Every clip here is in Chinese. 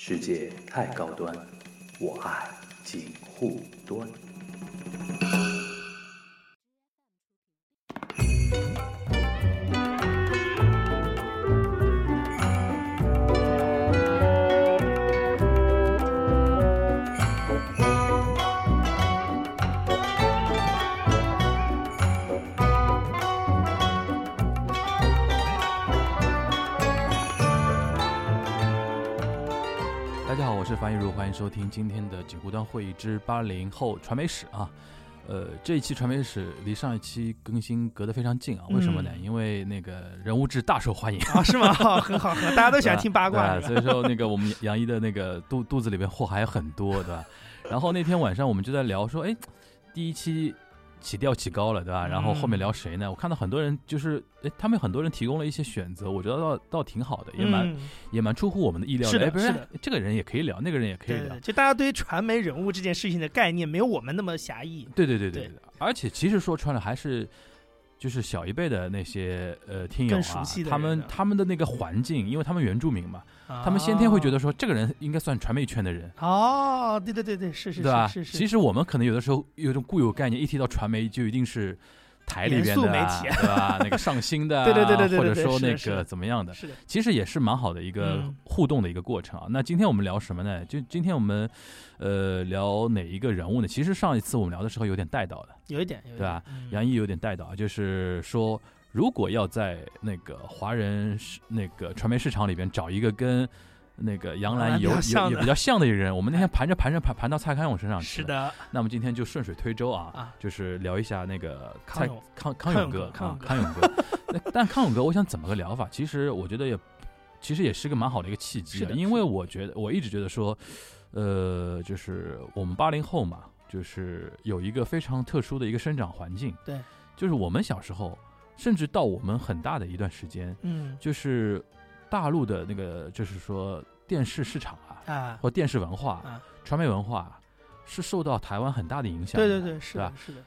世界太高端，我爱锦护端。迎今天的锦湖端会议之八零后传媒史啊。呃，这一期传媒史离上一期更新隔得非常近啊，为什么呢？因为那个人物志大受欢迎，啊，是吗？好 很好，大家都喜欢听八卦，所以说那个我们杨一的那个肚肚子里边货还有很多，对吧？然后那天晚上我们就在聊说，哎，第一期起调起高了，对吧？然后后面聊谁呢？我看到很多人就是，哎，他们很多人提供了一些选择，我觉得倒倒挺好的，也蛮、嗯。也蛮出乎我们的意料是的哎，不是。的这个人也可以聊，那个人也可以聊。对对，，就大家对于传媒人物这件事情的概念没有我们那么狭义，对对对对。对对，而且其实说穿了还是。就是小一辈的那些呃听友更啊他们他们的那个环境，因为他们原住民嘛，他他们先天会觉得说这个人应该算传媒圈的人，哦，对对对对，是是？是是是，其实我们可能有的时候有一种固有概念，一提到传媒就一定是台里边的啊，媒体 对吧？那个上新的啊，对对对对对或者说那个怎么样的，是的，其实也是蛮好的一个嗯互动的一个过程啊。那今天我们聊什么呢？就今天我们呃聊哪一个人物呢？其实上一次我们聊的时候有点带到的，有一点，对吧？嗯杨毅有点带到啊，就是说如果要在那个华人市那个传媒市场里边找一个跟那个杨杨澜澜有有比较像的有比较像的一个人，我们那天盘着盘着盘盘到蔡康永身上去了。是的，那么今天就顺水推舟啊，啊。就是聊一下那个蔡康康康永哥康永康永，哥。但康永哥，我想怎么个聊法？其实我觉得也，其实也是个蛮好的一个契机因为我觉得我一直觉得说，呃，就是我们八零后嘛，就是有一个非常特殊的一个生长环境，对，就是我们小时候，甚至到我们很大的一段时间，嗯。就是大陆的那个，就是说电视市场啊，啊。或电视文化、啊，传媒文化，是受到台湾很大的影响的。对对对，是的，是的，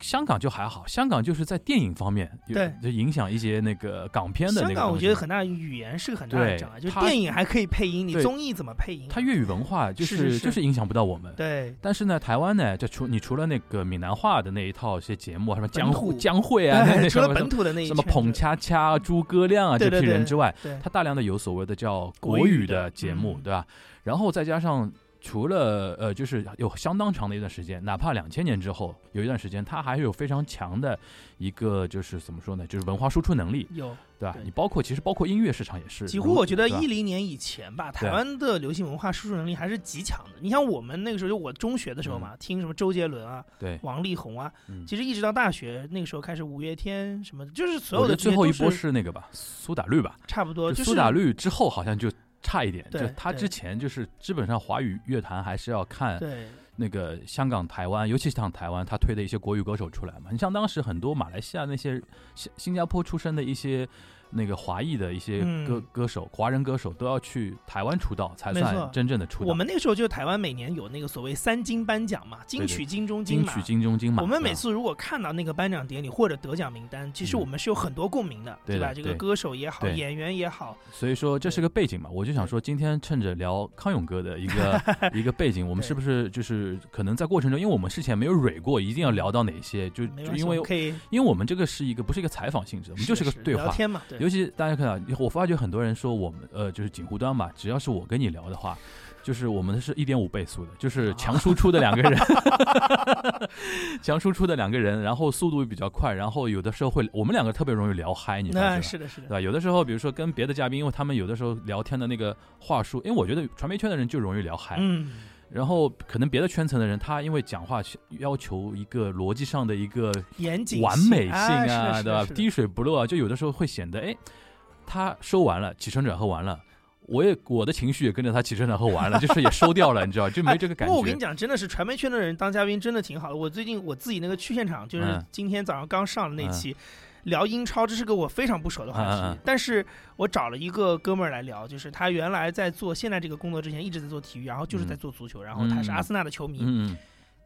香港就还好，香港就是在电影方面有对。就影响一些那个港片的那个香港我觉得很大语言是个很大的障碍，就是电影还可以配音，你综艺怎么配音啊？它粤语文化就是就是影响不到我们。对。但是呢，台湾呢，就除你除了那个闽南话的那一套一些节目，什么江户江会啊，除什么了本土的那一什么捧恰恰、诸葛亮啊这批人之外，对，它大量的有所谓的叫国国语语的的节目，嗯。对吧？然后再加上除了呃，就是有相当长的一段时间，哪怕两千年之后有一段时间，它还有非常强的一个就是怎么说呢，就是文化输出能力，有对吧？对。你包括其实包括音乐市场也是，几乎我觉得一零年以前吧，台湾的流行文化输出能力还是极强的。你像我们那个时候，就我中学的时候嘛，听什么周杰伦啊、对，王力宏啊，嗯，其实一直到大学那个时候开始，五月天什么，就是所有的最后一波是是那个吧，苏打绿吧，差不多，就是苏打绿之后好像就差一点，就他之前就是基本上华语乐坛还是要看那个香港、台湾，尤其是像台湾，他推的一些国语歌手出来嘛。你像当时很多马来西亚那些新新加坡出生的一些那个华裔的一些嗯歌、歌手、华人歌手，都要去台湾出道才算真正的出道。我们那个时候就台湾每年有那个所谓三金颁奖嘛，金曲、金钟、马金曲、。金钟、金马，我们每次如果看到那个颁奖典礼或者得奖名单，其实嗯我们是有很多共鸣的，吧？对吧这个歌手也好，演员也好，所以说这是个背景嘛。我就想说，今天趁着聊康永哥的一个 一个背景，我们是不是就是可能在过程中，因为我们事前没有蕊过，一定要聊到哪些，就就因为可以因为我们这个是一个不是一个采访性质，我们就是个对话。聊天嘛，对尤其大家看到，我发觉很多人说我们呃就是锦湖端嘛，只要是我跟你聊的话，就是我们是一点五倍速的，就是强输出的两个人，强输出的两个人，然后速度比较快，然后有的时候会我们两个特别容易聊嗨，你发现吗？那是的，是的，对吧？有的时候，比如说跟别的嘉宾，因为他们有的时候聊天的那个话术，因为我觉得传媒圈的人就容易聊嗨，嗯，然后可能别的圈层的人，他因为讲话要求一个逻辑上的一个严谨完美性啊，对吧？滴水不漏啊，就有的时候会显得，哎，他收完了，起承转合完了，我也我的情绪也跟着他起承转合完了，就是也收掉了，你知道，就没这个感觉。不过我跟你讲，真的是传媒圈的人当嘉宾真的挺好的。我最近我自己那个去现场，就是嗯今天早上刚上的那期。聊英超，这是个我非常不熟的话题，嗯嗯嗯但是我找了一个哥们儿来聊，就是他原来在做现在这个工作之前一直在做体育，然后就是在做足球，然后他是嗯阿森纳的球迷，嗯，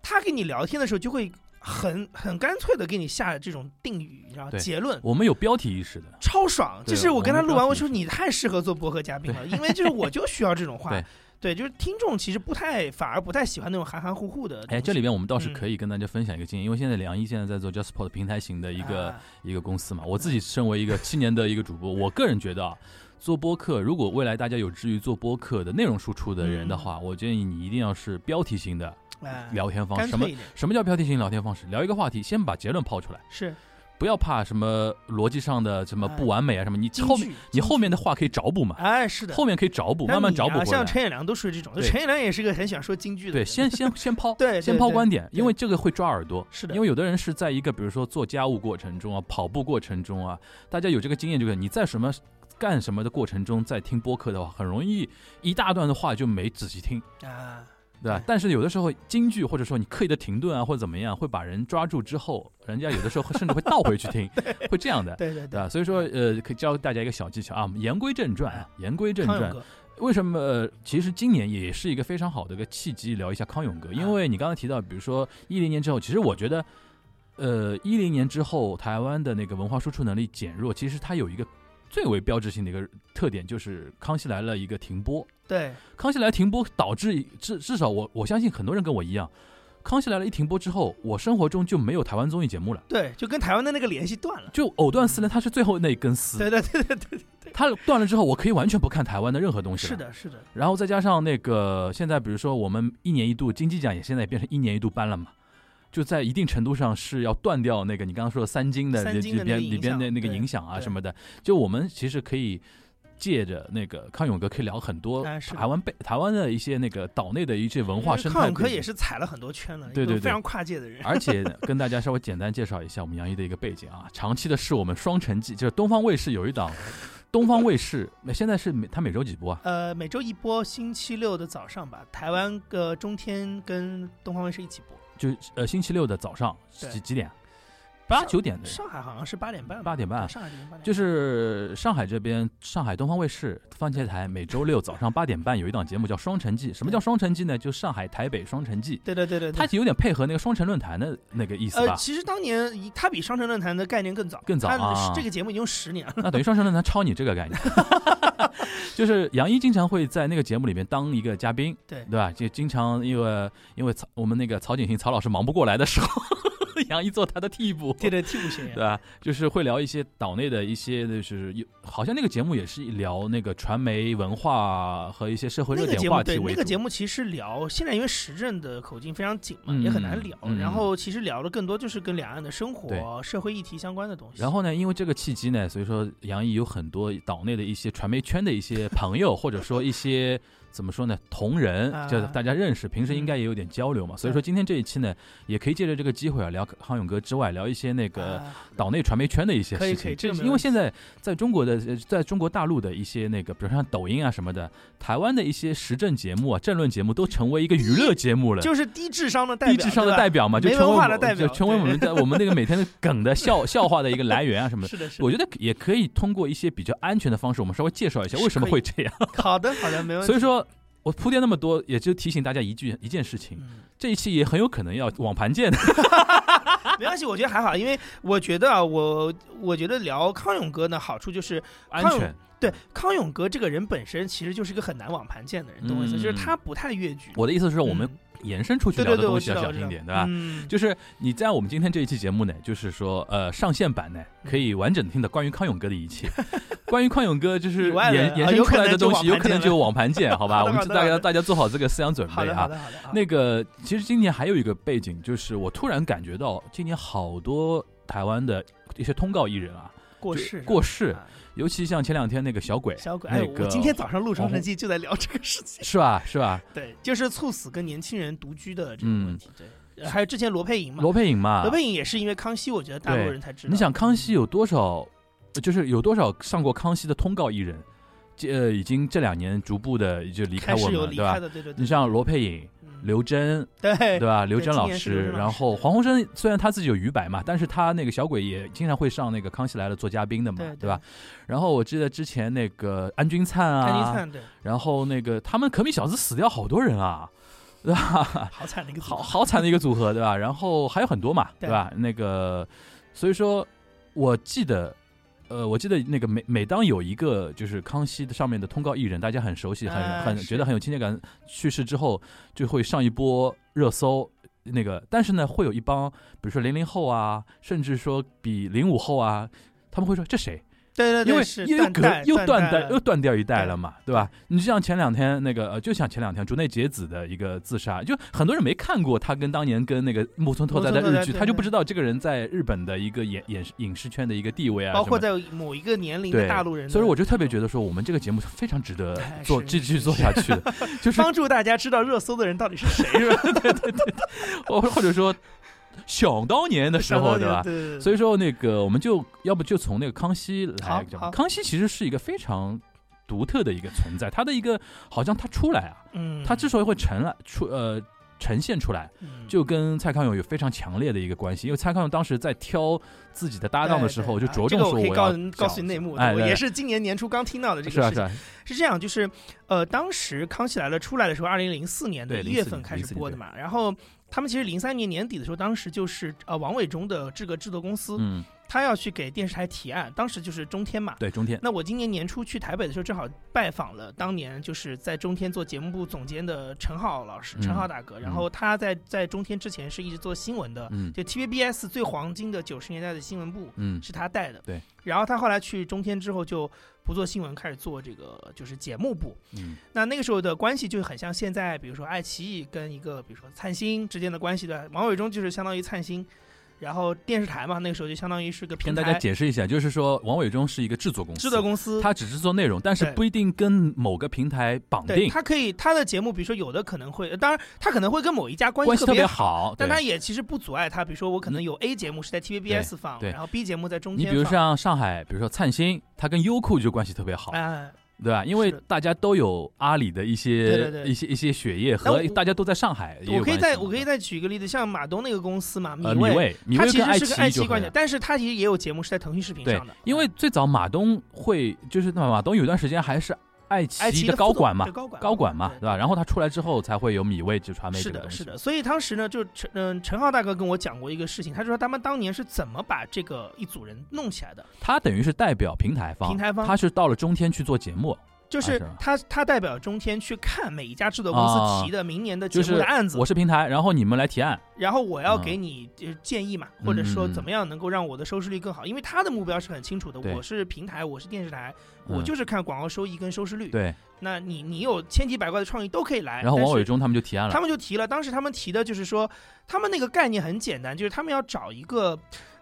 他跟你聊天的时候就会很很干脆的给你下这种定语，然后结论。我们有标题意识的，超爽！就是我跟他录完，我说你太适合做博客嘉宾了，因为就是我就需要这种话。对对，就是听众其实不太，反而不太喜欢那种含含糊糊的。哎，这里边我们倒是嗯可以跟大家分享一个经验，因为现在梁一现在在做 JustPod 平台型的一个、啊一个公司嘛，我自己身为一个七年的一个主播，我个人觉得啊，做播客，如果未来大家有志于做播客的内容输出的人的话，我建议你一定要是标题型的哎聊天方式。什么什么叫标题型聊天方式？聊一个话题，先把结论抛出来，是不要怕什么逻辑上的什么不完美啊什么，你后面你后面的话可以找补嘛，哎是的，后面可以找补，慢慢找补回来。像陈也良都属于这种，对。陈也良也是个很喜欢说京剧的对，先先 先抛，对对先抛观点，因为这个会抓耳朵。是的。因为有的人是在一个比如说做家务过程中啊、跑步过程中啊，大家有这个经验，就是你在什么干什么的过程中在听播客的话，很容易一大段的话就没仔细听，啊，对吧？但是有的时候京剧或者说你刻意的停顿啊或者怎么样，会把人抓住之后，人家有的时候甚至会倒回去听，会这样的。对对对吧？所以说，呃，可以教大家一个小技巧啊。言归正传啊，言归正传，为什么？呃，其实今年也是一个非常好的一个契机，聊一下康永啊哥。因为你刚才提到，比如说一零年之后，其实我觉得，呃，一零年之后，台湾的那个文化输出能力减弱，其实它有一个最为标志性的一个特点，就是《康熙来了》一个停播。对《康熙来了》停播导致至至少我我相信很多人跟我一样，《康熙来了》一停播之后，我生活中就没有台湾综艺节目了。对，就跟台湾的那个联系断了。就藕断丝连，它是最后那一根丝。对对对对对，它断了之后，我可以完全不看台湾的任何东西了。是的，是的，然后再加上那个现在，比如说我们一年一度金鸡奖也现在也变成一年一度颁了嘛，就在一定程度上是要断掉那个你刚刚说的三金的里边里边的那个影响啊什么的。就我们其实可以借着那个康永哥可以聊很多台湾背台湾的一些那个岛内的一些文化生态。康永哥也是踩了很多圈了，对对对非常跨界的人。而且跟大家稍微简单介绍一下我们杨一的一个背景啊，长期的是我们双城记，就是东方卫视有一档，东方卫视现在是每他每周几播啊？呃，每周一播，星期六的早上吧，台湾个中天跟东方卫视一起播。就呃星期六的早上几几点？八九点的，上海好像是八点半，八点半上海这边八点半。就是上海这边，上海东方卫视番茄台每周六早上八点半有一档节目叫《双城记》。什么叫双城记呢？就上海、台北双城记。对对对对，对它有点配合那个双城论坛的那个意思呃，吧？其实当年它比双城论坛的概念更早，更早啊这个节目已经十年了。那等于双城论坛抄你这个概念。就是杨一经常会在那个节目里面当一个嘉宾，对对吧？就经常因为因为曹我们那个曹景行曹老师忙不过来的时候，杨毅做他的替补。对对，替补学员对。吧？就是会聊一些岛内的一些，就是有好像那个节目也是聊那个传媒文化和一些社会热点那个节目对那个话题为主。节目其实聊，现在因为时政的口径非常紧嘛，嗯也很难聊。嗯然后其实聊的更多就是跟两岸的生活、社会议题相关的东西。然后呢，因为这个契机呢，所以说杨毅有很多岛内的一些传媒圈的一些朋友，或者说一些怎么说呢，同仁，啊就是大家认识，平时应该也有点交流嘛。所以说今天这一期呢，也可以借着这个机会啊，聊康永哥之外，聊一些那个啊岛内传媒圈的一些事情。可以这因为现在在中国的，呃在中国大陆的一些那个，比如像抖音啊什么的，台湾的一些时政节目啊、政论节目都成为一个娱乐节目了。就是低智商的代表，低智商的代表嘛，就没文成为的代表就成为我们的我们那个每天的梗的笑笑话的一个来源啊什么的。是的，是的。我觉得也可以通过一些比较安全的方式，我们稍微介绍一下为什么会这样。好的，好的，没问题。所以说我铺垫那么多，也就提醒大家一句一件事情：嗯，这一期也很有可能要网盘见的。没关系，我觉得还好，因为我觉得啊，我我觉得聊康永哥呢，好处就是安全，对康永哥这个人本身其实就是一个很难网盘见的人，懂我意思？嗯就是他不太越矩。我的意思是说，我们嗯延伸出去聊的东西要小心一点，对吧？嗯，就是你在我们今天这一期节目呢，就是说，呃，上线版呢可以完整听的关于康永哥的一切，关于康永哥就是延延伸出来的东西，有可能就有网盘见，好吧？我们大家大家做好这个思想准备啊。那个，其实今年还有一个背景，就是我突然感觉到今年好多台湾的一些通告艺人啊，过世过世啊尤其像前两天那个小鬼，小鬼，哎，那个我今天早上录《双城记》就在聊这个事情。是吧？是吧？对，就是猝死跟年轻人独居的这个嗯问题。对，呃还有之前罗佩影嘛，罗佩颖嘛，罗佩影也是因为康熙，我觉得大陆人才知道。你想康熙有多少，就是有多少上过康熙的通告艺人，这呃已经这两年逐步的就离开我们了，对吧？你像罗佩颖、嗯刘真，对对吧？刘真老师，然后黄鸿升虽然他自己有余白嘛，但是他那个小鬼也经常会上那个《康熙来了》做嘉宾的嘛，对对吧？？然后我记得之前那个安钧璨啊，安钧灿对，然后那个他们可米小子死掉好多人啊，对吧？好惨的一个组好合好惨的一个组合，对吧？然后还有很多嘛，对对吧？那个，所以说，我记得，呃，我记得那个每每当有一个就是康熙的上面的通告艺人，大家很熟悉，很很觉得很有亲切感，去世之后就会上一波热搜。那个，但是呢，会有一帮，比如说零零后啊，甚至说比零五后啊，他们会说这谁？对对对，因为是又隔断又断代代又断掉一代了嘛，对吧？你就像前两天那个，呃，就像前两天竹内结子的一个自杀，就很多人没看过他跟当年跟那个木村拓哉的日剧，他就不知道这个人在日本的一个演演影视圈的一个地位啊，包括在某一个年龄的大陆人，所以我就特别觉得说，我们这个节目是非常值得哎做继续做下去的，就是帮助大家知道热搜的人到底是谁，是吧？或或者说想当年的时候，对吧？对。所以说，那个我们就要不就从那个康熙来讲康熙其实是一个非常独特的一个存在，他的一个好像他出来啊，嗯，他之所以会呈来出呃呈现出来，嗯。就跟蔡康永有非常强烈的一个关系。因为蔡康永当时在挑自己的搭档的时候，就着重说要我可以告诉告诉讲你内幕，哎，我也是今年年初刚听到的这个事情。是啊。是啊，是这样，就是呃，当时《康熙来了》出来的时候，二零零四年的对04年一月份开始播的嘛，然后他们其实零三年年底的时候，当时就是呃王伟忠的这个制作公司，嗯，他要去给电视台提案，当时就是中天嘛。对中天，那我今年年初去台北的时候，正好拜访了当年就是在中天做节目部总监的陈浩老师，嗯陈浩大哥。然后他在在中天之前是一直做新闻的，嗯就 TVBS 最黄金的九十年代的新闻部，嗯是他带的。对。然后他后来去中天之后就不做新闻，开始做这个就是节目部。嗯那那个时候的关系就很像现在，比如说爱奇艺跟一个比如说灿星之间的关系的，王伟忠就是相当于灿星，然后电视台嘛，那个时候就相当于是个平跟大家解释一下，就是说王伟忠是一个制作公司，制作公司，他只制作内容，但是不一定跟某个平台绑对定，他可以他的节目，比如说有的可能会，呃当然他可能会跟某一家关关系特别好。好。但他也其实不阻碍他，比如说我可能有 A 节目是在 TVBS 放，然后 B 节目在中天放。你比如像上海，比如说灿星，他跟优酷就关系特别好，哎，对吧？因为大家都有阿里的一些对对对。一些一些血液，和大家都在上海我可以再我可以再举一个例子，像马东那个公司嘛，呃米味，未米味它其实是个爱奇艺关系，但是它其实也有节目是在腾讯视频对上的，，因为最早马东会就是那马东有段时间还是爱爱奇艺的高管嘛，高管高管嘛，对对吧？然后他出来之后才会有米未就传媒是的，这个东西。是的，所以当时呢，就陈嗯、陈浩大哥跟我讲过一个事情，他说他们当年是怎么把这个一组人弄起来的，他等于是代表平台方，平台方他是到了中天去做节目，就是他他代表中天去看每一家制作公啊司提的明年的节就是目的案子，我是平台，然后你们来提案，然后我要嗯给你就是建议嘛，或者说怎么样能够让我的收视率更好，因为他的目标是很清楚的，我是平台，我是电视台，嗯我就是看广告收益跟收视率。对，那你你有千奇百怪的创意都可以来，然后王伟忠他们就提案了他，们就提了，当时他们提的就是说，他们那个概念很简单，就是他们要找一个，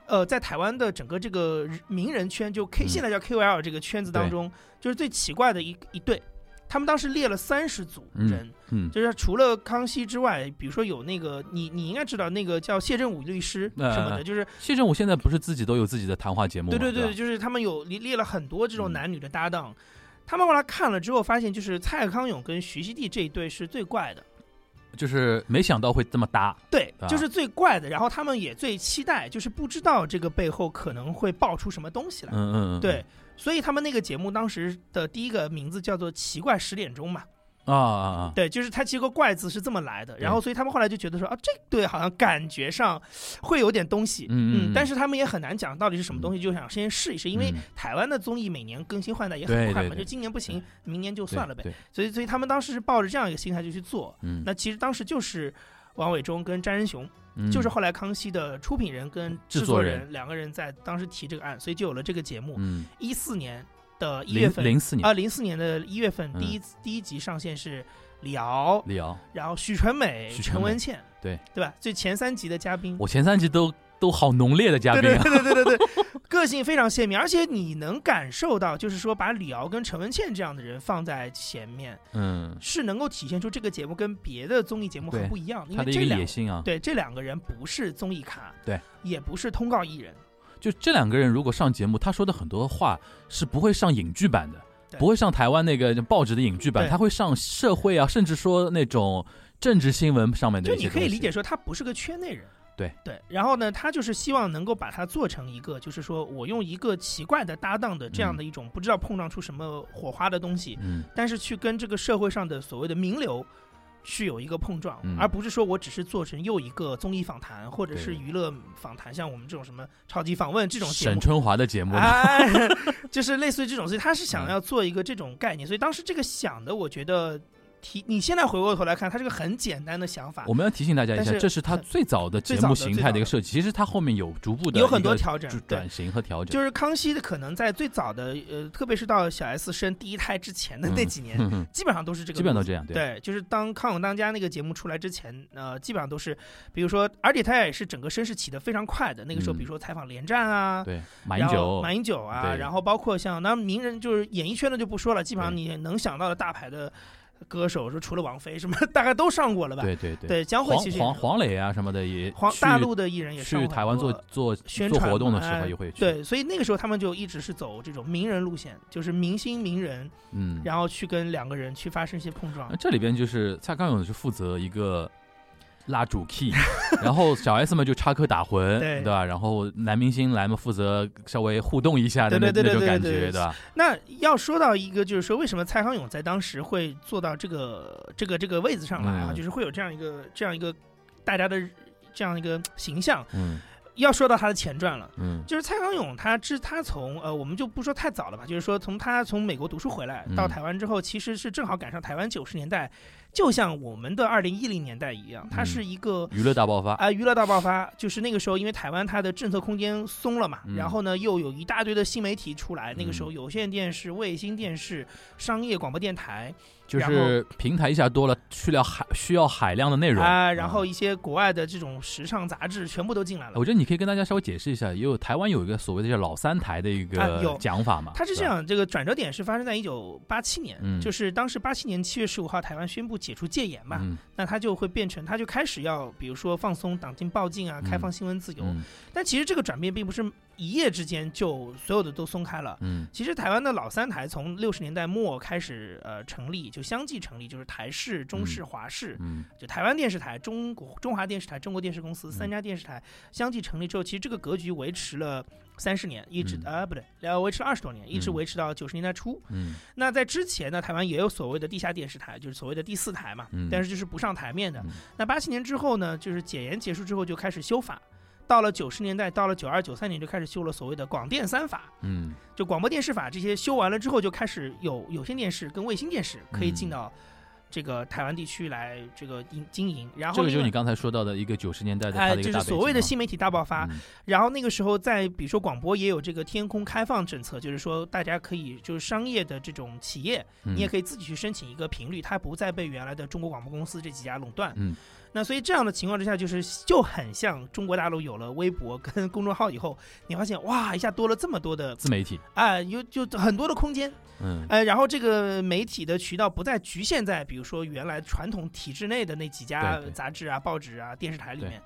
呃，在台湾的整个这个名人圈，就 K、嗯现在叫 KOL 这个圈子当中，就是最奇怪的一一对。他们当时列了三十组人，嗯，就是除了康熙之外，比如说有那个你你应该知道那个叫谢振武律师呃什么的，就是谢振武现在不是自己都有自己的谈话节目吗？对对对，就是他们有列列了很多这种嗯男女的搭档。他们后来看了之后，发现就是蔡康永跟徐熙娣这一对是最怪的，就是没想到会这么搭，对就是最怪的。然后他们也最期待，就是不知道这个背后可能会爆出什么东西来。嗯嗯嗯，对，所以他们那个节目当时的第一个名字叫做《奇怪十点钟》嘛。啊啊啊，对，就是它其实个怪字是这么来的。然后，所以他们后来就觉得说啊，这对好像感觉上会有点东西。嗯但是他们也很难讲到底是什么东西，就想先试一试，因为嗯台湾的综艺每年更新换代也很快嘛，就今年不行，明年就算了呗。所以，所以他们当时是抱着这样一个心态就去做。嗯，那其实当时就是王伟忠跟詹仁雄。嗯就是后来康熙的出品人跟制作制作人两个人在当时提这个案，所以就有了这个节目。嗯，一四年的一月份，零四年啊，零四年的一月份嗯第一第一集上线是李敖，李敖，然后许纯美、陈文茜，对对吧？最前三集的嘉宾，我前三集都都好浓烈的嘉宾啊，对对对对对对，个性非常鲜明，而且你能感受到，就是说把李敖跟陈文茜这样的人放在前面，嗯，是能够体现出这个节目跟别的综艺节目很对不一样的，因为这两野心啊，对这两个人不是综艺咖，对，也不是通告艺人。就这两个人如果上节目，他说的很多话是不会上影剧版的，不会上台湾那个报纸的影剧版，他会上社会啊，甚至说那种政治新闻上面的就你可以理解，说他不是个圈内人。对。对，然后呢，他就是希望能够把它做成一个，就是说我用一个奇怪的搭档的这样的一种，不知道碰撞出什么火花的东西，嗯。但是去跟这个社会上的所谓的名流去有一个碰撞，嗯。而不是说我只是做成又一个综艺访谈或者是娱乐访谈，像我们这种什么超级访问这种节目。沈。春华的节目，哎，就是类似于这种，所以他是想嗯。要做一个这种概念，所以当时这个想的，我觉得提你现在回过头来看，它是个很简单的想法我，们要提醒大家一下，是这是他最早的节目形态的一个设计。其实它后面有逐步的有很多调整对转转型和调整。就是康熙的可能在最早的呃，特别是到小 S 生第一胎之前的那几年，基本上都是这个，基本上都这样，对对，就是当康永当家那个节目出来之前，呃，基本上都是，比如说，而且他也是整个声势起得非常快的。那个时候，嗯比如说采访连战啊，对，马英九，马英九啊，然后包括像那名人，就是演艺圈的就不说了，基本上你能想到的大牌的歌手，说除了王菲什么，大概都上过了吧？对对对，对，江蕙黄其实黄黄磊啊什么的也黄大陆的艺人也上去台湾做做宣传做活动的时候也会去，，对，所以那个时候他们就一直是走这种名人路线，就是明星名人，嗯，然后去跟两个人去发生一些碰撞。这里边就是蔡康永是负责一个拉主 key，然后小 S 们就插科打诨，对吧？然后男明星来嘛，负责稍微互动一下的那种感觉，对吧？那要说到一个，就是说为什么蔡康永在当时会坐到这个这个这个位子上来啊，嗯就是会有这样一个这样一个大家的这样一个形象。嗯要说到他的前传了。嗯就是蔡康永，他是他从呃，我们就不说太早了吧，就是说从他从美国读书回来到嗯台湾之后，其实是正好赶上台湾九十年代，就像我们的二零一零年代一样，它嗯是一个娱乐大爆发，啊、娱乐大爆发，就是那个时候，因为台湾它的政策空间松了嘛，嗯。然后呢又有一大堆的新媒体出来，那个时候嗯。有线电视、卫星电视、商业广播电台就是平台一下多了，需要海需要海量的内容。啊、然后嗯一些国外的这种时尚杂志全部都进来了。我。觉得你可以跟大家稍微解释一下，也有台湾有一个所谓的叫老三台的一个讲法嘛，吧，它是这样，这个转折点是发生在一九八七年，嗯。就是当时八七年七月十五号，台湾宣布解除戒严嘛，嗯。那他就会变成，他就开始要，比如说放松党禁报禁啊，嗯开放新闻自由。嗯。但其实这个转变并不是一夜之间就所有的都松开了。嗯。其实台湾的老三台从六十年代末开始呃成立，就相继成立，就是台视、中视、嗯。华视，嗯。就台湾电视台、中国中华电视台、中国电视公司三家电视台相继成立之后，其实这个格局维持了三十年，一直嗯。啊不对，呃维持了二十多年，一直嗯。维持到九十年代初。嗯。那在之前呢，台湾也有所谓的地下电视台，就是所谓的第四台嘛，嗯。但是就是不上台面的。嗯。那八七年之后呢，就是解严结束之后就开始修法，到了九十年代，到了九二九三年就开始修了所谓的广电三法，嗯就广播电视法这些修完了之后，就开始有有线电视跟卫星电视可以进嗯到这个台湾地区来这个经经营。然后这个就是你刚才说到的一个九十年代的它哎，的一个大就是所谓的新媒体大爆发。嗯 然后那个时候在比如说广播也有这个天空开放政策，就是说大家可以就是商业的这种企业，嗯你也可以自己去申请一个频率，它不再被原来的中国广播公司这几家垄断。嗯，那所以这样的情况之下，就是就很像中国大陆有了微博跟 公众号以后，你发现哇，一下多了这么多的自媒体，啊、有就很多的空间，嗯。呃，然后这个媒体的渠道不再局限在比如说原来传统体制内的那几家杂志啊、报纸啊、电视台里对面，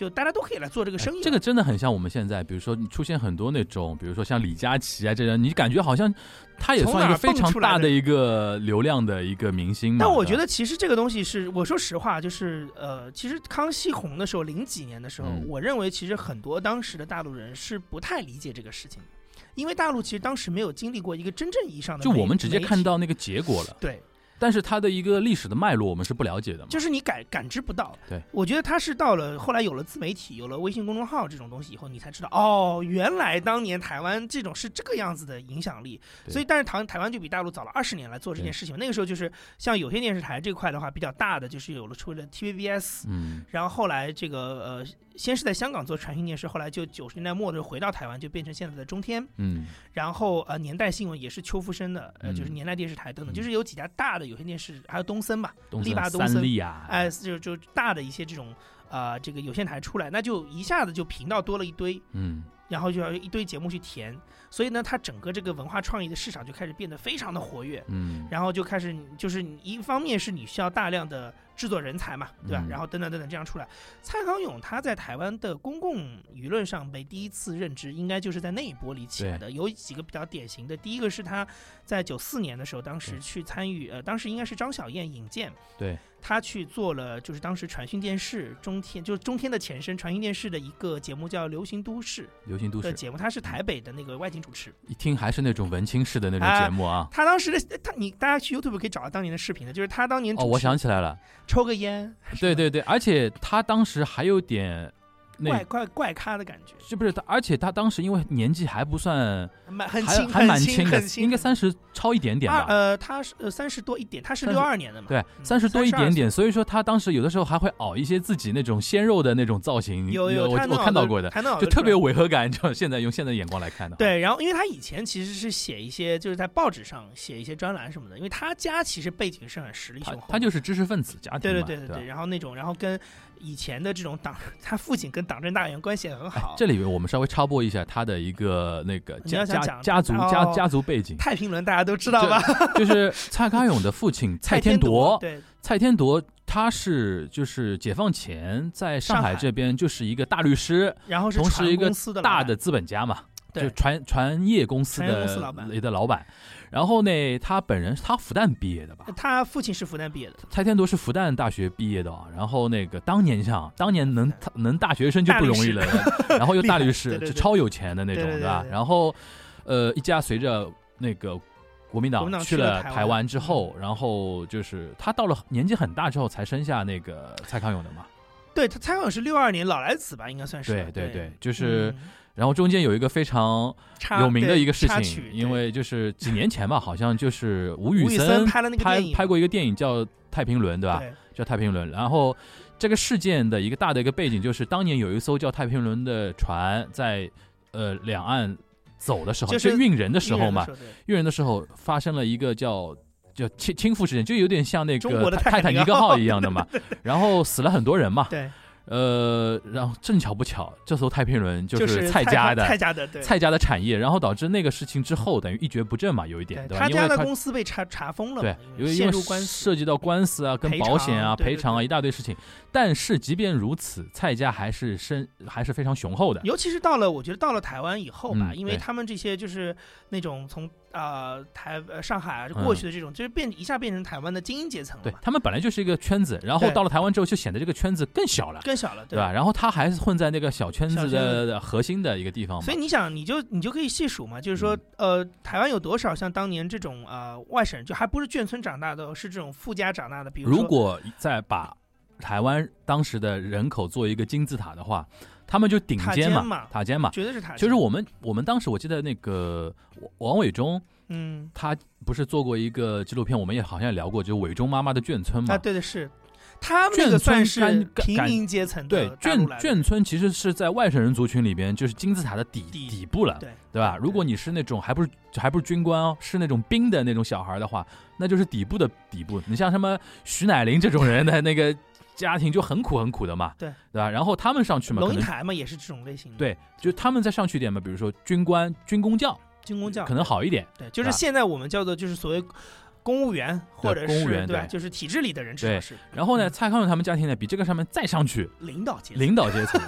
就大家都可以来做这个生意。哎这个真的很像我们现在，比如说你出现很多那种，比如说像李佳琦啊这人，你感觉好像他也算一个非常大的一个流量的一个明星嘛。但我觉得其实这个东西是，我说实话，就是呃，其实康熙红的时候，零几年的时候，嗯我认为其实很多当时的大陆人是不太理解这个事情，因为大陆其实当时没有经历过一个真正意义上的，就我们直接看到那个结果了，对，但是它的一个历史的脉络我们是不了解的嘛。就是你感感知不到。对，我觉得它是到了后来有了自媒体，有了微信公众号这种东西以后，你才知道哦，原来当年台湾这种是这个样子的影响力。所以，但是台台湾就比大陆早了二十年来做这件事情。那个时候就是像有些电视台这块的话，比较大的就是有了出了 TVBS，嗯然后后来这个呃，先是在香港做传讯电视，后来就九十年代末的时候回到台湾，就变成现在的中天。嗯。然后呃，年代新闻也是邱福生的，呃，嗯就是年代电视台等等，嗯。就是有几家大的有线电视，还有东森吧，东力霸东森立啊，哎、就就大的一些这种呃这个有线台出来，那就一下子就频道多了一堆，嗯。然后就要一堆节目去填，所以呢，它整个这个文化创意的市场就开始变得非常的活跃。嗯然后就开始，就是你一方面是你需要大量的制作人才嘛，对吧？嗯然后等等等等这样出来。蔡康永他在台湾的公共舆论上被第一次认知，应该就是在那一波里起来的。有几个比较典型的，第一个是他在九四年的时候，当时去参与，呃，当时应该是张小燕引荐，对，他去做了就是当时传讯电视中天，就是中天的前身传讯电视的一个节目叫《流行都市流行》都市，的节目，他是台北的那个外景主持。一听还是那种文青式的那种啊节目啊。他当时的他，你大家去 YouTube 可以找到当年的视频的，就是他当年主哦，我想起来了，抽个烟，对对对，而且他当时还有点那怪怪怪咖的感觉，是不是他，而且他当时因为年纪还不算，很轻，还蛮轻轻的应该三十超一点点吧。呃，他是呃三十多一点，他是六二年的嘛，对，嗯三十多一点点，所以说他当时有的时候还会熬一些自己那种鲜肉的那种造型，有有，我我看到过的，就特别有违和感。就现在用现在眼光来看的，对，然后因为他以前其实是写一些就是在报纸上写一些专栏什么的，因为他家其实背景是很实力他雄厚的，他就是知识分子家庭对对嘛，对对对，然后那种然后跟以前的这种党，他父亲跟党政大员关系很好，哎这里面我们稍微插播一下他的一个那个家家家族哦家家族背景，太平轮大家都知道吧？就是蔡康永的父亲 蔡天铎，对。蔡天铎他是就是解放前在上上海。海这边就是一个大律师，然后同时一个大的资本家嘛，对就船船业公司的公司老板的老板。然后呢，他本人是他复旦毕业的吧？他父亲是复旦毕业的，蔡天铎是复旦大学毕业的啊。然后那个当年像当年能能大学生就不容易了，然后又大律师，就 超有钱的那种，对吧？然后呃，一家随着那个。国民党去了台湾之后，然后就是他到了年纪很大之后才生下那个蔡康永的嘛。对他蔡康永是六二年老来子吧，应该算是对对对对，就是嗯然后中间有一个非常有名的一个事情，因为就是几年前吧，好像就是吴宇森拍了那个拍电影。拍过一个电影叫《太平轮》，对吧？对。叫《太平轮》。然后这个事件的一个大的一个背景就是，当年有一艘叫太平轮的船在呃两岸走的时候，就是运人的时候嘛，运人的时候发生了一个叫。叫倾倾覆事件，就有点像那个泰坦尼克号。一样的嘛，然后死了很多人嘛，对，呃，然后正巧不巧，这艘太平轮就是蔡家的蔡家的对。蔡家的产业，然后导致那个事情之后等于一蹶不振嘛，有一点对吧？他因为他家的公司被查查封了对，，因为因为。涉及到官司啊、跟保险啊、赔偿啊一大堆事情。但是即便如此，蔡家还是深还是非常雄厚的。尤其是到了，我觉得到了台湾以后吧，嗯因为他们这些就是那种从呃台呃上海啊嗯过去的这种，就是变一下变成台湾的精英阶层了对嘛，他们本来就是一个圈子，然后到了台湾之后，就显得这个圈子更小了，更小了，对吧？？然后他还是混在那个小圈子的核心的一个地方。所以你想，你就你就可以细数嘛，就是说，嗯呃，台湾有多少像当年这种呃外省，就还不是眷村长大的，是这种富家长大的，比如说如果再把台湾当时的人口做一个金字塔的话，他们就顶尖嘛，塔尖嘛。绝对是塔尖，就是我们我们当时我记得那个王伟忠，嗯他不是做过一个纪录片，我们也好像也聊过，就是伟忠妈妈的眷村嘛。啊，对的是，他们那眷村是干平民阶层对眷眷村其实是在外省人族群里边，就是金字塔的底底底部了，对对吧？如果你是那种还不是还不是军官哦，是那种兵的那种小孩的话，那就是底部的底部。你像什么徐乃麟这种人的那个家庭就很苦很苦的嘛，对。对吧？然后他们上去嘛，可能龙应台嘛，也是这种类型的，对，就他们再上去一点嘛，比如说军官、军工教，军工教可能好一点。对，就是啊现在我们叫做就是所谓公务员或者是公务员对就是体制里的人，至对。少是。然后呢，嗯。蔡康永他们家庭呢，比这个上面再上去，领导阶层，领导阶层，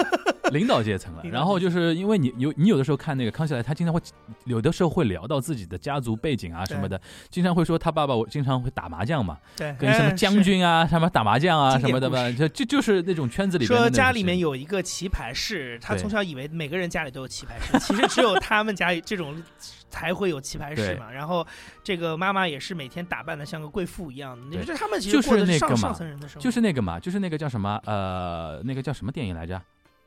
领导阶层了。然后就是因为你有你有的时候看那个康熙来，他经常会有的时候会聊到自己的家族背景啊什么的，经常会说他爸爸我经常会打麻将嘛，对，跟什么将军啊什么打麻将啊 什么的吧，就就就是那种圈子里说家里面有一个棋牌室，他从小以为每个人家里都有棋牌室，其实只有他们家里这种才会有棋牌室嘛。然后这个妈妈也是每天打扮的像个贵妇一样的，你对。说他们其就是实过的那个嘛上上层人的生活，就是那个嘛，就是那个叫什么呃，那个叫什么电影来着？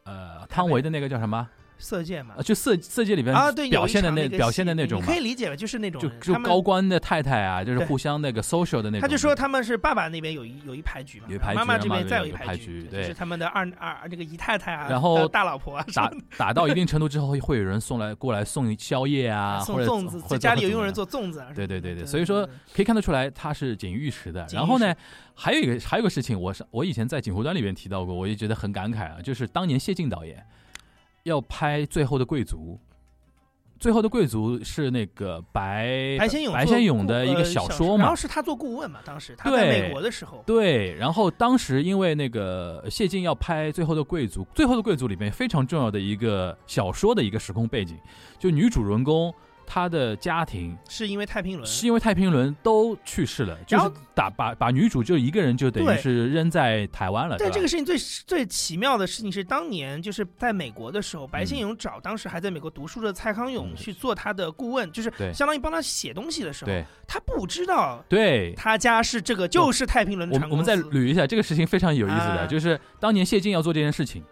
呃，汤唯的那个叫什么？色戒嘛呃，。就色色戒里边啊，对，表现的那表现的那种可以，理解吧？就是那种就就高官的太太啊，就是互相那个 social 的那种。他就说他们是爸爸那边有一有一牌局嘛，有一牌局妈妈这边再有一牌局，对就是他们的二二这个姨太太啊，然后大老婆啊，打 打到一定程度之后，会会有人送来过来送宵夜啊，送粽子或，者家里有佣人做粽子啊。对对对对对，所以说可以看得出来他是锦衣玉石的。然后呢，还有一个还有一个事情，我是我以前在锦湖端里面提到过，我也觉得很感慨啊，就是当年谢晋导演要拍《最后的贵族》。最后的贵族是那个白白先勇白先勇的一个呃小说嘛然后，是他做顾问嘛，当时他在美国的时候，对，然后当时因为那个谢晋要拍《最后的贵族》，《最后的贵族》里面非常重要的一个小说的一个时空背景，就女主人公他的家庭是因为太平轮，是因为太平轮都去世了，就是打把把女主就一个人就等于是扔在台湾了，对这个事情最最奇妙的事情是，当年就是在美国的时候，白先勇找当时还在美国读书的蔡康永嗯。去做他的顾问，就是相当于帮他写东西的时候，对。他不知道对。他家是这个就是太平轮我们我们再捋一下这个事情非常有意思的，啊。就是当年谢晋要做这件事情，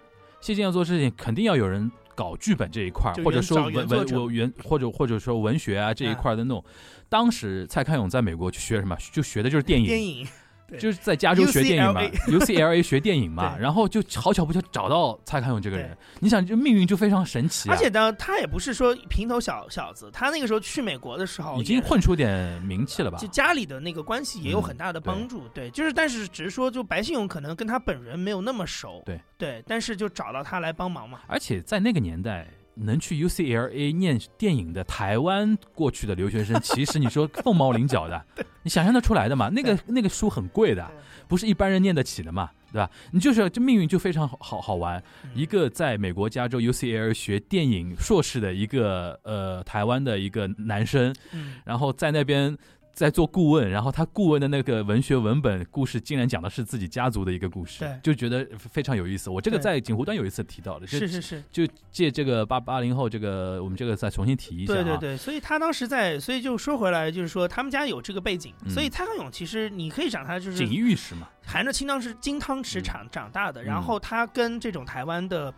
谢晋要做事情，肯定要有人搞剧本这一块儿，或者说文文或者或者说文学啊这一块的那种。当时蔡康永在美国去学什么？就学的就是电影，电影，对就是在加州学电影嘛 UCLA，UCLA 学电影嘛，然后就好巧不巧找到蔡康永这个人，你想这命运就非常神奇啊。而！且呢，他也不是说平头小小子，他那个时候去美国的时候已经混出点名气了吧？就？家里的那个关系也有嗯很大的帮助，对，就是但是只是说，就白信勇可能跟他本人没有那么熟，对。对，但是就找到他来帮忙嘛，而且在那个年代，能去 UCLA 念电影的台湾过去的留学生，其实你说凤毛麟角的，你想象得出来的嘛？那个那个书很贵的，不是一般人念得起的嘛，对吧？你就是这命运就非常好好好玩。嗯一个在美国加州 UCLA 学电影硕士的一个呃台湾的一个男生，嗯，然后在那边。在做顾问，然后他顾问的那个文学文本故事，竟然讲的是自己家族的一个故事对，就觉得非常有意思。我这个在锦湖端有一次提到的，就是是是，就借这个八八零后这个我们这个再重新提一下、啊。对对对，所以他当时在，所以就说回来，就是说他们家有这个背景，嗯。所以蔡康永其实你可以讲他就是锦衣玉食嘛，含着金汤匙金汤匙嗯长长大的，嗯。然后他跟这种台湾的。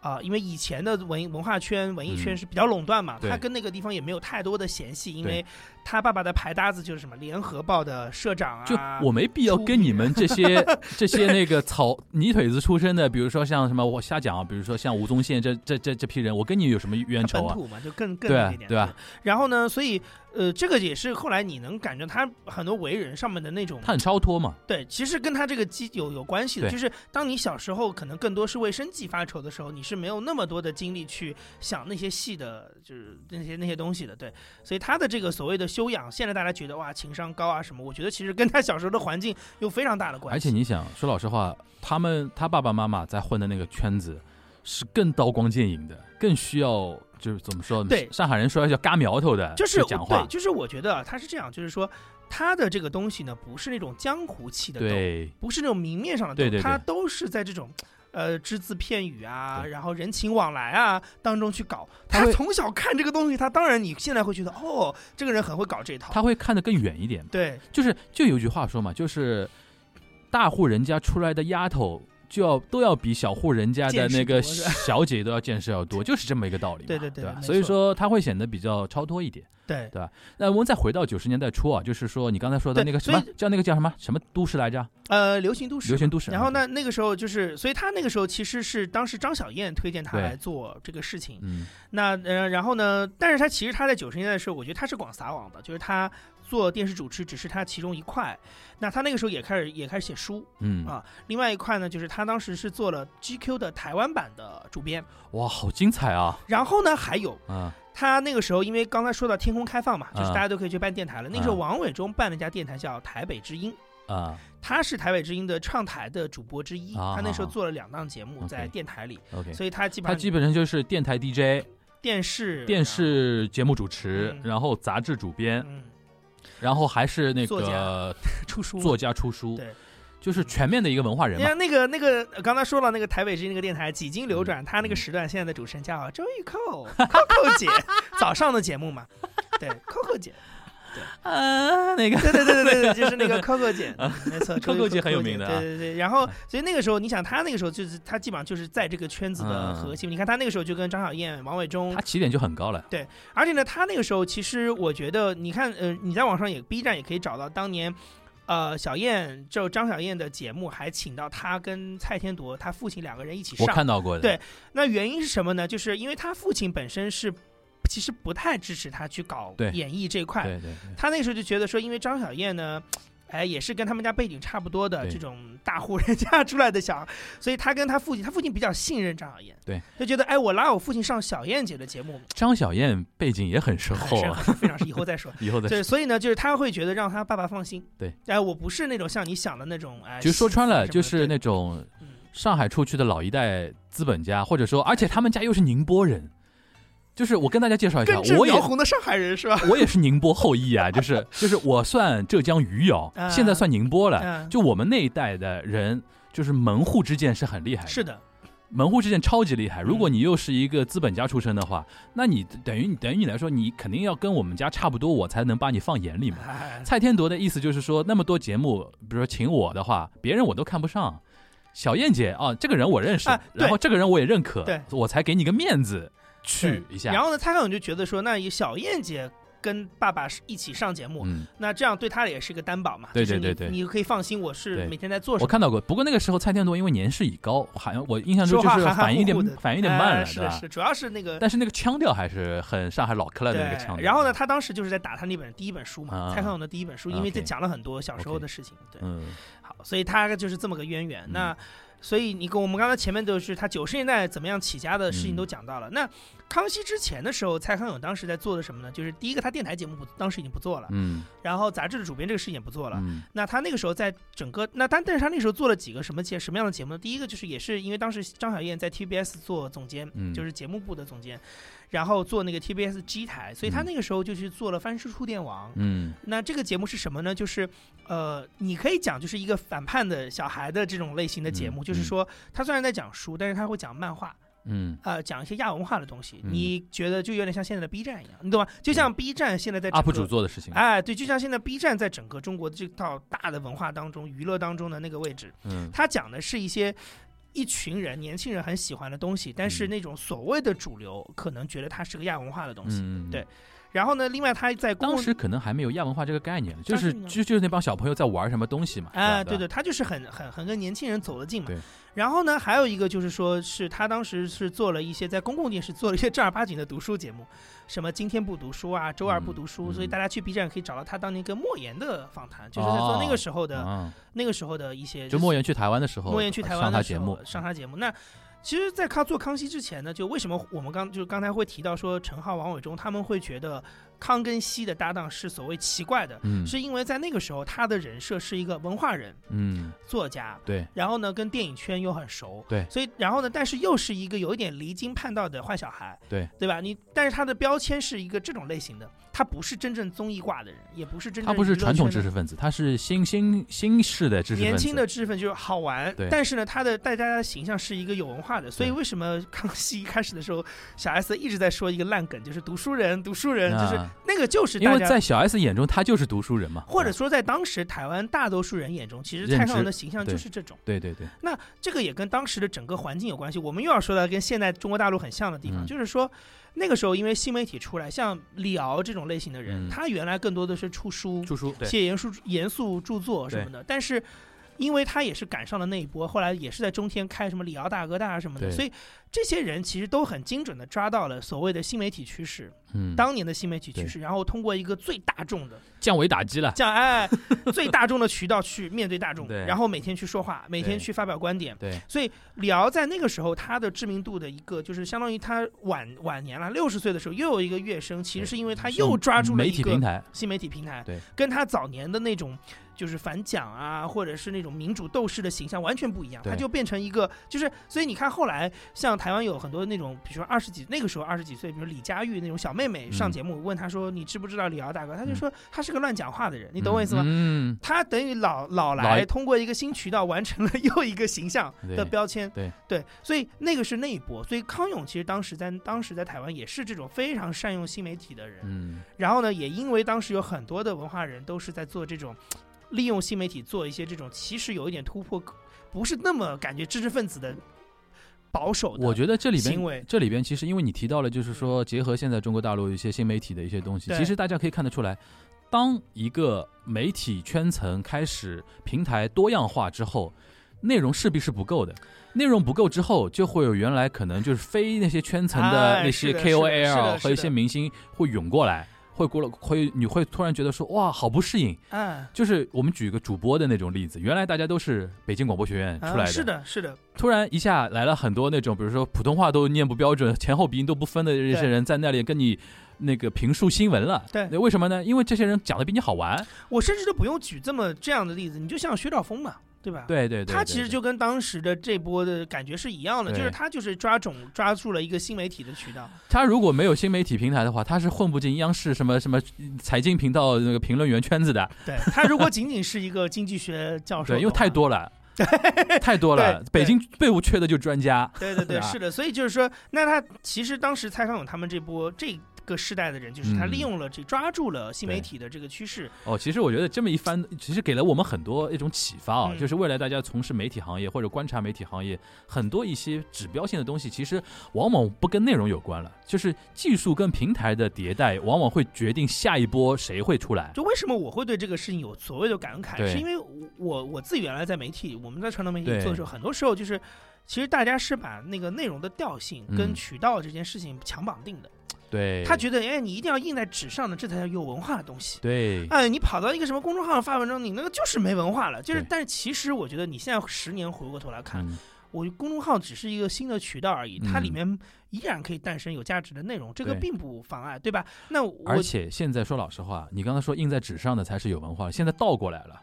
啊、因为以前的文文化圈、文艺圈嗯。是比较垄断嘛，对。他跟那个地方也没有太多的嫌隙，因为他爸爸的牌搭子就是什么《联合报》的社长啊，就我没必要跟你们这些 这些那个草泥腿子出身的，比如说像什么我瞎讲啊，比如说像吴宗宪这这这这批人，我跟你有什么冤仇啊？本土嘛，就更更对啊那一点，对吧？然后呢，所以呃，这个也是后来你能感觉他很多为人上面的那种他很超脱嘛，对，其实跟他这个基有有关系的，就是当你小时候可能更多是为生计发愁的时候，你是没有那么多的精力去想那些细的，就是那些那些东西的，对。所以他的这个所谓的修养，现在大家觉得哇情商高啊什么，我觉得其实跟他小时候的环境有非常大的关系而。且你想说老实话，他们他爸爸妈妈在混的那个圈子是更刀光剑影的，更需要就是怎么说？对上海人说叫嘎苗头的，就是讲话对，，就是我觉得啊他是这样，就是说他的这个东西呢，不是那种江湖气的斗，对不是那种明面上的对他都是在这种。呃，只字片语啊，然后人情往来啊当中去搞。他从小看这个东西，他当然你现在会觉得，哦，这个人很会搞这套。他会看得更远一点。对就是就有句话说嘛，就是大户人家出来的丫头就要都要比小户人家的那个小姐都要见识要多，就是这么一个道理嘛，对对对吧？所以说他会显得比较超脱一点。对对那我们再回到九十年代初啊，就是说你刚才说的那个什么叫那个叫什么什么都市来着？呃，流行都市。流行都市。然后呢，那个时候就是，所以他那个时候其实是当时张小燕推荐他来做这个事情。嗯，那呃，然后呢，但是他其实他在九十年代的时候，我觉得他是广撒网的，就是他做电视主持只是他其中一块。那他那个时候也开始也开始写书，嗯啊另外一块呢，就是他当时是做了 GQ 的台湾版的主编。哇，好精彩啊！然后呢，还有啊，他那个时候，因为刚才说到天空开放嘛，就是啊大家都可以去办电台了。那个时候，啊王伟忠办了一家电台叫台北之音。啊他是台北之音的唱台的主播之一，啊他那时候做了两档节目在电台里，，OK，所以他基本上他基本上就是电台 DJ、电视电视节目主持，嗯然后杂志主编，嗯然后还是那作个 出书。作家出书，对，就是全面的一个文化人嘛。你看那个那个呃刚才说了那个台北之音那个电台几经流嗯。转，他那个时段现在的主持人叫周玉蔻。Coco 姐，早上的节目嘛，对 Coco 姐，啊，那个对对对对对，就是那个 Coco 姐，嗯没错 Coco 姐很有名的啊对对对。然后，所以那个时候，你想他那个时候就是他基本上就是在这个圈子的核心。你看他那个时候就跟张小燕、王伟忠他，起点就很高了。对而且呢，他那个时候其实我觉得，你看，呃，你在网上也 B 站也可以找到当年。呃，小燕就张小燕的节目还请到他跟蔡天铎他父亲两个人一起我上，看到过的。对那原因是什么呢？就是因为他父亲本身是其实不太支持他去搞对。演艺这块，对对对。他那时候就觉得说，因为张小燕呢，哎，也是跟他们家背景差不多的这种大户人家出来的小孩，所以他跟他父亲，他父亲比较信任张小燕，对，就觉得哎，我拉我父亲上小燕姐的节目，张小燕背景也很深厚非常是以后再说。以后再说。对，所以呢，就是他会觉得让他爸爸放心。对，哎，我不是那种像你想的那种，哎，就说穿了，就是那种嗯。上海出去的老一代资本家，或者说，而且他们家又是宁波人，就是我跟大家介绍一下我也苗红的上海人是吧？我也是宁波后裔啊，就是就是我算浙江余姚，啊现在算宁波了。嗯，就我们那一代的人，就是门户之见是很厉害的，是的，门户之见超级厉害。如嗯果你又是一个资本家出身的话，那你等于等于你来说，你肯定要跟我们家差不多，我才能把你放眼里嘛。哎，蔡天铎的意思就是说，那么多节目，比如说请我的话，别人我都看不上。小燕姐啊，这个人我认识，然后这个人我也认可，我才给你个面子去一下。然后呢，蔡康永就觉得说，那以小燕姐跟爸爸是一起上节目，嗯，那这样对他也是一个担保嘛。对对对对你可以放心，我是每天在做什么。我看到过，不过那个时候蔡天铎因为年事已高，好像我印象中就是反应有点反应有点慢是是，主要是那个但是那个腔调还是很上海老克拉的那个腔调。然后呢，？他当时就是在打他那本第一本书嘛，啊蔡康永的第一本书，啊因为这讲了很多小时候的事情。对，嗯好，所以他就是这么个渊源。嗯那所以你跟我们刚才前面都是他九十年代怎么样起家的事情嗯都讲到了。那康熙之前的时候，蔡康永当时在做的什么呢？就是第一个，他电台节目不当时已经不做了，嗯然后杂志的主编这个事情也不做了。嗯那他那个时候在整个那但但是他那时候做了几个什么节什么样的节目呢？第一个就是也是因为当时张小燕在 TBS 做总监，嗯就是节目部的总监，然后做那个 TBS 机台，所以他嗯那个时候就去做了《翻书触电王》嗯那这个节目是什么呢？就是呃，你可以讲就是一个反叛的小孩的这种类型的节目，嗯就是说他虽然在讲书，但是他会讲漫画。嗯啊、讲一些亚文化的东西，嗯你觉得就有点像现在的 B 站一样，你懂吗？就像 B 站现在在整，UP 主做的事情。哎，对，就像现在 B 站在整个中国的这套大的文化当中、娱乐当中的那个位置，嗯它讲的是一些一群人、年轻人很喜欢的东西，但是嗯。那种所谓的主流可能觉得它是个亚文化的东西。嗯，对然后呢，另外他在当时可能还没有亚文化这个概念，就是就就是那帮小朋友在玩什么东西嘛。啊，对对对，他就是很很很跟年轻人走得近嘛对。然后呢，还有一个就是说，是他当时是做了一些在公共电视做了一些正儿八经的读书节目，什么今天不读书啊，周二不读书，嗯所以大家去 B 站可以找到他当年跟莫言的访谈，就是在做那个时候的、啊，那个时候的一些就莫言去台湾的时候，莫言去台湾的时候上他节目，上他节目。那其实，在他做康熙之前呢，就为什么我们刚就是刚才会提到说陈浩、王伟忠他们会觉得康跟熙的搭档是所谓奇怪的，嗯。是因为在那个时候他的人设是一个文化人、嗯，作家，对。然后呢跟电影圈又很熟，对。所以然后呢，但是又是一个有一点离经叛道的坏小孩，对。对吧？你但是他的标签是一个这种类型的，他不是真正综艺挂的人，也不是真正他不是传统知识分子，他是新新新式的知识分子，年轻的知识分子就是好玩对，但是呢，他的带大家的形象是一个有文化的，所以为什么 康熙一开始的时候，小 S 一直在说一个烂梗，就是读书人，读书人，就是啊那个就是因。为在小 S 眼中，他就是读书人嘛，或者说，在当时台湾大多数人眼中，其实认蔡康永的形象就是这种。对对对，那这个也跟当时的整个环境有关系。我们又要说到跟现在中国大陆很像的地方，嗯就是说那个时候因为新媒体出来，像李敖这种类型的人，嗯他原来更多的是出书、出书对写严肃严肃著作什么的，但是。因为他也是赶上了那一波，后来也是在中天开什么李敖大哥大什么的，所以这些人其实都很精准的抓到了所谓的新媒体趋势，嗯，当年的新媒体趋势，然后通过一个最大众的降维打击了，这样哎 最大众的渠道去面对大众，对然后每天去说话，每天去发表观点，对，所以李敖在那个时候，他的知名度的一个就是相当于他晚晚年了，六十岁的时候又有一个跃升，其实是因为他又抓住了媒一个体平台，新媒体平台，对，跟他早年的那种就是反蒋啊，或者是那种民主斗士的形象完全不一样，他就变成一个就是，所以你看后来像台湾有很多那种，比如说二十几那个时候二十几岁，比如李佳玉那种小妹妹上嗯。节目问他说你知不知道李敖大哥，他就嗯。说他是个乱讲话的人，你懂我意思吗？嗯，他等于老老老来通过一个新渠道完成了 又一个形象的标签，对。对，所以那个是那一波，所以康永其实当时在当时在台湾也是这种非常善用新媒体的人，嗯，然后呢，也因为当时有很多的文化人都是在做这种利用新媒体做一些这种其实有一点突破，不是那么感觉知识分子的保守的，我觉得这里边行为这里边其实因为你提到了，就是说结合现在中国大陆一些新媒体的一些东西，其实大家可以看得出来，当一个媒体圈层开始平台多样化之后，内容势必是不够的。内容不够之后，就会有原来可能就是非那些圈层的哎那些 KOL 和一些明星会涌过来，会过了会你会突然觉得说哇好不适应。哎。就是我们举个主播的那种例子，原来大家都是北京广播学院出来的，是的，是的，突然一下来了很多那种，比如说普通话都念不标准、前后鼻音都不分的这些人，在那里跟你那个评述新闻了。对为什么呢？因为这些人讲的比你好玩。我甚至都不用举这么这样的例子，你就像薛兆丰嘛，对对吧？对对对，他其实就跟当时的这波的感觉是一样的，就是他就是抓种抓住了一个新媒体的渠道。他如果没有新媒体平台的话，他是混不进央视什么什么财经频道那个评论员圈子的。对他如果仅仅是一个经济学教授，对，因为太多了，太多了。北京队伍缺的就专家。对对对，是的，所以就是说，那他其实当时蔡康永他们这波这个世代的人，就是他嗯。利用了这抓住了新媒体的这个趋势，哦，其实我觉得这么一番，其实给了我们很多一种启发啊，嗯。就是未来大家从事媒体行业或者观察媒体行业，很多一些指标性的东西，其实往往不跟内容有关了，就是技术跟平台的迭代，往往会决定下一波谁会出来。就为什么我会对这个事情有所谓的感慨，是因为我我自己原来在媒体，我们在传统媒体做的时候，很多时候就是，其实大家是把那个内容的调性跟嗯渠道这件事情强绑定的。对，他觉得，哎，你一定要印在纸上的，这才叫有文化的东西。对哎，你跑到一个什么公众号上发文章，你那个就是没文化了。就是，但是其实我觉得你现在十年回过头来看，嗯，我公众号只是一个新的渠道而已，它里嗯面依然可以诞生有价值的内容，这个并不妨碍，对吧？那而且现在说老实话，你刚才说印在纸上的才是有文化，现在倒过来了。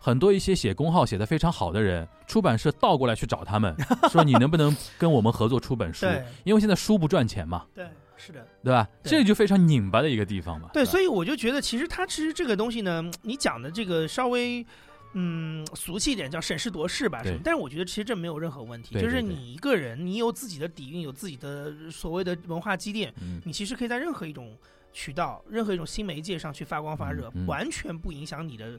很多一些写公号写的非常好的人，出版社倒过来去找他们，说你能不能跟我们合作出本书？因为现在书不赚钱嘛，对是的。对吧？对这就非常拧巴的一个地方嘛。对，吧所以我就觉得，其实它其实这个东西呢，你讲的这个稍微。嗯，俗气一点叫审时度势吧？但是我觉得其实这没有任何问题，对对对就是你一个人，你有自己的底蕴，有自己的所谓的文化积淀，嗯，你其实可以在任何一种渠道、任何一种新媒介上去发光发热，嗯嗯完全不影响你的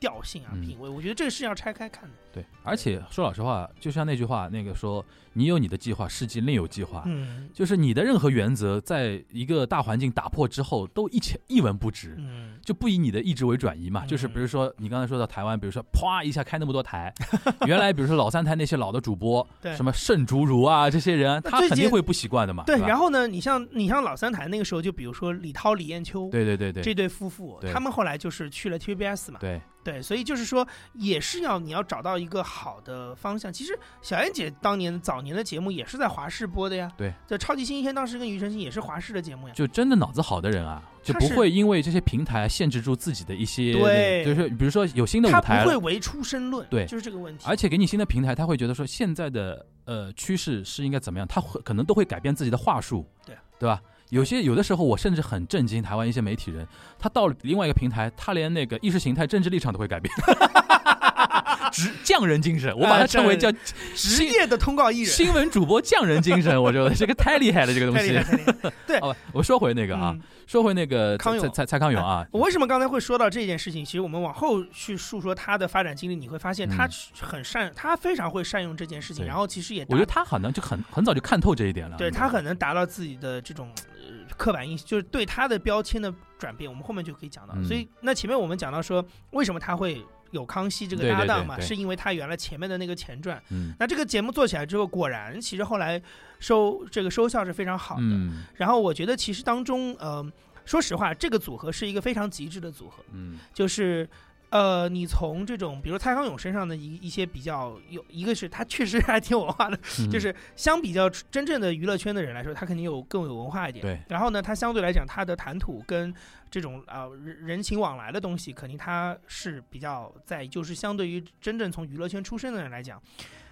调性啊、嗯品味。我觉得这个是要拆开看的。对。而且说老实话，就像那句话，那个说你有你的计划，世界另有计划。嗯就是你的任何原则，在一个大环境打破之后，都一钱一文不值。嗯，就不以你的意志为转移嘛，嗯就是比如说你刚才说到台湾，比如说啪一下开那么多台，原来比如说老三台那些老的主播，对什么盛竹如啊这些人，他肯定会不习惯的嘛。对。然后呢，你像你像老三台那个时候，就比如说李涛、李艳秋对对对对这对夫妇，他们后来就是去了 TVBS 嘛。对对，所以就是说，也是要你要找到一个好的方向。其实小燕姐当年早年的节目也是在华视播的呀。对，这超级星期天当时跟庾澄庆也是华视的节目呀。就真的脑子好的人啊，就不会因为这些平台限制住自己的一些，对就是比如说有新的舞台他，不会唯出生论，对就是这个问题。而且给你新的平台，他会觉得说现在的呃趋势是应该怎么样，他会可能都会改变自己的话术，对对吧？有些有的时候，我甚至很震惊，台湾一些媒体人，他到了另外一个平台，他连那个意识形态、政治立场都会改变，职匠人精神，我把它称为叫 职业的通告艺人，新闻主播匠人精神，我觉得这个太厉害了，这个东西。对。好吧，我说回那个啊，嗯。说回那个康永。蔡蔡蔡康永啊，我为什么刚才会说到这件事情？其实我们往后去述说他的发展经历，你会发现他嗯。很善，他非常会善用这件事情，然后其实也我觉得他好像就很很早就看透这一点了。对他很能达到自己的这种呃刻板印象，就是对他的标签的转变，我们后面就可以讲到。嗯所以那前面我们讲到说，为什么他会有康熙这个搭档嘛，对对是因为他原来前面的那个前传。嗯那这个节目做起来之后，果然其实后来收这个收效是非常好的。嗯然后我觉得其实当中，呃，说实话，这个组合是一个非常极致的组合，嗯就是。呃，你从这种，比如蔡康永身上的一一些比较有，一个是他确实 还挺有文化的，嗯，就是相比较真正的娱乐圈的人来说，他肯定有更有文化一点。对。然后呢，他相对来讲，他的谈吐跟这种啊、人人情往来的东西，肯定他是比较在，就是相对于真正从娱乐圈出身的人来讲。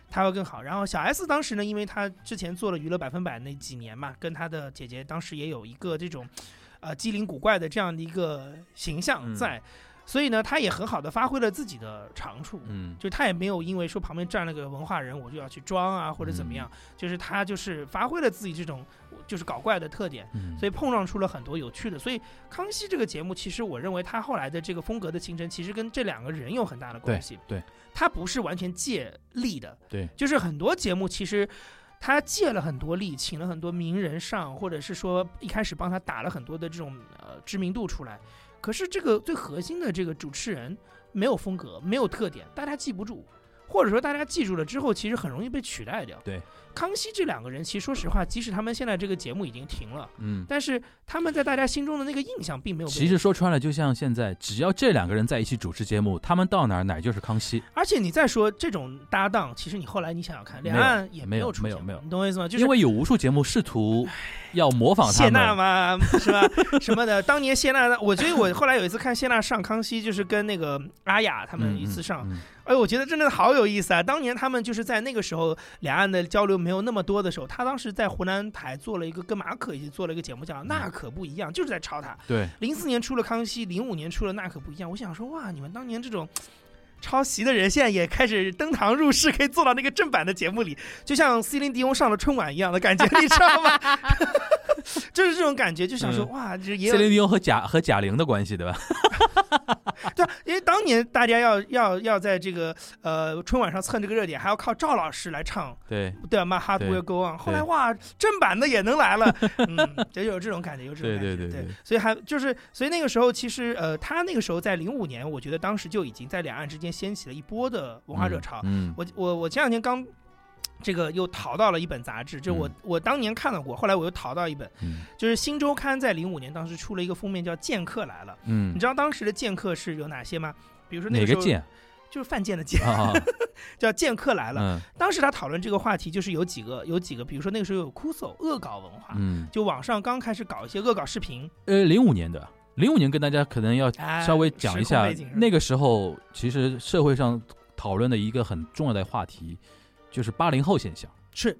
他会更好。然后小 S 当时呢，因为他之前做了娱乐百分百那几年嘛，跟他的姐姐当时也有一个这种，呃，机灵古怪的这样的一个形象嗯在，所以呢，他也很好的发挥了自己的长处。嗯就他也没有因为说旁边站了个文化人，我就要去装啊或者怎么嗯样，就是他就是发挥了自己这种就是搞怪的特点，嗯，所以碰撞出了很多有趣的。所以康熙这个节目，其实我认为他后来的这个风格的形成，其实跟这两个人有很大的关系。对对他不是完全借力的，对，就是很多节目其实。他借了很多力，请了很多名人上，或者是说一开始帮他打了很多的这种呃知名度出来。可是这个最核心的这个主持人没有风格，没有特点，大家记不住，或者说大家记住了之后，其实很容易被取代掉。对，康熙这两个人，其实说实话，即使他们现在这个节目已经停了，嗯。但是他们在大家心中的那个印象并没有被。其实说穿了，就像现在，只要这两个人在一起主持节目，他们到哪儿哪儿就是康熙。而且你再说这种搭档，其实你后来你想想看，两岸也没有有出现没有没有你懂我意思吗？就是因为有无数节目试图要模仿他谢娜们，嘛，是吧？什么的，当年谢娜，我觉得我后来有一次看谢娜上康熙，就是跟那个阿雅他们嗯一次上，，嗯哎，我觉得真的好有意思啊！当年他们就是在那个时候，两岸的交流没有那么多的时候，他当时在湖南台做了一个跟马可一起做了一个节目叫《那可不一样》，就是在抄他。对，零四年出了康熙，零五年出了那可不一样。我想说，哇，你们当年这种。抄袭的人现在也开始登堂入室，可以做到那个正版的节目里，就像 C 林迪翁上了春晚一样的感觉，你知道吗？就是这种感觉，就想说，嗯哇，这也谢有琳迪翁和贾和贾玲的关系，对吧？对啊，因为当年大家要要要在这个呃春晚上蹭这个热点，还要靠赵老师来唱，对，对吧？My heart 对 will go on。后来对哇，正版的也能来了，嗯，就有这种感觉，有这种对感觉，对对对所以还就是，所以那个时候其实呃，他那个时候在零五年，我觉得当时就已经在两岸之间掀起了一波的文化热潮。嗯，我我我前两天刚。这个又淘到了一本杂志，就我、嗯我当年看到过，后来我又淘到一本，嗯就是《新周刊》在零五年当时出了一个封面叫《剑客来了》，嗯你，知道当时的剑客是有哪些吗？比如说那个时候哪个剑就是犯贱的贱，啊？叫剑客来了。嗯当时他讨论这个话题，就是有几个有几个，比如说那个时候有酷搜恶搞文化，嗯，就网上刚开始搞一些恶搞视频，呃，零五年的，零五年跟大家可能要哎稍微讲一下那个时候，其实社会上讨论的一个很重要的话题，就是八零后现象。是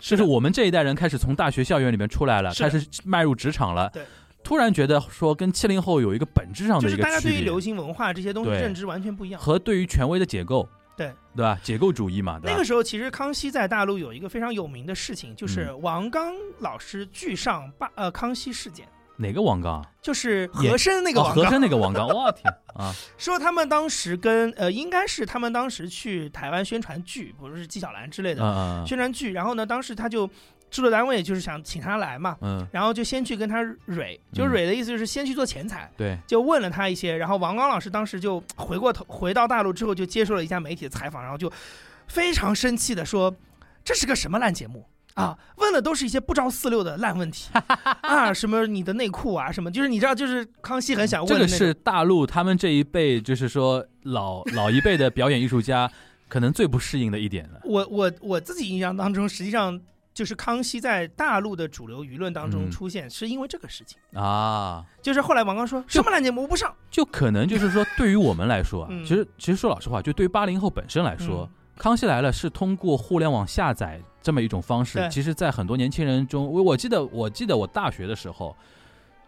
就是我们这一代人开始从大学校园里面出来了，开始迈入职场了，对，突然觉得说跟七零后有一个本质上就是的一个区别大家对于流，行文化这些东西认知完全不一样。和对于权威的解构，对。对吧？解构主义嘛，那个时候，其实康熙在大陆有一个非常有名的事情，就是嗯。王刚老师拒上八呃康熙事件，哪个王刚啊？就是和珅那个哦，和王刚，珅那个王刚，我天啊！说他们当时跟呃应该是他们当时去台湾宣传剧，不是纪晓岚之类的，宣传剧，然后呢，当时他就制作单位就是想请他来嘛，嗯，然后就先去跟他蕊，就嗯蕊的意思就是先去做前台，对，就问了他一些，然后王刚老师当时就回过头回到大陆之后，就接受了一家媒体的采访，然后就非常生气的说：“这是个什么烂节目？”啊，问的都是一些不着四六的烂问题。啊，什么你的内裤啊，什么，就是你知道，就是康熙很想问这个是大陆他们这一辈，就是说老老一辈的表演艺术家，可能最不适应的一点了。我我我自己印象当中，实际上就是康熙在大陆的主流舆论当中嗯。出现，是因为这个事情。啊，就是后来王刚说什么烂节目我不上，就可能就是说，对于我们来说啊，嗯。其实其实说老实话，就对于八零后本身来说，康熙来了》是通过互联网下载这么一种方式。其实，在很多年轻人中，我我记得我记得我大学的时候。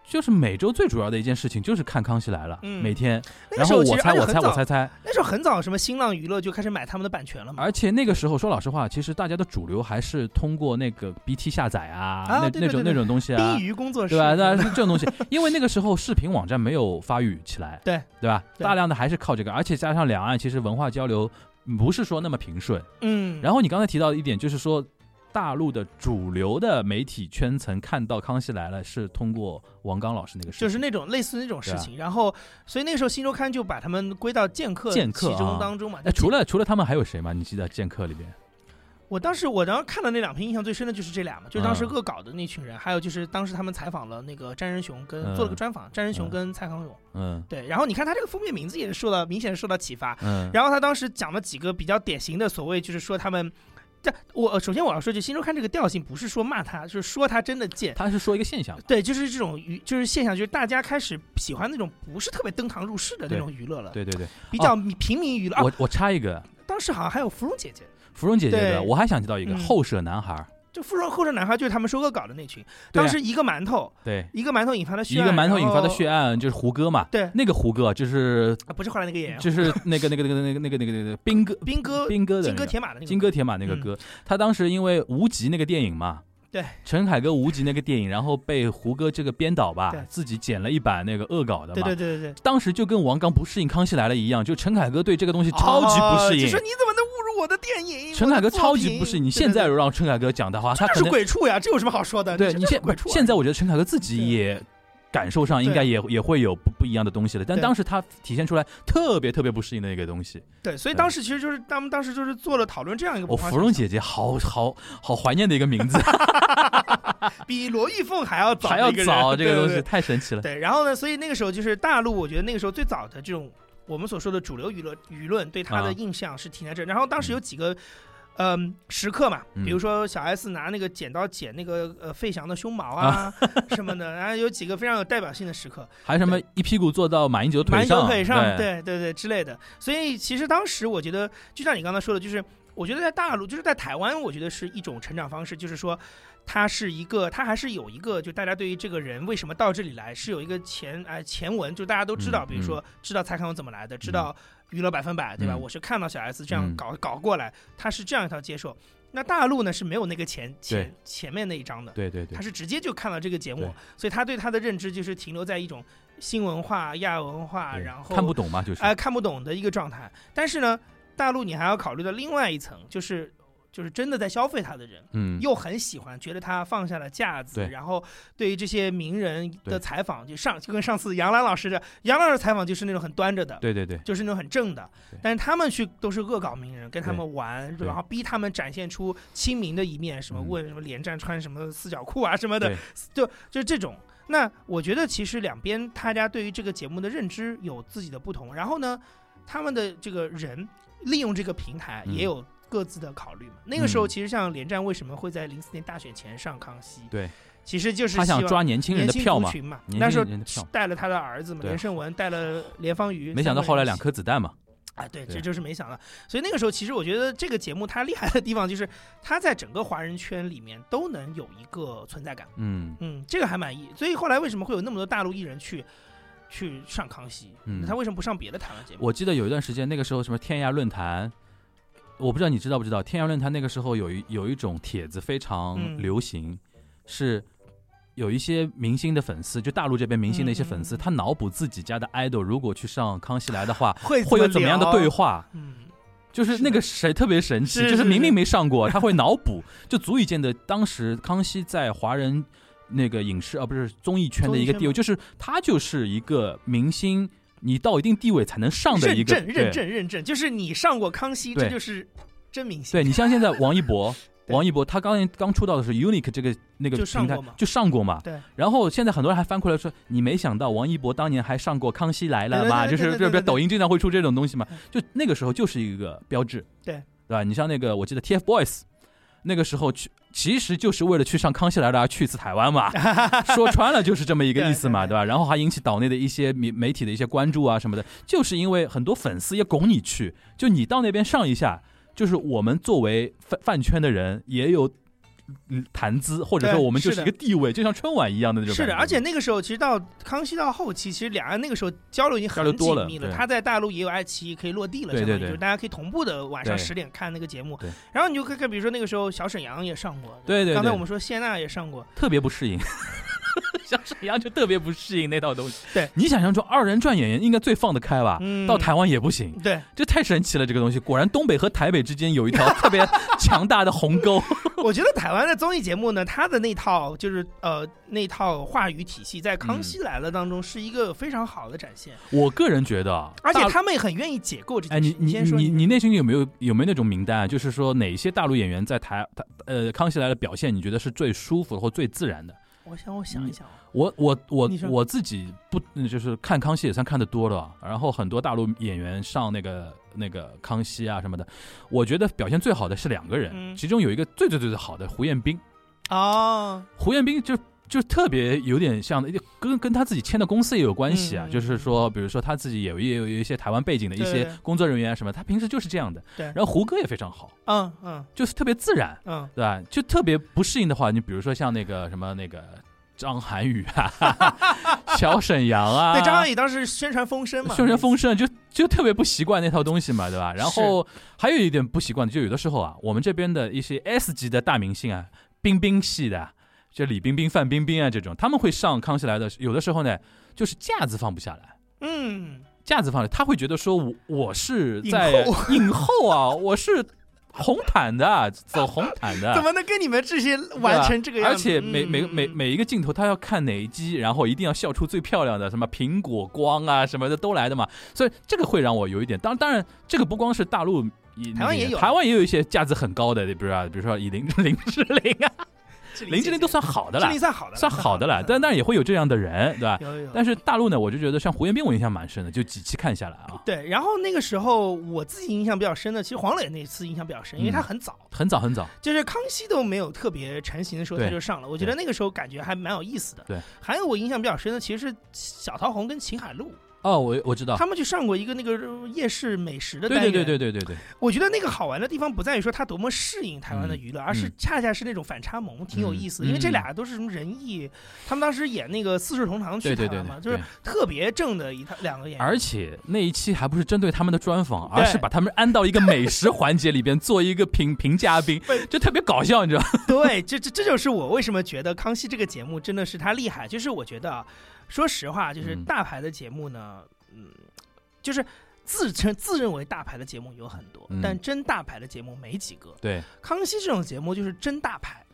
就是每周最主要的一件事情就是看《康熙来了》，嗯每天，然后我猜我猜我猜猜，那时候很早，什么新浪娱乐就开始买他们的版权了嘛。而且那个时候说老实话，其实大家的主流还是通过那个 BT 下载啊，啊那那种那种东西啊冰，鱼工作室，对吧？那这种东西，因为那个时候视频网站没有发育起来，对对吧？对大量的还是靠这个，而且加上两岸其实文化交流不是说那么平顺。嗯，然后你刚才提到的一点就是说，大陆的主流的媒体圈层看到《康熙来了》是通过王刚老师那个事情，就是那种类似那种事情，然后所以那个时候《新周刊》就把他们归到剑客剑客其中啊当中嘛。哎，除了除了他们还有谁吗？你记得剑客里边？我当时我当时看的那两篇印象最深的就是这俩嘛，就是当时嗯恶搞的那群人，还有就是当时他们采访了那个詹仁雄跟嗯做了个专访，詹仁雄嗯跟蔡康永。嗯对，然后你看他这个封面名字也是受到明显受到启发，嗯，然后他当时讲了几个比较典型的所谓，就是说他们，这我首先我要说，就《新周刊》这个调性不是说骂他，就是说他真的贱。他是说一个现象，对，就是这种娱，就是现象，就是大家开始喜欢那种不是特别登堂入室的那种娱乐了，对对对。比较平民娱乐。啊，我我插一个，当时好像还有芙蓉姐姐，芙蓉姐姐的，我还想提到一个嗯后舍男孩儿，就芙蓉后舍男孩就是他们说恶搞的那群。当时一个馒头，对，一个馒头引发的血案一，个馒头引发的血案就是胡歌嘛，对那个胡歌就是啊，不是后来那个演员，就是那个那个那个那个那个那个那个兵哥兵哥兵哥的金戈铁马的那个金戈铁马那个嗯歌，他当时因为无极那个电影嘛。对，陈凯歌无极那个电影，然后被胡歌这个编导吧，自己剪了一版那个恶搞的嘛。对对对对对，当时就跟王刚不适应《康熙来了》一样，就陈凯歌对这个东西超级不适应说。你怎么辱我的电影？陈凯歌超级不适应，品你现在对对对让陈凯歌讲的话，他这是鬼畜呀，这有什么好说的？对你现。现在我觉得陈凯歌自己也感受上应该也也会有不不一样的东西了，但当时他体现出来特别特别不适应的一个东西。对，所以当时其实就是他们当时就是做了讨论这样一个哦，文化现象芙蓉姐姐好好好怀念的一个名字，比罗玉凤还要早还要早，这个东西太神奇了。对，然后呢，所以那个时候就是大陆，我觉得那个时候最早的这种我们所说的主流舆论舆论对他的啊印象是停在这儿。然后当时有几个。嗯，时刻嘛，嗯比如说小 S 拿那个剪刀剪那个呃费翔的胸毛啊 什么的，然后有几个非常有代表性的时刻，还有什么一屁股坐到马英九马英九腿上，对对对之类的。所以其实当时我觉得，就像你刚才说的，就是我觉得在大陆，就是在台湾，我觉得是一种成长方式，就是说。他是一个，他还是有一个，就大家对于这个人为什么到这里来，是有一个前哎前文，就大家都知道，嗯比如说知道蔡康永怎么来的，知道娱乐百分百，对吧？嗯。我是看到小 S 这样嗯。搞搞过来，他是这样一套接受。那大陆呢是没有那个前前前面那一章的，对对对。他，是直接就看到这个节目，所以他对他的认知就是停留在一种新文化、亚文化，然后看不懂嘛，就是。哎、看不懂的一个状态。但是呢，大陆你还要考虑到另外一层，就是就是真的在消费他的人。嗯，又很喜欢，觉得他放下了架子，对。然后对于这些名人的采访，就上就跟上次杨澜老师的杨澜老师采访就是那种很端着的，对对对，就是那种很正的，但是他们去都是恶搞名人，跟他们玩，然后逼他们展现出亲民的一面，什么嗯。问什么连战穿什么四角裤啊什么的，就就这种。那我觉得其实两边大家对于这个节目的认知有自己的不同，然后呢，他们的这个人利用这个平台嗯。也有各自的考虑嘛。那个时候嗯其实像连战为什么会在零四年大选前上康熙，对，其实就是他想抓年轻人的票嘛，那时候带了他的儿子嘛，连胜文带了连方瑜，没想到后来两颗子弹嘛，啊，对，对这就是没想到。所以那个时候，其实我觉得这个节目它厉害的地方，就是它在整个华人圈里面都能有一个存在感。嗯嗯，这个还满意。所以后来为什么会有那么多大陆艺人去去上康熙？嗯他为什么不上别的台湾节目？我记得有一段时间，那个时候什么天涯论坛，我不知道你知道不知道，天涯论坛那个时候有一有一种帖子非常嗯。流行，是有一些明星的粉丝，就大陆这边明星的一些粉丝，他脑补自己家的 idol 如果去上康熙来的话，会会有怎么样的对？话？嗯，就是那个谁特别神奇，是就是明明没上过，他会脑补，就足以见得当时康熙在华人那个影视啊不是综艺圈的一个地位，就是他就是一个明星，你到一定地位才能上的一个认证、认证、认证，就是你上过康熙，这就是真明星。对你像现在王一博，王一博他刚刚出道的时候，Unique 这个那个平台就上过嘛。对。然后现在很多人还翻过来说，你没想到王一博当年还上过《康熙来了》嘛？就是就是对对对抖音经常会出这种东西嘛。就那个时候就是一个标志，对对吧？你像那个我记得 TFBOYS 那个时候去。其实就是为了去上《康熙来了》而去一次台湾嘛，说穿了就是这么一个意思嘛，对吧？然后还引起岛内的一些媒媒体的一些关注啊什么的，就是因为很多粉丝也拱你去，就你到那边上一下，就是我们作为饭饭圈的人也有嗯谈资，或者说我们就是一个地位，就像春晚一样的那种是的，而且那个时候其实到康熙到后期，其实两岸那个时候交流已经很紧密了。对。他在大陆也有爱奇艺可以落地了，对对对相当于就是大家可以同步的晚上十点看那个节目。然后你就看看，比如说那个时候小沈阳也上过，对对对。刚才我们说谢娜也上过，特别不适应。小沈阳就特别不适应那套东西。对你想象中二人转演员应该最放得开吧？嗯到台湾也不行，对，这太神奇了。这个东西果然东北和台北之间有一条 特别强大的鸿沟。我觉得台湾的综艺节目呢，它的那套就是呃那套话语体系，在《康熙来了》当中是一个非常好的展现，我个人觉得啊，而且他们也很愿意解构这哎，件事。你你先说你你内心有没有有没有那种名单啊？就是说哪些大陆演员在台台呃《康熙来了》表现，你觉得是最舒服的或最自然的？我想我想一想啊，我我我我自己不嗯就是看康熙也算看的多了，然后很多大陆演员上那个那个康熙啊什么的，我觉得表现最好的是两个人，嗯其中有一个最最最最好的胡彦斌，哦，胡彦斌就。就特别有点像，跟跟他自己签的公司也有关系啊。嗯就是说，比如说他自己有也有有一些台湾背景的一些工作人员啊什么，他平时就是这样的。对然后胡歌也非常好，嗯嗯就是特别自然，嗯，对吧？就特别不适应的话，你比如说像那个什么那个张涵予啊，小沈阳啊，对，张涵予当时宣传风声嘛，宣传风声，就就特别不习惯那套东西嘛，对吧？然后还有一点不习惯的，就有的时候啊，我们这边的一些 S 级的大明星啊，冰冰系的，就李冰冰、范冰冰啊这种，他们会上《康熙来的》，有的时候呢，就是架子放不下来。嗯，架子放下，他会觉得说我我是在影后啊，我是红毯的，走红毯的，怎么能跟你们这些完成这个样子？而且每每嗯每每一个镜头，他要看哪一机，然后一定要笑出最漂亮的，什么苹果光啊什么的都来的嘛。所以这个会让我有一点，当当然这个不光是大陆，台湾也有台湾也有一些架子很高的，比如啊，比如说以林 林志玲啊，林志玲都算好的了算好的了，算好的了，嗯但 但也会有这样的人，对吧？有有有。但是大陆呢，我就觉得像胡彦斌，我印象蛮深的，就几期看下来啊，对，然后那个时候我自己印象比较深的，其实黄磊那次印象比较深，因为他嗯很早，很早很早，就是康熙都没有特别成型的时候他就上了，我觉得那个时候感觉还蛮有意思的。对，还有我印象比较深的其实是小桃红跟秦海璐，哦，我我知道，他们去上过一个那个夜市美食的对单元。对对对对对对，我觉得那个好玩的地方不在于说他多么适应台湾的娱乐，而是嗯恰恰是那种反差萌，挺有意思。的因为这嗯俩都是什么仁义，他们当时演那个《四世同堂》去对对对就是，特别正的一他两个演员。而且那一期还不是针对他们的专访，而是把他们安到一个美食环节里边做一个评 评嘉宾，就特别搞笑，你知道吗？对，这这这就是我为什么觉得康熙这个节目真的是他厉害。就是我觉得啊，说实话，就是嗯大牌的节目呢，嗯，就是自称自认为大牌的节目有很多，嗯但真大牌的节目没几个。对，康熙这种节目就是真大牌。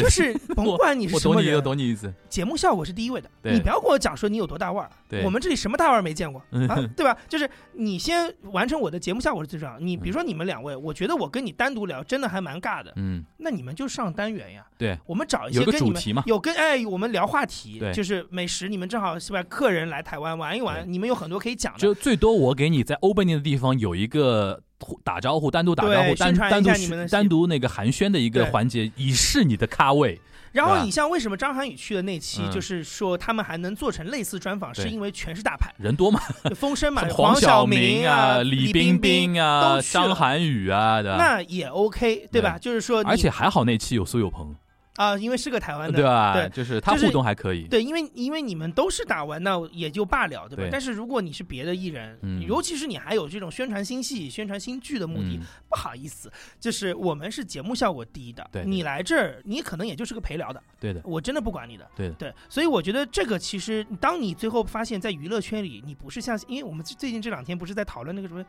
对就是甭管你是什么人，懂你意思。节目效果是第一位的。你不要跟我讲说你有多大腕儿，我们这里什么大腕儿没见过嗯 啊，对吧？就是你先完成我的节目效果是最重要。你比如说嗯你们两位，我觉得我跟你单独聊真的还蛮尬的，嗯，那你们就上单元呀。对，我们找一些跟你们有跟哎，我们聊话题，就是美食，你们正好是吧？客人来台湾玩一玩，你们有很多可以讲的。就最多我给你在 opening 的地方有一个互打招呼，单独打招呼，单单独单独那个寒暄的一个环节，以示你的咖位。然后你像为什么张涵予去的那期，嗯就是说他们还能做成类似专访，是因为全是大牌，人多嘛，风声嘛，黄晓明啊，李冰冰冰啊，张涵予啊，对吧？那也 OK，对吧？就是说，而且还好那期有苏有朋，啊，因为是个台湾的，对吧？对就是他互动还可以。对，因为因为你们都是打完，那也就罢了，对吧？对但是如果你是别的艺人，嗯尤其是你还有这种宣传新戏、宣传新剧的目的，嗯不好意思，就是我们是节目效果第一的，对对你来这儿，你可能也就是个陪聊的，对的，我真的不管你的。对的，对，所以我觉得这个其实，当你最后发现，在娱乐圈里，你不是像，因为我们最近这两天不是在讨论那个什么，《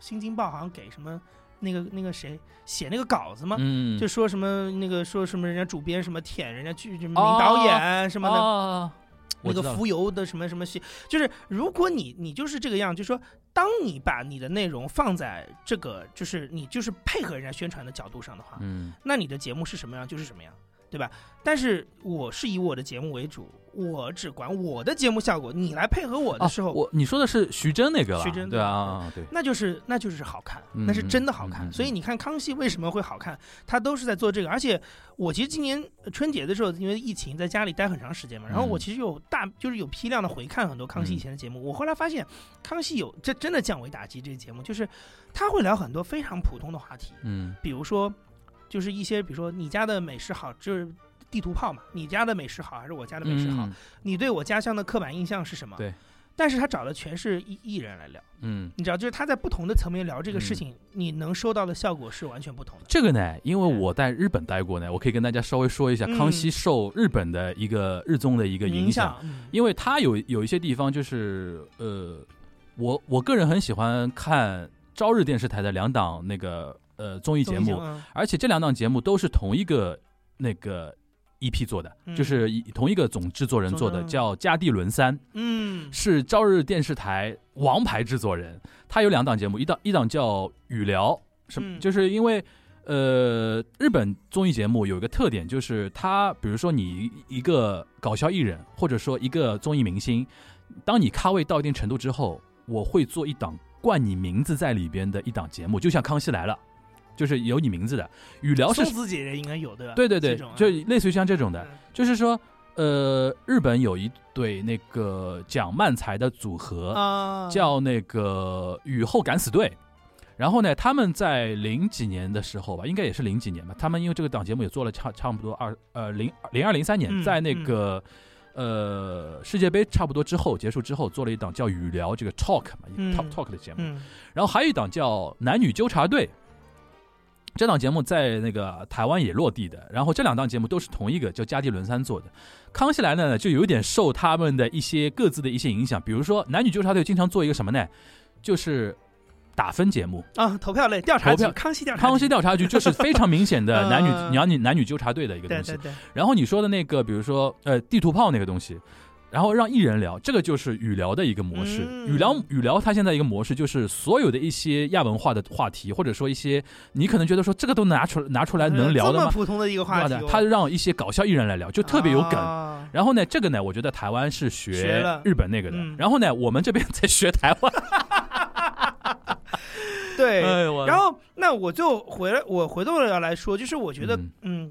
新京报》好像给什么那个那个谁写那个稿子吗？嗯，就说什么那个说什么人家主编什么舔人家剧什么导演什么的，啊，那个浮游的什么什么戏，就是如果你你就是这个样，就说当你把你的内容放在这个就是你就是配合人家宣传的角度上的话，嗯那你的节目是什么样就是什么样，对吧？但是我是以我的节目为主，我只管我的节目效果，你来配合我的啊时候，我你说的是徐峥那个吧？徐峥对啊啊，对，那就是那就是好看，嗯那是真的好看。所以你看康熙为什么会好看，他都是在做这个。而且我其实今年春节的时候，因为疫情在家里待很长时间嘛，然后我嗯其实有大就是有批量的回看很多康熙以前的节目。我后来发现，康熙有这真的降维打击这个节目，就是他会聊很多非常普通的话题，嗯比如说就是一些比如说你家的美食好，就是。地图炮嘛，你家的美食好还是我家的美食好？嗯你对我家乡的刻板印象是什么？对。但是他找的全是艺艺人来聊。嗯，你知道，就是他在不同的层面聊这个事情，你能收到的效果是完全不同的。这个呢，因为我在日本待过呢，我可以跟大家稍微说一下嗯康熙受日本的一个日综的一个影响，响，嗯因为他有有一些地方就是呃，我我个人很喜欢看朝日电视台的两档那个呃综艺节目，嗯而且这两档节目都是同一个那个 EP 做的，嗯就是同一个总制作人做的，叫加地伦三，嗯是朝日电视台王牌制作人。他有两档节目，一档一档叫语聊，什么、嗯就是因为。呃，日本综艺节目有一个特点，就是他，比如说你一个搞笑艺人，或者说一个综艺明星，当你咖位到一定程度之后，我会做一档冠你名字在里边的一档节目，就像《康熙来了》，就是有你名字的。语聊是松子姐姐应该有对吧？对对对啊，就类似于像这种的，嗯就是说，呃，日本有一对那个讲漫才的组合，啊，叫那个雨后敢死队。然后呢，他们在零几年的时候吧，应该也是零几年吧，他们因为这个档节目也做了差差不多二呃零零二零三年，嗯在那个、呃世界杯差不多之后结束之后，做了一档叫语聊这个 talk 嘛、嗯 talk talk 的节目。嗯然后还有一档叫男女纠察队，这档节目在那个台湾也落地的。然后这两档节目都是同一个叫加地伦三做的。康熙来了呢，就有点受他们的一些各自的一些影响，比如说男女纠察队经常做一个什么呢？就是打分节目，啊，投票类调查局，投票康熙调查，康熙调查局就是非常明显的男女嗯男女男女纠察队的一个东西对对。对，然后你说的那个，比如说呃地图炮那个东西，然后让艺人聊，这个就是语聊的一个模式。嗯语聊语聊，它现在一个模式就是所有的一些亚文化的话题，或者说一些你可能觉得说这个都拿出拿出来能聊这么的吗？普通的一个话题哦，他让一些搞笑艺人来聊，就特别有梗。啊然后呢，这个呢，我觉得台湾是学日本那个的，嗯然后呢，我们这边在学台湾。对，哎然后那我就回来，我回头了要来说，就是我觉得，嗯嗯。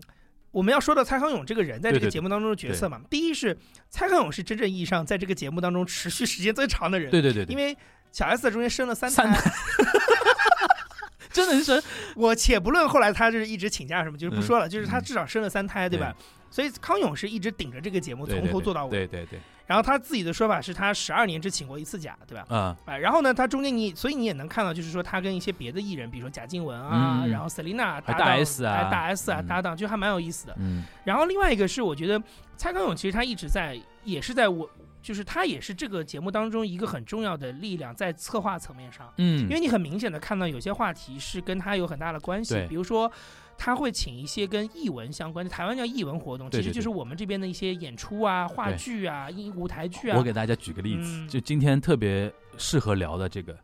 我们要说到蔡康永这个人在这个节目当中的角色嘛，第一是蔡康永是真正意义上在这个节目当中持续时间最长的人，对对对对，因为小 S 在中间生了三三胎，真的是我且不论后来他就是一直请假什么，就是不说了，就是他嗯。至少生了三胎，对吧？所以康永是一直顶着这个节目从头做到尾。对对对，然后他自己的说法是他十二年只请过一次假，对吧？嗯，啊，然后呢，他中间你，所以你也能看到，就是说他跟一些别的艺人，比如说贾静雯啊，嗯然后 Selina 搭档 S 啊哎大 S 啊嗯搭档，就还蛮有意思的。嗯然后另外一个是，我觉得蔡康永其实他一直在，也是在我，就是他也是这个节目当中一个很重要的力量，在策划层面上。嗯，因为你很明显的看到有些话题是跟他有很大的关系，比如说他会请一些跟艺文相关的，台湾叫艺文活动，其实就是我们这边的一些演出啊、话剧啊、音舞台剧啊。我给大家举个例子，嗯。就今天特别适合聊的这个，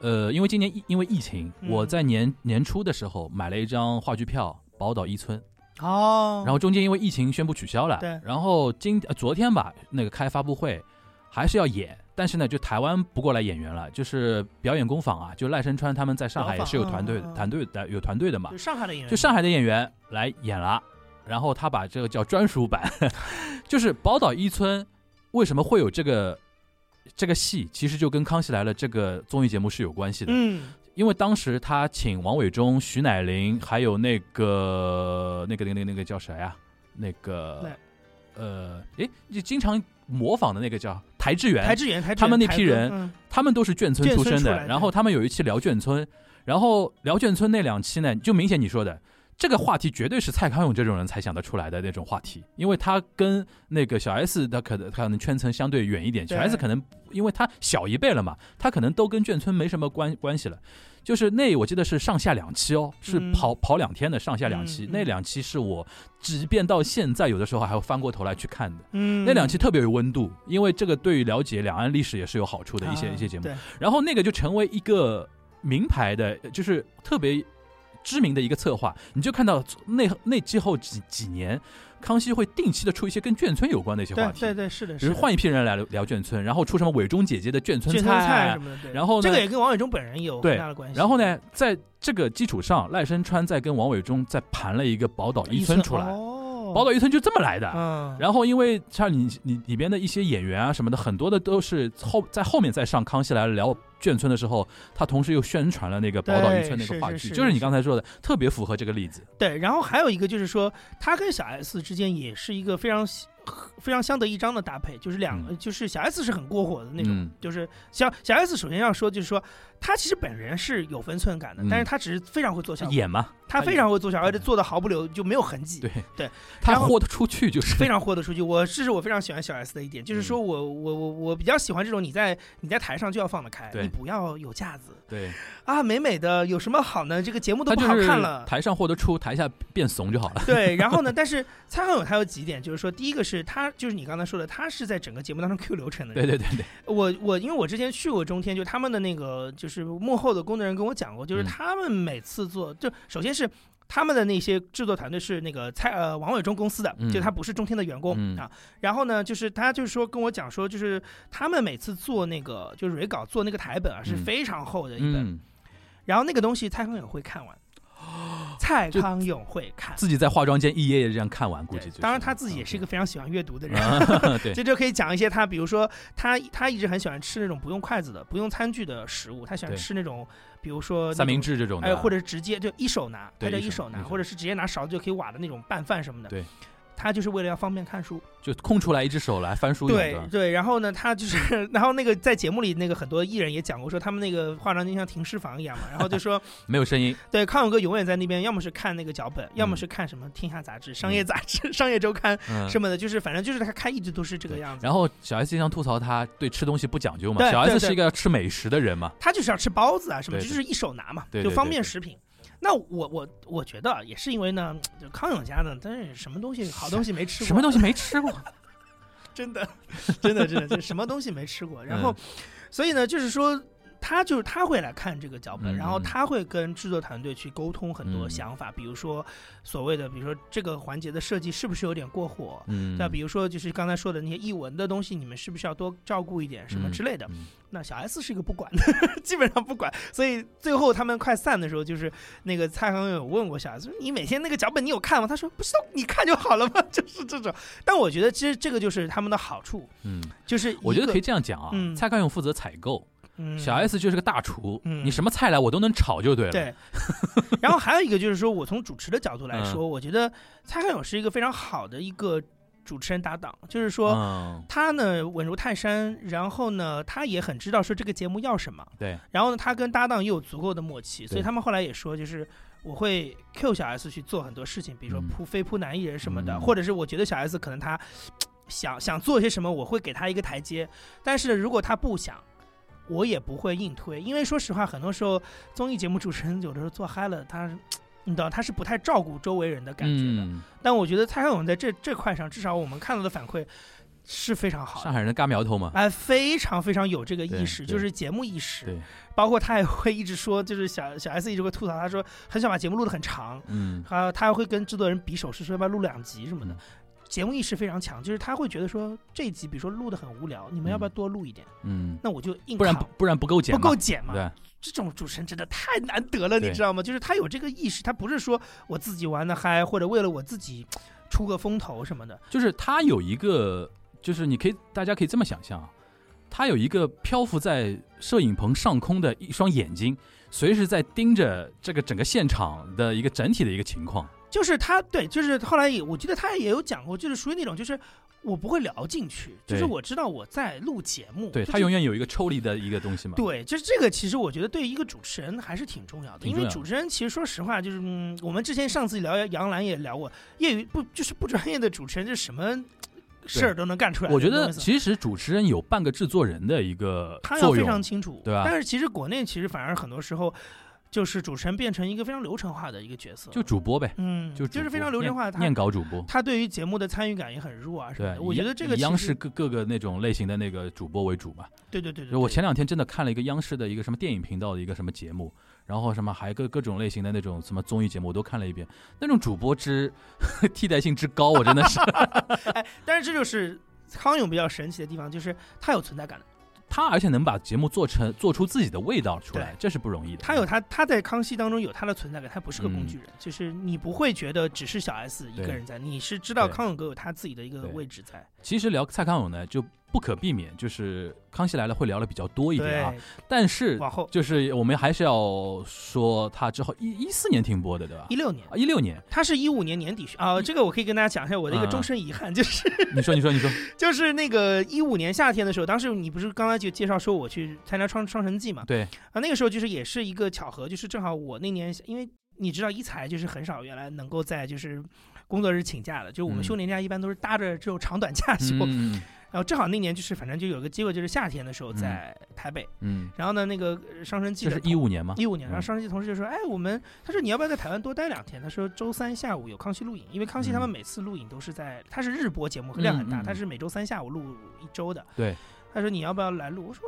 呃，因为今年因为疫情，嗯。我在年年初的时候买了一张话剧票，宝岛一村，哦，然后中间因为疫情宣布取消了，对。然后今、呃昨天吧，那个开发布会还是要演，但是呢，就台湾不过来演员了，就是表演工坊啊，就赖声川他们在上海也是有团队模仿嗯嗯嗯。团队的有团队的嘛就，上海的演员，就上海的演员来演了，然后他把这个叫专属版，就是宝岛一村为什么会有这个这个戏，其实就跟《康熙来了》这个综艺节目是有关系的，嗯，因为当时他请王伟忠、徐乃麟，还有那个那个那个那个那个叫谁啊？那个呃，诶，就经常模仿的那个叫台志远，台志远，他们那批人嗯。他们都是眷村出身的然后他们有一期聊眷村，然后聊眷村那两期呢，就明显你说的这个话题绝对是蔡康永这种人才想得出来的那种话题，因为他跟那个小 S 的可能可能圈层相对远一点，小 S 可能因为他小一辈了嘛，他可能都跟眷村没什么关关系了。就是那我记得是上下两期哦，是嗯跑、跑两天的上下两期，那两期是我即便到现在有的时候还会翻过头来去看的。嗯，那两期特别有温度，因为这个对于了解两岸历史也是有好处的一些、啊一些节目。然后那个就成为一个名牌的，就是特别知名的一个策划。你就看到那那之后几几年，康熙会定期的出一些跟眷村有关的一些话题，对对对，是的，比如是的换一批人来聊眷村，然后出什么伟忠姐姐的眷村菜菜什。么的，对然后呢这个也跟王伟忠本人有对很大的关系。然后呢，在这个基础上，赖声川再跟王伟忠再盘了一个宝岛一村出来，哦，宝岛一村就这么来的。嗯，然后，因为像你你里边的一些演员啊什么的，很多的都是后在后面再上《康熙来了》聊眷村的时候，他同时又宣传了那个《宝岛一村》那个话剧，就是你刚才说的，特别符合这个例子。对，然后还有一个就是说，他跟小 S 之间也是一个非常非常相得益彰的搭配，就是两个，嗯。就是小 S 是很过火的那种，嗯。就是小小 S 首先要说就是说，他其实本人是有分寸感的，嗯但是他只是非常会做效果，演嘛，他非常会做效果，而且做的毫不留就没有痕迹，对对，他豁得出去就是非常豁得出去。我这是我非常喜欢小 S 的一点，就是说我我我我比较喜欢这种你在你在台上就要放得开，对你不要有架子对，啊，美美的有什么好呢？这个节目都不好看了。台上获得出，台下变怂就好了。对，然后呢？但是蔡康永他有几点，就是说，第一个是他就是你刚才说的，他是在整个节目当中 Q 流程的人。对对对对，我我因为我之前去过中天，就他们的那个就是幕后的工作人员跟我讲过，就是嗯他们每次做，就首先是他们的那些制作团队是那个蔡呃王伟忠公司的，嗯。就他不是中天的员工、嗯。啊。然后呢，就是他就是说跟我讲说，就是他们每次做那个就是蕊稿做那个台本啊是嗯。非常厚的一本，嗯，然后那个东西蔡康永会看完，蔡康永会看。自己在化妆间一页页这样看完，估计就是。当然他自己也是一个非常喜欢阅读的人，啊，对，这就可以讲一些他，比如说他他一直很喜欢吃那种不用筷子的、不用餐具的食物，他喜欢吃那种，比如说三明。治这种的，哎，或者是直接就一手拿，他对叫一手拿，或者是直接拿勺子就可以挖的那种拌饭什么的。对，他就是为了要方便看书。就空出来一只手来翻书用的。对对，然后呢，他就是，然后那个在节目里，那个很多艺人也讲过，说他们那个化妆间像停尸房一样嘛，然后就说，没有声音，对，康永哥永远在那边，要么是看那个脚本，要么嗯是看什么《天下杂志》《商业杂志》《商业周刊》嗯，什么的，就是反正就是他看一直都是这个样子。然后小 S 经常吐槽他对吃东西不讲究嘛，对小 S 是一个要吃美食的人嘛，他就是要吃包子啊什么，对对就是一手拿嘛，对对就方便食品。那我我我觉得也是因为呢，就康永家呢，但是什么东西好东西没吃过，什么东西没吃过，真的，真的，真的，就什么东西没吃过。然后，所以呢，就是说。他就是他会来看这个脚本，嗯然后嗯他会跟制作团队去沟通很多嗯想法，比如说所谓的，比如说这个环节的设计是不是有点过火？嗯，那比如说就是刚才说的那些译文的东西，你们是不是要多照顾一点什么嗯之类的？嗯那小 S 是一个不管的，基本上不管。所以最后他们快散的时候，就是那个蔡康永有问过小 S，你每天那个脚本你有看吗？他说不是，你看就好了嘛，就是这种。但我觉得其实这个就是他们的好处，嗯，就是，我觉得可以这样讲啊，嗯蔡康永负责采购，嗯。小 S 就是个大厨，嗯。你什么菜来我都能炒就对了。对，然后还有一个就是说，我从主持的角度来嗯。说，我觉得蔡康永是一个非常好的一个主持人搭档，就是说。嗯，他呢稳如泰山，然后呢，他也很知道说这个节目要什么，对，然后呢，他跟搭档又有足够的默契，所以他们后来也说，就是我会 Q 小 S 去做很多事情，比如说嗯。扑飞扑男艺人什么的，嗯。或者是我觉得小 S 可能他 想想做些什么，我会给他一个台阶，但是如果他不想。我也不会硬推，因为说实话，很多时候综艺节目主持人有的时候做嗨了，他，你知道他是不太照顾周围人的感觉的。嗯，但我觉得蔡康永在这这块上，至少我们看到的反馈是非常好的。上海人的嘎苗头嘛，哎，非常非常有这个意识，就是节目意识。对，包括他也会一直说，就是小小 S 一直会吐槽，他说很想把节目录得很长，嗯，他他还会跟制作人比手势，说要不要录两集什么的。嗯节目意识非常强，就是他会觉得说这一集，比如说录的很无聊，你们要不要多录一点？嗯，那我就硬不然不不然不够剪不够剪嘛。对，这种主持人真的太难得了，你知道吗？就是他有这个意识，他不是说我自己玩的嗨，或者为了我自己出个风头什么的。就是他有一个，就是你可以大家可以这么想象啊，他有一个漂浮在摄影棚上空的一双眼睛，随时在盯着这个整个现场的一个整体的一个情况。就是他对，就是后来也我记得他也有讲过，就是属于那种就是我不会聊进去，就是我知道我在录节目，就是对他永远有一个抽离的一个东西嘛。对，就是这个，其实我觉得对一个主持人还是挺重要的，因为主持人其实说实话，就是嗯，我们之前上次聊杨澜也聊过，业余不就是不专业的主持人，就是什么事儿都能干出来。我觉得其实主持人有半个制作人的一个他要非，常清楚，对吧但是其实国内其实反而很多时候，就是主持人变成一个非常流程化的一个角色，就主播呗，嗯，就就是非常流程化，的念稿主播。他对于节目的参与感也很弱啊什么对的。，我觉得这个以央视各各个那种类型的那个主播为主嘛。对对对对，就我前两天真的看了一个央视的一个什么电影频道的一个什么节目，然后什么还各各种类型的那种什么综艺节目我都看了一遍，那种主播之 替代性之高，我真的是 哎，但是这就是康永比较神奇的地方，就是他有存在感的。他，而且能把节目做成做出自己的味道出来，这是不容易的。他有他他在康熙当中有他的存在感，他不是个工嗯具人，就是你不会觉得只是小 S 一个人在，你是知道康永哥有他自己的一个位置在。其实聊蔡康永呢，就不可避免，就是康熙来了会聊的比较多一点啊。但是往后就是我们还是要说他之后一一四年停播的，对吧一？六年，啊，一六年，他是一五年年底去啊，这个我可以跟大家讲一下我的一个嗯终身遗憾，就是你说，你说，你说，就是那个一五年夏天的时候，当时你不是刚才就介绍说我去参加双双城记嘛？对，啊，那个时候就是也是一个巧合，就是正好我那年因为你知道一财就是很少原来能够在就是工作日请假的，就我们嗯。休年假一般都是搭着这种长短假休，嗯。然后正好那年就是反正就有个机会，就是夏天的时候嗯。在台北，嗯，然后呢那个呃双城记这是一五年吗？一五年，然后嗯。上世纪同事就说：“哎，我们他说你要不要在台湾多待两天？他说周三下午有康熙录影，因为康熙他们嗯。每次录影都是在，他是日播节目，量很大，他是每周三下午录一周的。对，他说你要不要来录？我说，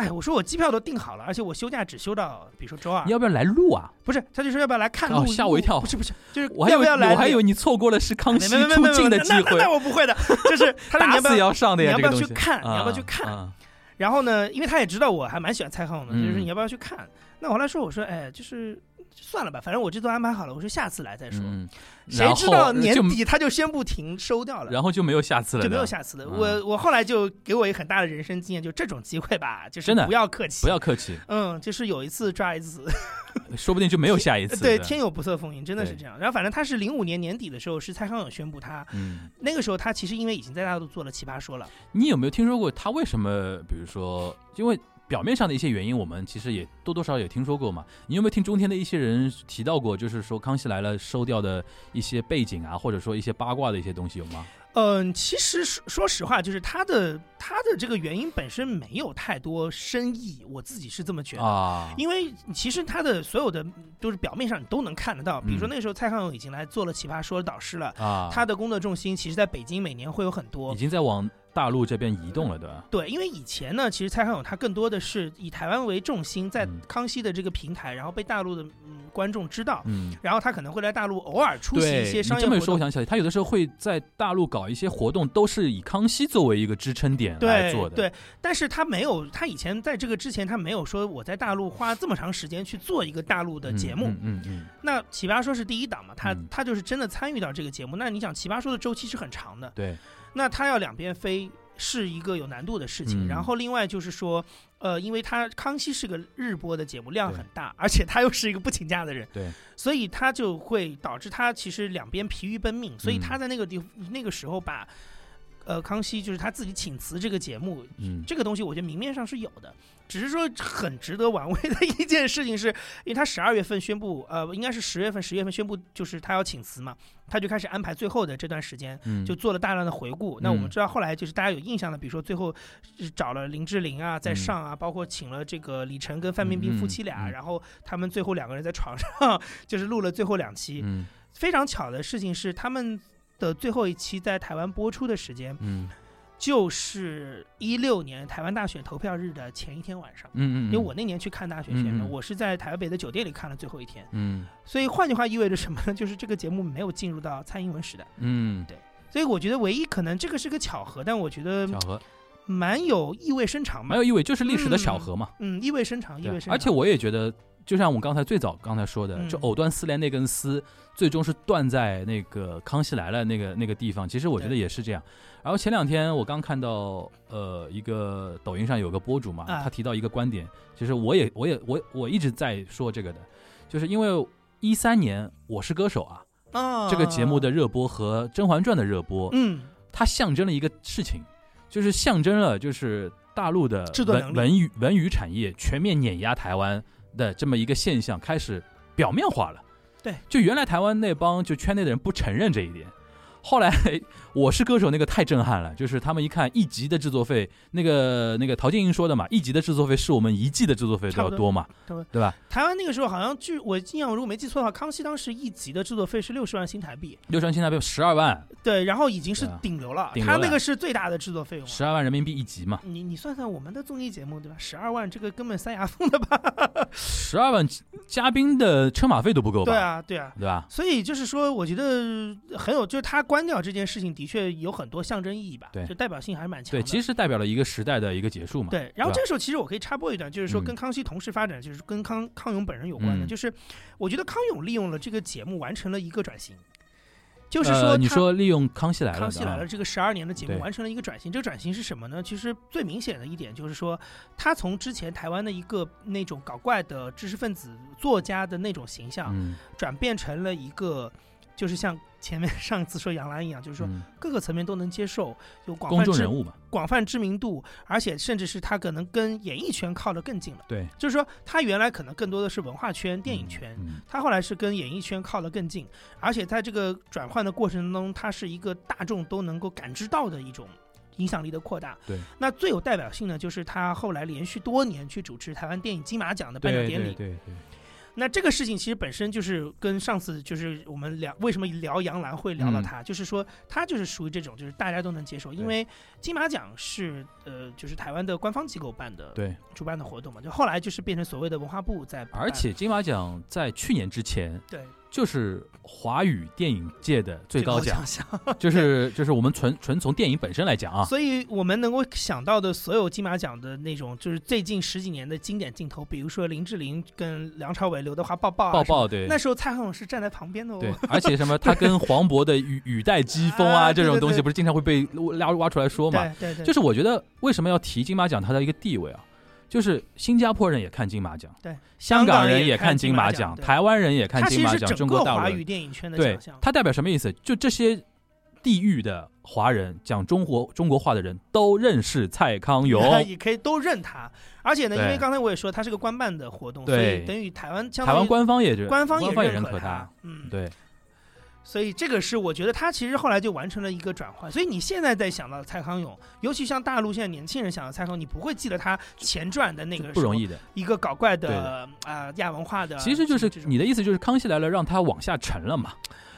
哎，我说我机票都订好了，而且我休假只休到比如说周二你，要不要来录啊？不是，他就说要不要来看哦录？吓我一跳不是不是，就是我还以为要不要来？我还以为你错过了是康熙出镜的机会那那那，我不会的，就是他说你打死要不要？要上的呀，你要不要去看？你要不要去啊看？啊然后呢，因为他也知道我还蛮喜欢蔡康永的，嗯就是你要不要去看？那我后来说，我说，哎，就是算了吧，反正我这都安排好了，我说下次来再说。嗯，谁知道年底他就宣布停收掉了。然后就没有下次了，就没有下次了。嗯我我后来就给我一个很大的人生经验，就这种机会吧，就是真的不要客气，不要客气，嗯，就是有一次抓一次，说不定就没有下一次。对，天有不测风云，真的是这样。然后反正他是零五年年底的时候，是蔡康永宣布他嗯，那个时候他其实因为已经在大陆做了《奇葩说》了，你有没有听说过他为什么？比如说，因为表面上的一些原因，我们其实也多多少少也听说过嘛。你有没有听中天的一些人提到过，就是说《康熙来了》收掉的一些背景啊，或者说一些八卦的一些东西有吗？嗯，其实说说实话，就是他的他的这个原因本身没有太多深意，我自己是这么觉得。啊，因为其实他的所有的就是表面上你都能看得到，比如说嗯那时候蔡康永已经来做了《奇葩说》的导师了，啊，他的工作重心其实在北京每年会有很多已。经在往大陆这边移动了，对吧？对，因为以前呢，其实蔡康永他更多的是以台湾为重心，在嗯康熙的这个平台，然后被大陆的嗯观众知道，嗯，然后他可能会来大陆偶尔出席，一些你这么一说，我。想起来，他有的时候会在大陆搞一些活动，都是以康熙作为一个支撑点来做的。对，但是他没有，他以前在这个之前，他没有说我在大陆花这么长时间去做一个大陆的嗯，节目。嗯嗯嗯那奇葩说是第一档嘛，他、嗯他就是真的参与到这个节目。那你想，奇葩说的周期是很长的，对，那他要两边飞是一个有难度的事情。嗯然后另外就是说，呃，因为他康熙是个日播的节目，量很大，而且他又是一个不请假的人，对，所以他就会导致他其实两边疲于奔命。所以嗯他在那个地那个时候把。呃，康熙就是他自己请辞这个节目，嗯，这个东西我觉得明面上是有的，只是说很值得玩味的一件事情是，因为他十二月份宣布，呃，应该是十月份、十月份宣布，就是他要请辞嘛，他就开始安排最后的这段时间，嗯。就做了大量的回顾。那我们嗯。知道后来就是大家有印象的，比如说最后是找了林志玲啊在嗯。上啊，包括请了这个李晨跟范冰冰夫妻俩，然后他们最后两个人在床上 就是录了最后两期。嗯。非常巧的事情是，他们的最后一期在台湾播出的时间嗯就是一六年台湾大选投票日的前一天晚上。嗯嗯，因为我那年去看大选选的，我是在台北的酒店里看了最后一天，嗯所以换句话意味着什么呢？就是这个节目没有进入到蔡英文时代，嗯对所以我觉得唯一可能这个是个巧合，但我觉得巧合，蛮有意味深长嘛蛮。有意味，就是历史的巧合嘛。嗯，意味深长，意味深长。而且我也觉得，就像我刚才最早刚才说的，嗯就藕断丝连那根丝，最终是断在那个《康熙来了》那个那个地方。其实我觉得也是这样。然后前两天我刚看到，呃，一个抖音上有个博主嘛，啊他提到一个观点，其实我也我也我我一直在说这个的，就是因为一三年《我是歌手》啊，啊，这个节目的热播和《甄嬛传》的热播，嗯，它象征了一个事情，就是象征了就是大陆的文文娱文娱产业全面碾压台湾的这么一个现象开始表面化了。对，就原来台湾那帮就圈内的人不承认这一点。后来我是歌手那个太震撼了，就是他们一看一集的制作费，那个那个陶晶莹说的嘛，一集的制作费是我们一季的制作费都要多嘛，对吧对吧？台湾那个时候好像据我印象，如果没记错的话，康熙当时一集的制作费是六十万新台币，六十万新台币十二万，对，然后已经是顶流了，他那个是最大的制作费用了。十二万人民币一集嘛，你你算算我们的综艺节目对吧？十二万这个根本塞牙缝的吧？十二万嘉宾的车马费都不够吧？对，啊，对啊。对吧？所以就是说，我觉得很有，就是他关掉这件事情的确有很多象征意义吧，对就代表性还是蛮强的对，的。其实代表了一个时代的一个结束嘛。对，然后这个时候其实我可以插播一段，就是说嗯跟康熙同时发展，就是跟康康永本人有关的，嗯就是我觉得康永利用了这个节目完成了一个转型，就是呃说他你说利用康熙来了康熙来了这个十二年的节目完成了一个转型，这个转型是什么呢？其实最明显的一点就是说，他从之前台湾的一个那种搞怪的知识分子作家的那种形象，嗯，转变成了一个。就是像前面 上次说杨澜一样，就是说嗯各个层面都能接受，有广公泛知众人物嘛，广泛知名度，而且甚至是他可能跟演艺圈靠得更近了。对，就是说，他原来可能更多的是文化圈、电影圈，嗯，他后来是跟演艺圈靠得更近，而且在这个转换的过程中，他是一个大众都能够感知到的一种影响力的扩大。对，那最有代表性的就是他后来连续多年去主持台湾电影金马奖的颁奖典礼。对对对，那这个事情其实本身就是跟上次就是我们聊为什么聊杨澜会聊到嗯。他，就是说他就是属于这种就是大家都能接受，因为金马奖是呃就是台湾的官方机构办的对，主办的活动嘛，就后来就是变成所谓的文化部在办，而且金马奖在去年之前对就是华语电影界的最高奖，项。就是就是我们纯纯从电影本身来讲啊，所以我们能够想到的所有金马奖的那种，就是最近十几年的经典镜头，比如说林志玲跟梁朝伟、刘德华抱抱啊抱抱对那时候蔡康永是站在旁边的哦。对，而且什么他跟黄渤的语语带疾风啊这种东西，不是经常会被拉挖出来说嘛？对对对，就是我觉得为什么要提金马奖它的一个地位啊？就是新加坡人也看金马奖，对，香港人也也看金马马奖，台湾人也看金马奖，中国大陆语电影圈的对。它代表什么意思？就这些地域的华人讲中国中国话的人都认识蔡康永，也可以都认他，而且呢，因为刚才我也说，它是个官办的活动，所对。以等于台湾台湾官方也官方也认可他，嗯，对，所以这个是我觉得他其实后来就完成了一个转换。所以你现在在想到蔡康永，尤其像大陆现在年轻人想到蔡康永，你不会记得他前传的那个不容易的。一个搞怪对的啊亚文化的，其实就是你的意思，就是康熙来了让他往下沉了嘛。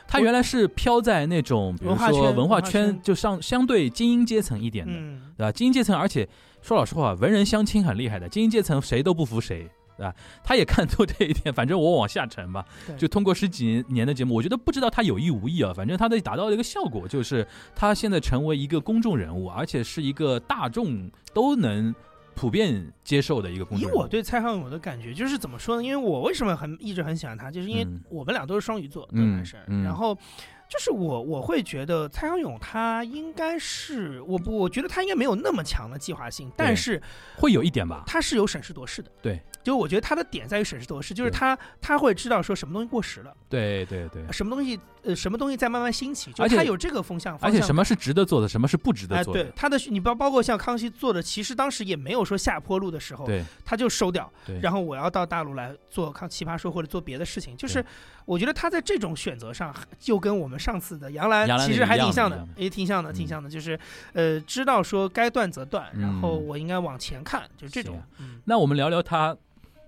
他原来是飘在那种，比如说文化圈，就上相对精英阶层一点的，嗯，对吧？精英阶层，而且说老实话，文人相亲很厉害的，精英阶层谁都不服谁，对吧？他也看透这一点，反正我往下沉吧对，就通过十几年的节目，我觉得不知道他有意无意啊，反正他的达到了一个效果，就是他现在成为一个公众人物，而且是一个大众都能普遍接受的一个公以众人物。我对蔡康永的感觉，就是怎么说呢？因为我为什么很一直很喜欢他，就是因为嗯我们俩都是双鱼座的嗯男生，嗯然后就是我我会觉得蔡康永他应该是我不我觉得他应该没有那么强的计划性，但是会有一点吧，他是有审时度势的。对，就我觉得他的点在于审时度势，就是他他会知道说什么东西过时了，对对对，什么东西呃什么东西在慢慢兴起，就他有这个风向，而且什么是值得做的，什么是不值哎，得做的，对他的你包包括像康熙做的，其实当时也没有说下坡路的时候，对他就收掉，对，然后我要到大陆来做康奇葩说或者做别的事情，就是我觉得他在这种选择上，就跟我们上次的杨澜其实还挺像的也挺像的，嗯。挺像的，就是呃，知道说该断则断，然后嗯。我应该往前看，就这种是啊，嗯，那我们聊聊他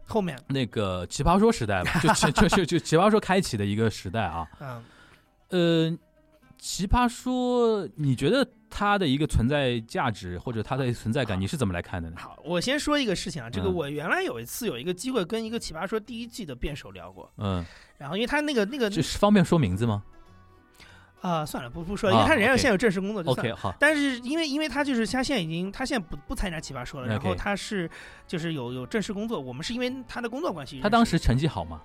后面，那个奇葩说时代吧，就就就就就奇葩说开启的一个时代啊。嗯，呃，奇葩说，你觉得它的一个存在价值或者它的存在感，你是怎么来看的呢？好，我先说一个事情啊，这个嗯。我原来有一次有一个机会跟一个奇葩说第一季的辩手聊过，嗯，然后因为他那个那个这是方便说名字吗啊，算了，不不说了，因为啊他人家现在有正式工作，就算了。？OK，好，但是因为因为他就是他现在已经他现在不不参加奇葩说了，然后他是就是有有正式工作，我们是因为他的工作关系。他当时成绩好吗？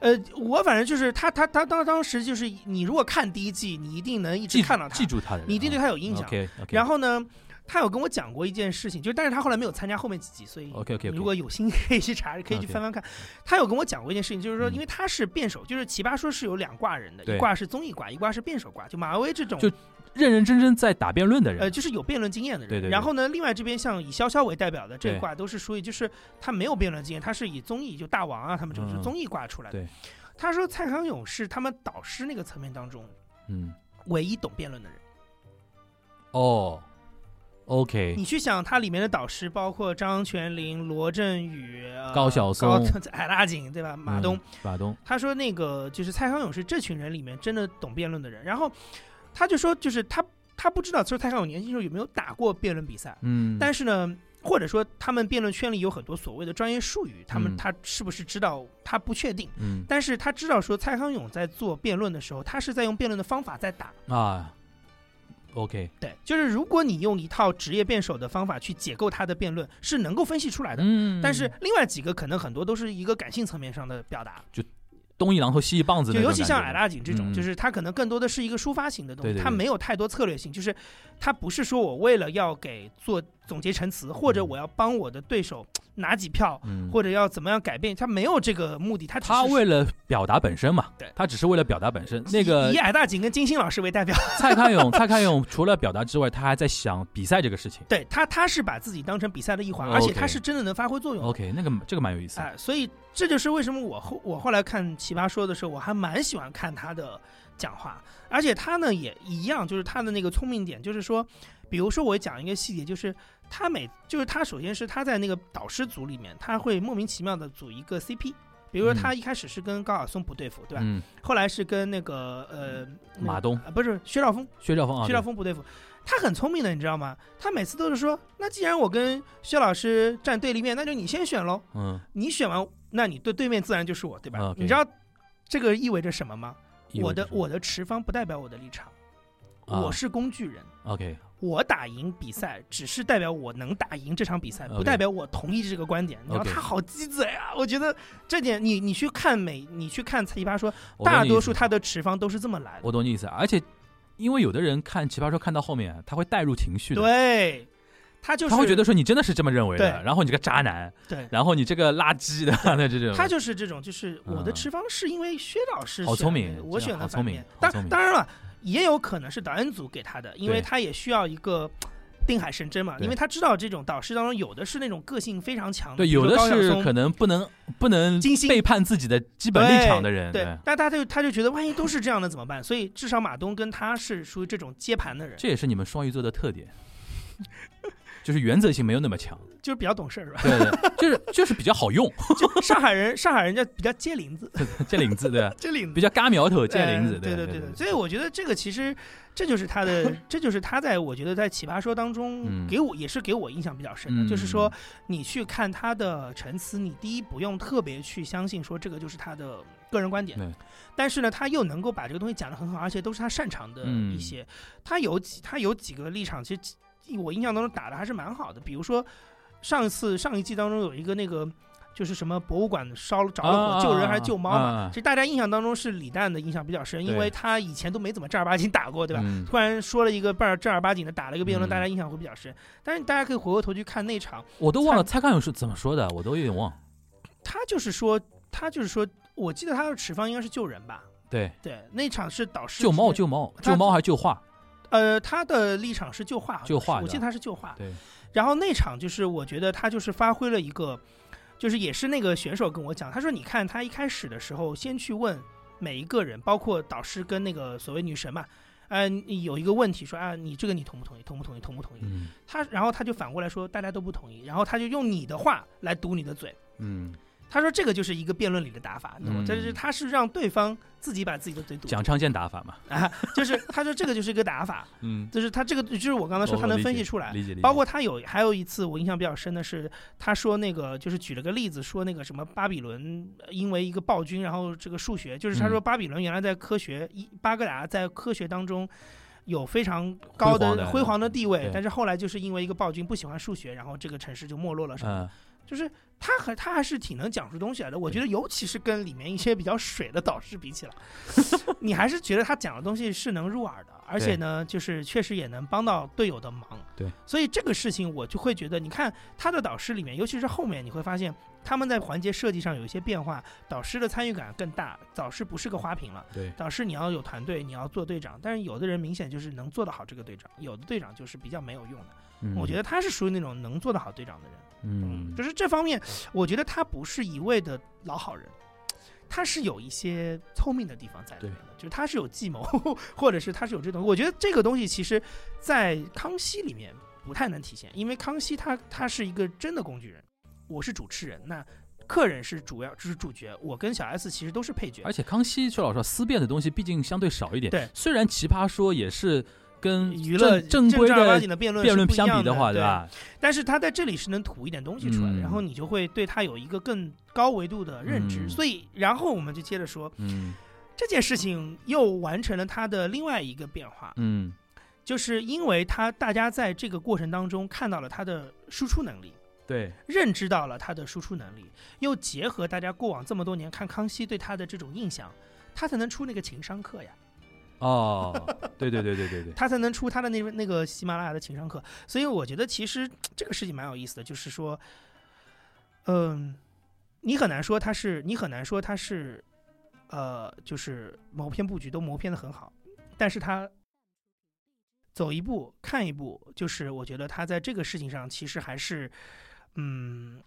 呃，我反正就是他他他当当时就是你如果看第一季，你一定能一直看到他，记住他的，你一定对他有印象。OK OK，然后呢，他有跟我讲过一件事情，就是但是他后来没有参加后面几集，所以如果有心可以去查，可以去翻翻看。他有跟我讲过一件事情，就是说，嗯因为他是辩手，就是奇葩说是有两挂人的，一挂是综艺挂，一挂是辩手挂。就马薇这种，就认认真真在打辩论的人呃，就是有辩论经验的人。对对对然后呢，另外这边像以潇潇为代表的这一挂都是属于就是他没有辩论经验，他是以综艺就大王啊他们这种是嗯综艺挂出来的。对他说蔡康永是他们导师那个层面当中嗯，唯一懂辩论的人。哦，OK，你去想，他里面的导师包括张泉灵、罗振宇、呃高晓松高矮大紧，对吧？马东嗯，，马东，他说那个就是蔡康永是这群人里面真的懂辩论的人。然后他就说，就是他他不知道说蔡康永年轻时候有没有打过辩论比赛，嗯，但是呢。或者说，他们辩论圈里有很多所谓的专业术语，他们嗯他是不是知道？他不确定，嗯但是他知道说蔡康永在做辩论的时候，他是在用辩论的方法在打。啊，OK，对，就是如果你用一套职业辩手的方法去解构他的辩论，是能够分析出来的。嗯，但是另外几个可能很多都是一个感性层面上的表达，就东一榔头西一棒子就尤其像矮大紧这种，嗯。就是他可能更多的是一个抒发型的东西，对对对。他没有太多策略性，就是他不是说我为了要给做总结陈词，或者嗯。我要帮我的对手拿几票，嗯，或者要怎么样改变，他没有这个目的，他只是他为了表达本身嘛，对他只是为了表达本身。那个以矮大紧跟金星老师为代表，蔡康永，蔡康永除了表达之外，他还在想比赛这个事情。对他他是把自己当成比赛的一环，而且他是真的能发挥作用。OK，那个这个蛮有意思。哎，所以这就是为什么我后我后来看《奇葩说》的时候，我还蛮喜欢看他的讲话，而且他呢也一样，就是他的那个聪明点，就是说，比如说我讲一个细节，就是他每就是他首先是他在那个导师组里面，他会莫名其妙的组一个 CP。比如说，他一开始是跟高晓松不对付，对吧？嗯，后来是跟那个呃马东啊不是薛兆丰，薛兆丰啊，薛兆丰不对付。他很聪明的，你知道吗？他每次都是说，那既然我跟薛老师站对立面，那就你先选喽。嗯，你选完，那你对对面自然就是我，对吧你知道这个意味着什么吗？我的我的持方不代表我的立场，啊我是工具人。OK，我打赢比赛，只是代表我能打赢这场比赛，不代表我同意这个观点。你知道他好鸡贼啊！我觉得这点，你你去看美，你去看奇葩说，大多数他的持方都是这么来的。我懂你意思，而且因为有的人看奇葩说看到后面，他会带入情绪的，对，他就是他会觉得说你真的是这么认为的，然后你这个渣男，对，然后你这个垃圾的，那这种他就是这种，就是我的嗯持方是因为薛老师选好聪明的我这样好聪明选的反面。当好聪明当然了，也有可能是导演组给他的，因为他也需要一个定海神针嘛，因为他知道这种导师当中有的是那种个性非常强的，对，有的是可能不能不能背叛自己的基本立场的人，对，但他就他就觉得万一都是这样的怎么办？所以至少马东跟他是属于这种接盘的人，这也是你们双鱼座的特点，就是原则性没有那么强，就是比较懂事儿是吧？对对，就是就是比较好用，就上海人，上海人家比较接林子，接领子对，接林子比。较嘎苗头，接领子，哎 对对对对，所以我觉得这个其实这就是他的，这就是他在我觉得在《奇葩说》当中嗯给我也是给我印象比较深的，嗯就是说你去看他的陈词，你第一不用特别去相信说这个就是他的个人观点，但是呢，他又能够把这个东西讲得很好，而且都是他擅长的嗯一些，他有几他有几个立场，其实我印象当中打的还是蛮好的，比如说上一次上一季当中有一个那个。就是什么博物馆烧了着了火，啊救人还是救猫嘛？啊其实大家印象当中是李诞的印象比较深，因为他以前都没怎么正儿八经打过，对吧？嗯突然说了一个半儿正儿八经的打了一个辩论，嗯大家印象会比较深。但是大家可以回过头去看那场，我都忘了蔡康永是怎么说的，我都有点忘。他就是说，他就是说，我记得他的持方应该是救人吧？对，对，那场是导师救猫救猫救猫还是救画？呃，他的立场是救画，救画我记得他是救画。对，然后那场就是我觉得他就是发挥了一个，就是也是那个选手跟我讲，他说你看他一开始的时候先去问每一个人，包括导师跟那个所谓女神嘛，呃，有一个问题说啊，你这个你同不同意？同不同意？同不同意？嗯他然后他就反过来说大家都不同意，然后他就用你的话来堵你的嘴。嗯，他说这个就是一个辩论里的打法，你懂吗？嗯这是他是让对方自己把自己的嘴堵住蒋昌建打法嘛，啊，就是他说这个就是一个打法，嗯，就是他这个就是我刚才说他能理解分析出来，理解理解，包括他有还有一次我印象比较深的是，他说那个就是举了个例子，说那个什么巴比伦呃因为一个暴君，然后这个数学，就是他说嗯巴比伦原来在科学一巴格达在科学当中。有非常高辉煌的的辉煌的地位对，但是后来就是因为一个暴君不喜欢数学，然后这个城市就没落了什么的。嗯，就是他还他还是挺能讲出东西来的。我觉得，尤其是跟里面一些比较水的导师比起来，你还是觉得他讲的东西是能入耳的，而且呢，就是确实也能帮到队友的忙。对，所以这个事情我就会觉得，你看他的导师里面，尤其是后面你会发现，他们在环节设计上有一些变化，导师的参与感更大。导师不是个花瓶了，对，导师你要有团队，你要做队长，但是有的人明显就是能做得好这个队长，有的队长就是比较没有用的。嗯我觉得他是属于那种能做得好队长的人。嗯，就是这方面，我觉得他不是一味的老好人，他是有一些聪明的地方在里面的，就是他是有计谋，或者是他是有这种。我觉得这个东西其实，在康熙里面不太能体现，因为康熙他他是一个真的工具人，我是主持人，那客人是主要就是主角，我跟小 S 其实都是配角而。且康熙说老实话，思辨的东西毕竟相对少一点。对，虽然奇葩说也是跟娱乐正正儿八的经的辩论辩论是不一样相比的话，对吧？但是他在这里是能吐一点东西出来，嗯然后你就会对他有一个更高维度的认知。嗯。所以，然后我们就接着说，嗯。这件事情又完成了他的另外一个变化，嗯。就是因为他大家在这个过程当中看到了他的输出能力，对，认知到了他的输出能力，又结合大家过往这么多年看康熙对他的这种印象，他才能出那个情商课呀，哦，对对对对对对，他才能出他的那那个喜马拉雅的情商课。所以我觉得其实这个事情蛮有意思的，就是说，嗯，你很难说他是，你很难说他是，呃，就是谋篇布局都谋篇的很好，但是他走一步看一步，就是我觉得他在这个事情上其实还是，嗯。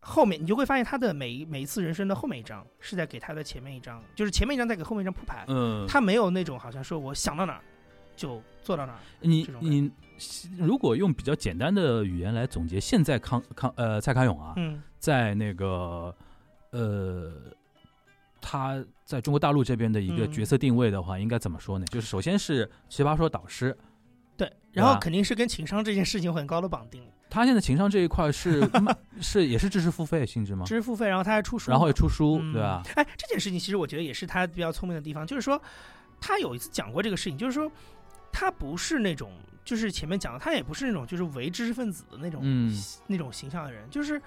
后面你就会发现，他的每一每一次人生的后面一章是在给他的前面一章，就是前面一章在给后面一章铺排。嗯，他没有那种好像说我想到哪儿就做到哪儿。你你如果用比较简单的语言来总结，现在康康呃蔡康永啊，嗯在那个呃他在中国大陆这边的一个嗯角色定位的话，应该怎么说呢？就是首先是奇葩说导师，对，然后肯定是跟情商这件事情有很高的绑定，他现在情商这一块是 是也是知识付费性质吗？知识付费，然后他还出书，然后也出书，嗯对吧？？哎，这件事情其实我觉得也是他比较聪明的地方，就是说他有一次讲过这个事情，就是说他不是那种就是前面讲的，他也不是那种就是伪知识分子的那种、嗯那种形象的人，就是。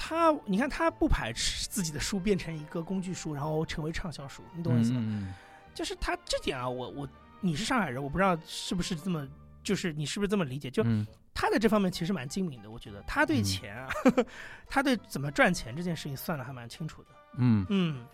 他，你看，他不排斥自己的书变成一个工具书，然后成为畅销书，你懂我意思吗？嗯就是他这点啊，我我你是上海人，我不知道是不是这么，就是你是不是这么理解？就嗯他在这方面其实蛮精明的，我觉得他对嗯钱啊，他对怎么赚钱这件事情算的还蛮清楚的。嗯嗯，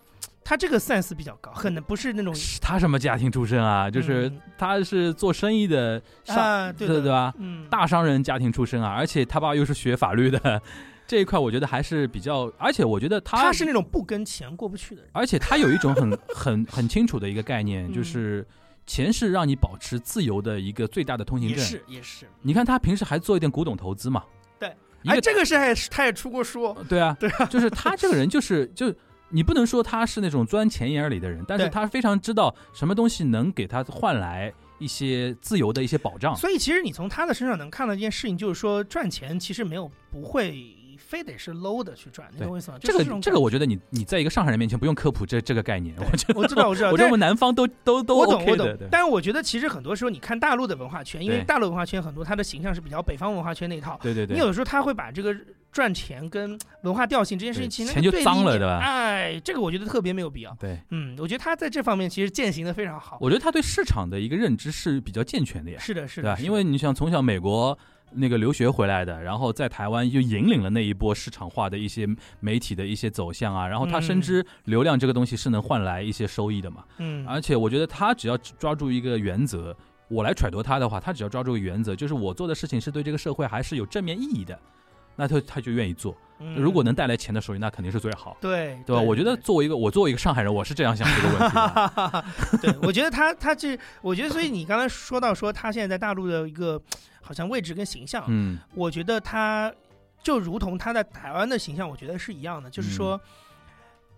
他这个 sense 比较高，很不是那种他什么家庭出身啊？就是嗯他是做生意的商，啊，对的对对吧？嗯，大商人家庭出身啊，而且他爸又是学法律的，这一块我觉得还是比较，而且我觉得他他是那种不跟钱过不去的人。而且他有一种很 很很清楚的一个概念，嗯就是钱是让你保持自由的一个最大的通行证。也是也是，你看他平时还做一点古董投资嘛，对，哎，这个是还他也出过书，对啊，对啊，就是他这个人就是就。你不能说他是那种钻钱眼里的人，但是他非常知道什么东西能给他换来一些自由的一些保障。所以其实你从他的身上能看到一件事情，就是说赚钱其实没有不会非得是 low 的去赚，你懂我意思吗？这个就是种这个，我觉得你你在一个上海人面前不用科普这这个概念，我觉得我知道我知道，我认为南方都都都我懂 OK 我的，对。懂但是我觉得其实很多时候你看大陆的文化圈，因为大陆文化圈很多它的形象是比较北方文化圈那一套，对对对，你有的时候他会把这个赚钱跟文化调性这件事情其实钱就脏了对吧哎，这个我觉得特别没有必要。对，嗯，我觉得他在这方面其实践行的非常好。我觉得他对市场的一个认知是比较健全的呀，是的？是的因为你想从小美国那个留学回来的，然后在台湾又引领了那一波市场化的一些媒体的一些走向啊，然后他深知流量这个东西是能换来一些收益的嘛，嗯，而且我觉得他只要抓住一个原则。我来揣度他的话，他只要抓住个原则，就是我做的事情是对这个社会还是有正面意义的，那他他就愿意做。嗯如果能带来钱的收益，那肯定是最好，对对吧？我觉得作为一个我作为一个上海人，我是这样想这个问题的。对，我觉得他他这，我觉得所以你刚才说到说他现在在大陆的一个好像位置跟形象，嗯，我觉得他就如同他在台湾的形象，我觉得是一样的，就是说，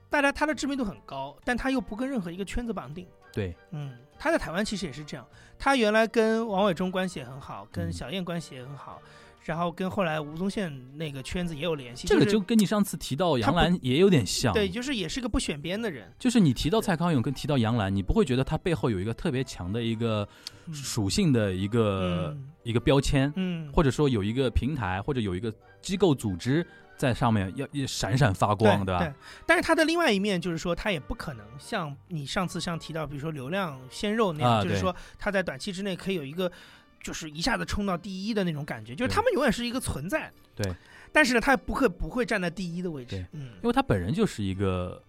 大家他的知名度很高，但他又不跟任何一个圈子绑定。对，嗯，他在台湾其实也是这样，他原来跟王伟忠关系也很好，跟嗯。小燕关系也很好，然后跟后来吴宗宪那个圈子也有联系。这个就跟你上次提到杨澜也有点像。对，就是也是个不选边的人。就是你提到蔡康永跟提到杨澜，你不会觉得他背后有一个特别强的一个嗯属性的一个、嗯一个标签，嗯，或者说有一个平台或者有一个机构组织在上面要要闪闪发光，对吧？对对，但是他的另外一面就是说，他也不可能像你上次像提到，比如说流量鲜肉那样，啊就是说他在短期之内可以有一个，就是一下子冲到第一的那种感觉，就是他们永远是一个存在。对，但是呢，他不会不会站在第一的位置。嗯因，为他本人就是一个。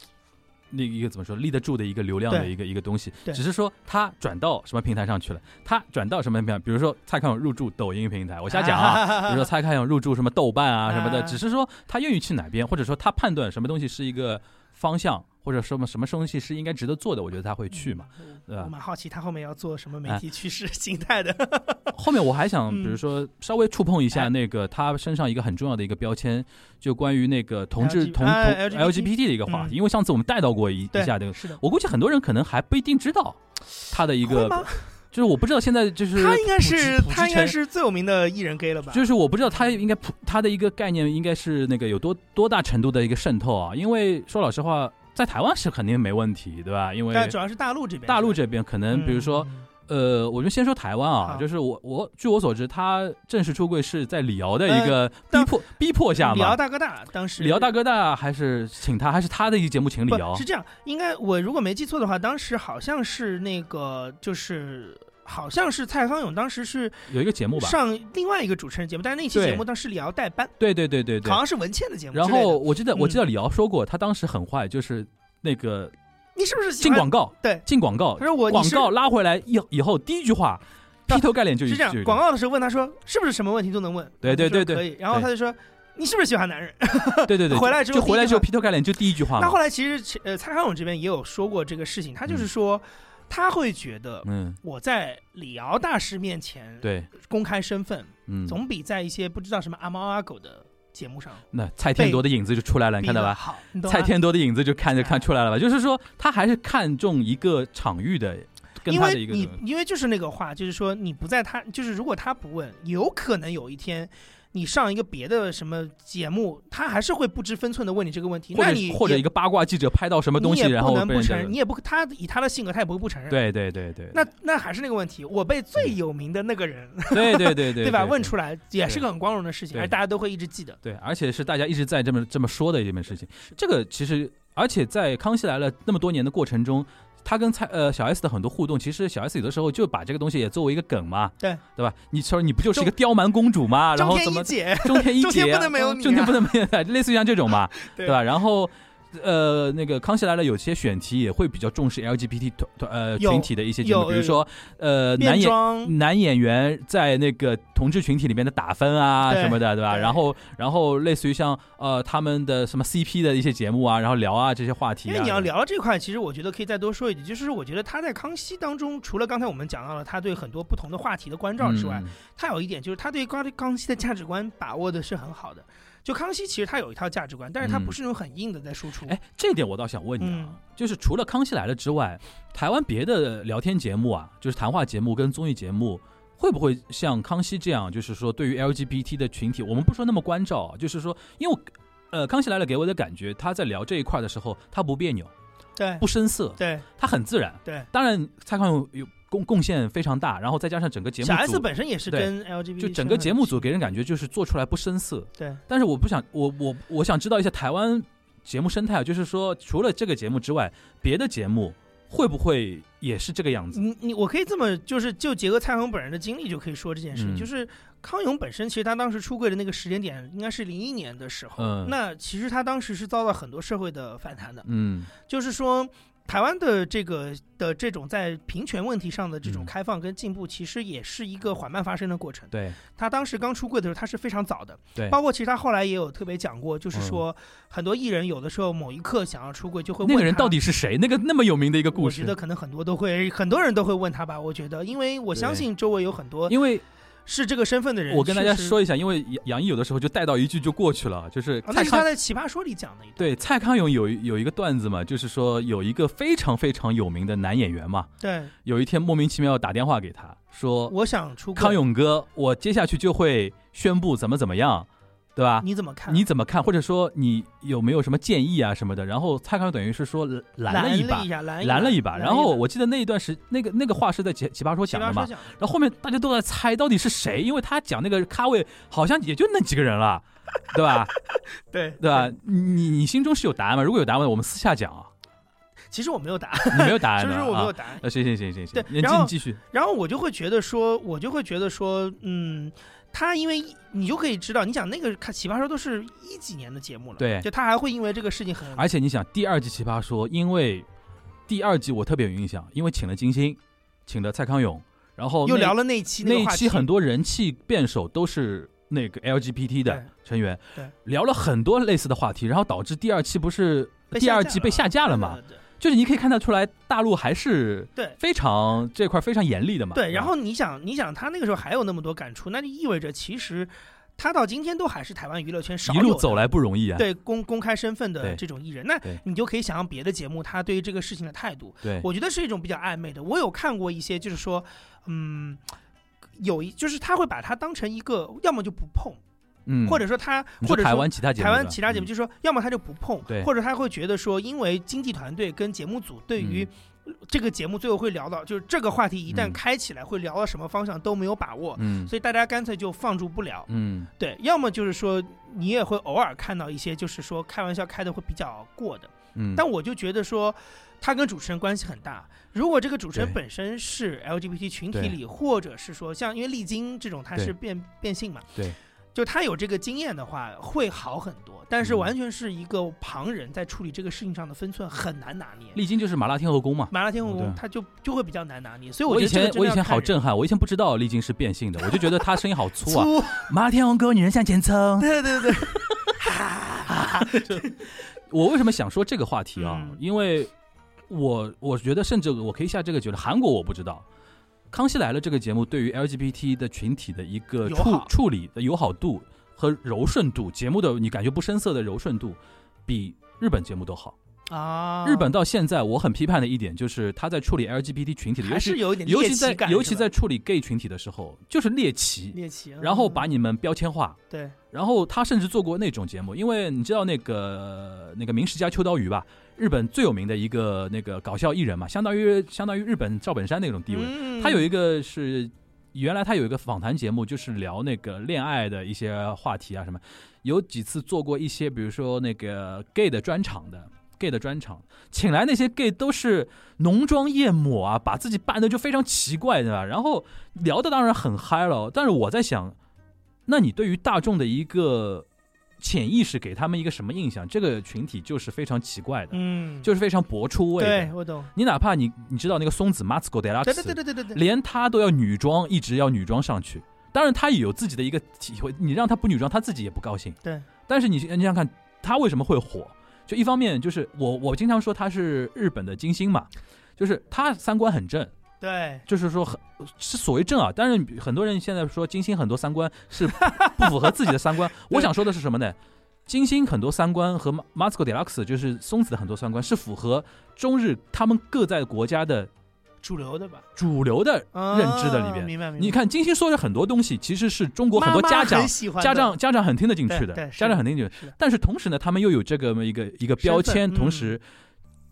那一个怎么说立得住的一个流量的一个一个东西，对只是说他转到什么平台上去了，他转到什么平台，比如说蔡康永入驻抖音平台，我瞎讲啊，比如说蔡康永入驻什么豆瓣啊什么的，啊 只是说他愿意去哪边，或者说他判断什么东西是一个方向，或者什么什么东西是应该值得做的，我觉得他会去嘛。嗯对吧我蛮好奇他后面要做什么媒哎体趋势形态的。后面我还想，嗯比如说稍微触碰一下哎那个他身上一个很重要的一个标签，就关于那个同志同同哎 LGBT 的一个话题，嗯因为上次我们带到过一一下这个，是的，我估计很多人可能还不一定知道他的一个？就是我不知道现在就是他应该是他应该是最有名的艺人 gay 了吧？就是我不知道他应该普他的一个概念应该是那个有多多大程度的一个渗透啊？因为说老实话，在台湾是肯定没问题，对吧？因为但主要是大陆这边，大陆这边可能比如说。嗯呃，我就先说台湾啊，就是我我据我所知，他正式出柜是在李敖的一个逼当迫、逼迫下嘛李敖。大哥大当时李敖大哥大还是请他，还是他的一个节目请李敖是这样，应该我如果没记错的话，当时好像是那个就是。好像是蔡康永当时是有一个节目吧？上另外一个主持人节目，但是那期节目当时李敖代班，对对对对对好。像是文倩的节目之然。后我记得我记得嗯李敖说过，他当时很坏，就是那个你是不是进广告，对进广告他，说我广告拉回来以以后第一句话劈头盖脸就 是这样，广告的时候问他说是不是什么问题都能问？对对对对可以。然后他就说你是不是喜欢男人？对对对，回来之后就回来之后劈头盖脸就第一句话嘛。那后来其实呃蔡康永这边也有说过这个事情，他就是说他会觉得嗯，我在李敖大师面前对，公开身份，嗯，总比在一些不知道什么阿猫阿狗的节目上那蔡天铎的影子就出来了，你看到吧？好，蔡天铎的影子就看着哎看出来了吧？就是说他还是看中一个场域的，跟因他的一个为你因为就是那个话，就是说你不在他，就是如果他不问，有可能有一天你上一个别的什么节目，他还是会不知分寸的问你这个问题。或者那你或者一个八卦记者拍到什么东西，然你也不后被人家能不承认，你也不他以他的性格，他也不会不承认。，对对对对，那那还是那个问题，我被最有名的那个人，对对对对 对吧？问出来也是个很光荣的事情，对而大家都会一直记得。对，而且是大家一直在这么这么说的一件事情。这个其实，而且在《康熙来了》那么多年的过程中，他跟蔡呃小 S 的很多互动，其实小 S 有的时候就把这个东西也作为一个梗嘛，对对吧？你说你不就是一个刁蛮公主嘛，然后怎么天一姐，中天一 中天姐啊，不能没有你啊中天不能没有，类似于像这种嘛，对对吧？然后呃，那个《康熙来了》有些选题也会比较重视 LGBT 团团呃群体的一些节目，比如说呃男演男演员在那个同志群体里面的打分啊什么的，对吧？对然后然后类似于像呃他们的什么 CP 的一些节目啊，然后聊啊这些话题、啊。因为你要聊这块，其实我觉得可以再多说一句，就是我觉得他在康熙当中，除了刚才我们讲到了他对很多不同的话题的关照之外，嗯他有一点就是他对康康熙的价值观把握的是很好的。就康熙其实他有一套价值观，但是他嗯不是那种很硬的在输出。哎，这点我倒想问你啊，嗯就是除了《康熙来了》之外，台湾别的聊天节目啊，就是谈话节目跟综艺节目，会不会像康熙这样，就是说对于 LGBT 的群体，我们不说那么关照啊，就是说，因为呃，《康熙来了》给我的感觉，他在聊这一块的时候，他不别扭，对不生涩，对他很自然。对，当然，蔡康永有贡贡献非常大，然后再加上整个节目小 S，本身也是跟 LGBT 就整个节目组给人感觉就是做出来不生涩。对。但是我不想，我我我想知道一下台湾节目生态，就是说除了这个节目之外，别的节目会不会也是这个样子？你你我可以这么就是就结合蔡康永本人的经历就可以说这件事情，嗯就是康永本身其实他当时出柜的那个时间点应该是零一年的时候，嗯那其实他当时是遭到很多社会的反弹的，嗯就是说。台湾的这个的这种在平权问题上的这种嗯。开放跟进步，其实也是一个缓慢发生的过程。对。他当时刚出柜的时候，他是非常早的，对，包括其实他后来也有特别讲过，就是嗯。说很多艺人有的时候某一刻想要出柜，就会问那个人到底是谁？那个那么有名的一个故事。我觉得，可能很多都会，很多人都会问他吧。我觉得，因为我相信周围有很多因为是这个身份的人。我跟大家说一下，因为杨杨毅有的时候就带到一句就过去了，就是啊，那蔡康是他在《奇葩说》里讲的一段。对蔡康永有有一个段子嘛，就是说有一个非常非常有名的男演员嘛，对，有一天莫名其妙打电话给他说，我想出康，永哥，我接下去就会宣布怎么怎么样，对吧？你怎么看？你怎么看？或者说你有没有什么建议啊什么的？然后蔡康永等于是说拦拦了一把，下，拦拦了一把。然后我记得那一段时，那个那个话是在奇奇葩说讲的嘛然后后面大家都在猜到底是谁，因为他讲那个咖位好像也就那几个人了，对吧？对对吧？？你你心中是有答案吗？如果有答案，我们私下讲啊。其实我没有答案，你没有答案就的是我没有啊？答案。啊，行行行行行，你对然后继续。然后我就会觉得说，我就会觉得说，嗯，他因为你就可以知道，你想那个看奇葩说都是一几年的节目了，对。就他还会因为这个事情很，而且你想，第二季《奇葩说》，因为第二季我特别有印象，因为请了金星，请了蔡康永，然后那又聊了那一期那一期很多人气辩手都是那个 LGBT 的成员对，聊了很多类似的话题，然后导致第二期不是被第二季被下架了嘛？对就是你可以看得出来，大陆还是对非常这块非常严厉的嘛。对，然后你想，你想他那个时候还有那么多感触，那就意味着其实他到今天都还是台湾娱乐圈少一路走来不容易啊。对公公开身份的这种艺人，那你就可以想象别的节目他对于这个事情的态度，对我觉得是一种比较暧昧的。我有看过一些，就是说，嗯。有一就是他会把它当成一个，要么就不碰，嗯，或者说他，或者说湾其他节目，台湾其他节目，嗯。就是说，要么他就不碰，对。或者他会觉得说，因为经纪团队跟节目组对于这个节目最后会聊到，就是这个话题一旦嗯。开起来会聊到什么方向都没有把握，嗯。所以大家干脆就放逐不了。嗯。对，要么就是说你也会偶尔看到一些，就是说开玩笑开的会比较过的，嗯，但我就觉得说。他跟主持人关系很大。如果这个主持人本身是 LGBT 群体里，或者是说像因为丽晶这种，他是变变性嘛，对，就他有这个经验的话，会好很多。但是嗯完全是一个旁人在处理这个事情上的分寸很难拿捏。丽晶就是麻辣天后宫嘛。麻辣天后宫他就就会比较难拿捏，所以我以前我以前好震撼，我以前不知道丽晶是变性的，我就觉得她声音好粗啊。粗，麻辣天后宫，女人向前冲。对对对，我为什么想说这个话题啊？嗯因为我我觉得，甚至我可以下这个结论，韩国我不知道，《康熙来了》这个节目对于 LGBT 的群体的一个处处理的友好度和柔顺度，节目的你感觉不生涩的柔顺度，比日本节目都好。啊，日本到现在，我很批判的一点就是他在处理 LGBT 群体的，还是有一点尤其在尤其在处理 gay 群体的时候，就是猎奇，猎奇，然后嗯把你们标签化。对然后他甚至做过那种节目，因为你知道那个那个明石家秋刀鱼吧，日本最有名的一个那个搞笑艺人嘛，相当于相当于日本赵本山那种地位。嗯他有一个是原来他有一个访谈节目，就是聊那个恋爱的一些话题啊什么，有几次做过一些，比如说那个 gay 的专场的。Gay 的专场，请来那些 gay 都是浓妆艳抹啊，把自己扮的就非常奇怪，对吧？然后聊的当然很嗨了，但是我在想，那你对于大众的一个潜意识给他们一个什么印象？这个群体就是非常奇怪的，嗯，就是非常博出位的。对我懂，你哪怕你你知道那个松子 d e l a 对对对对对对对，连他都要女装，一直要女装上去。当然，他也有自己的一个体会。你让他不女装，他自己也不高兴。对。但是你你想想看，他为什么会火？就一方面就是我我经常说他是日本的金星嘛，就是他三观很正，对，就是说很是所谓正啊。但是很多人现在说金星很多三观是不符合自己的三观。我想说的是什么呢？金星很多三观和 Masco Deluxe 就是松子的很多三观是符合中日他们各在国家的主流的吧，主流的认知的里啊边。明白明白。你看金星说的很多东西，其实是中国很多家长家长家长很听得进去的家长很听得进去。但是同时呢，他们又有这个一个一个标签，同时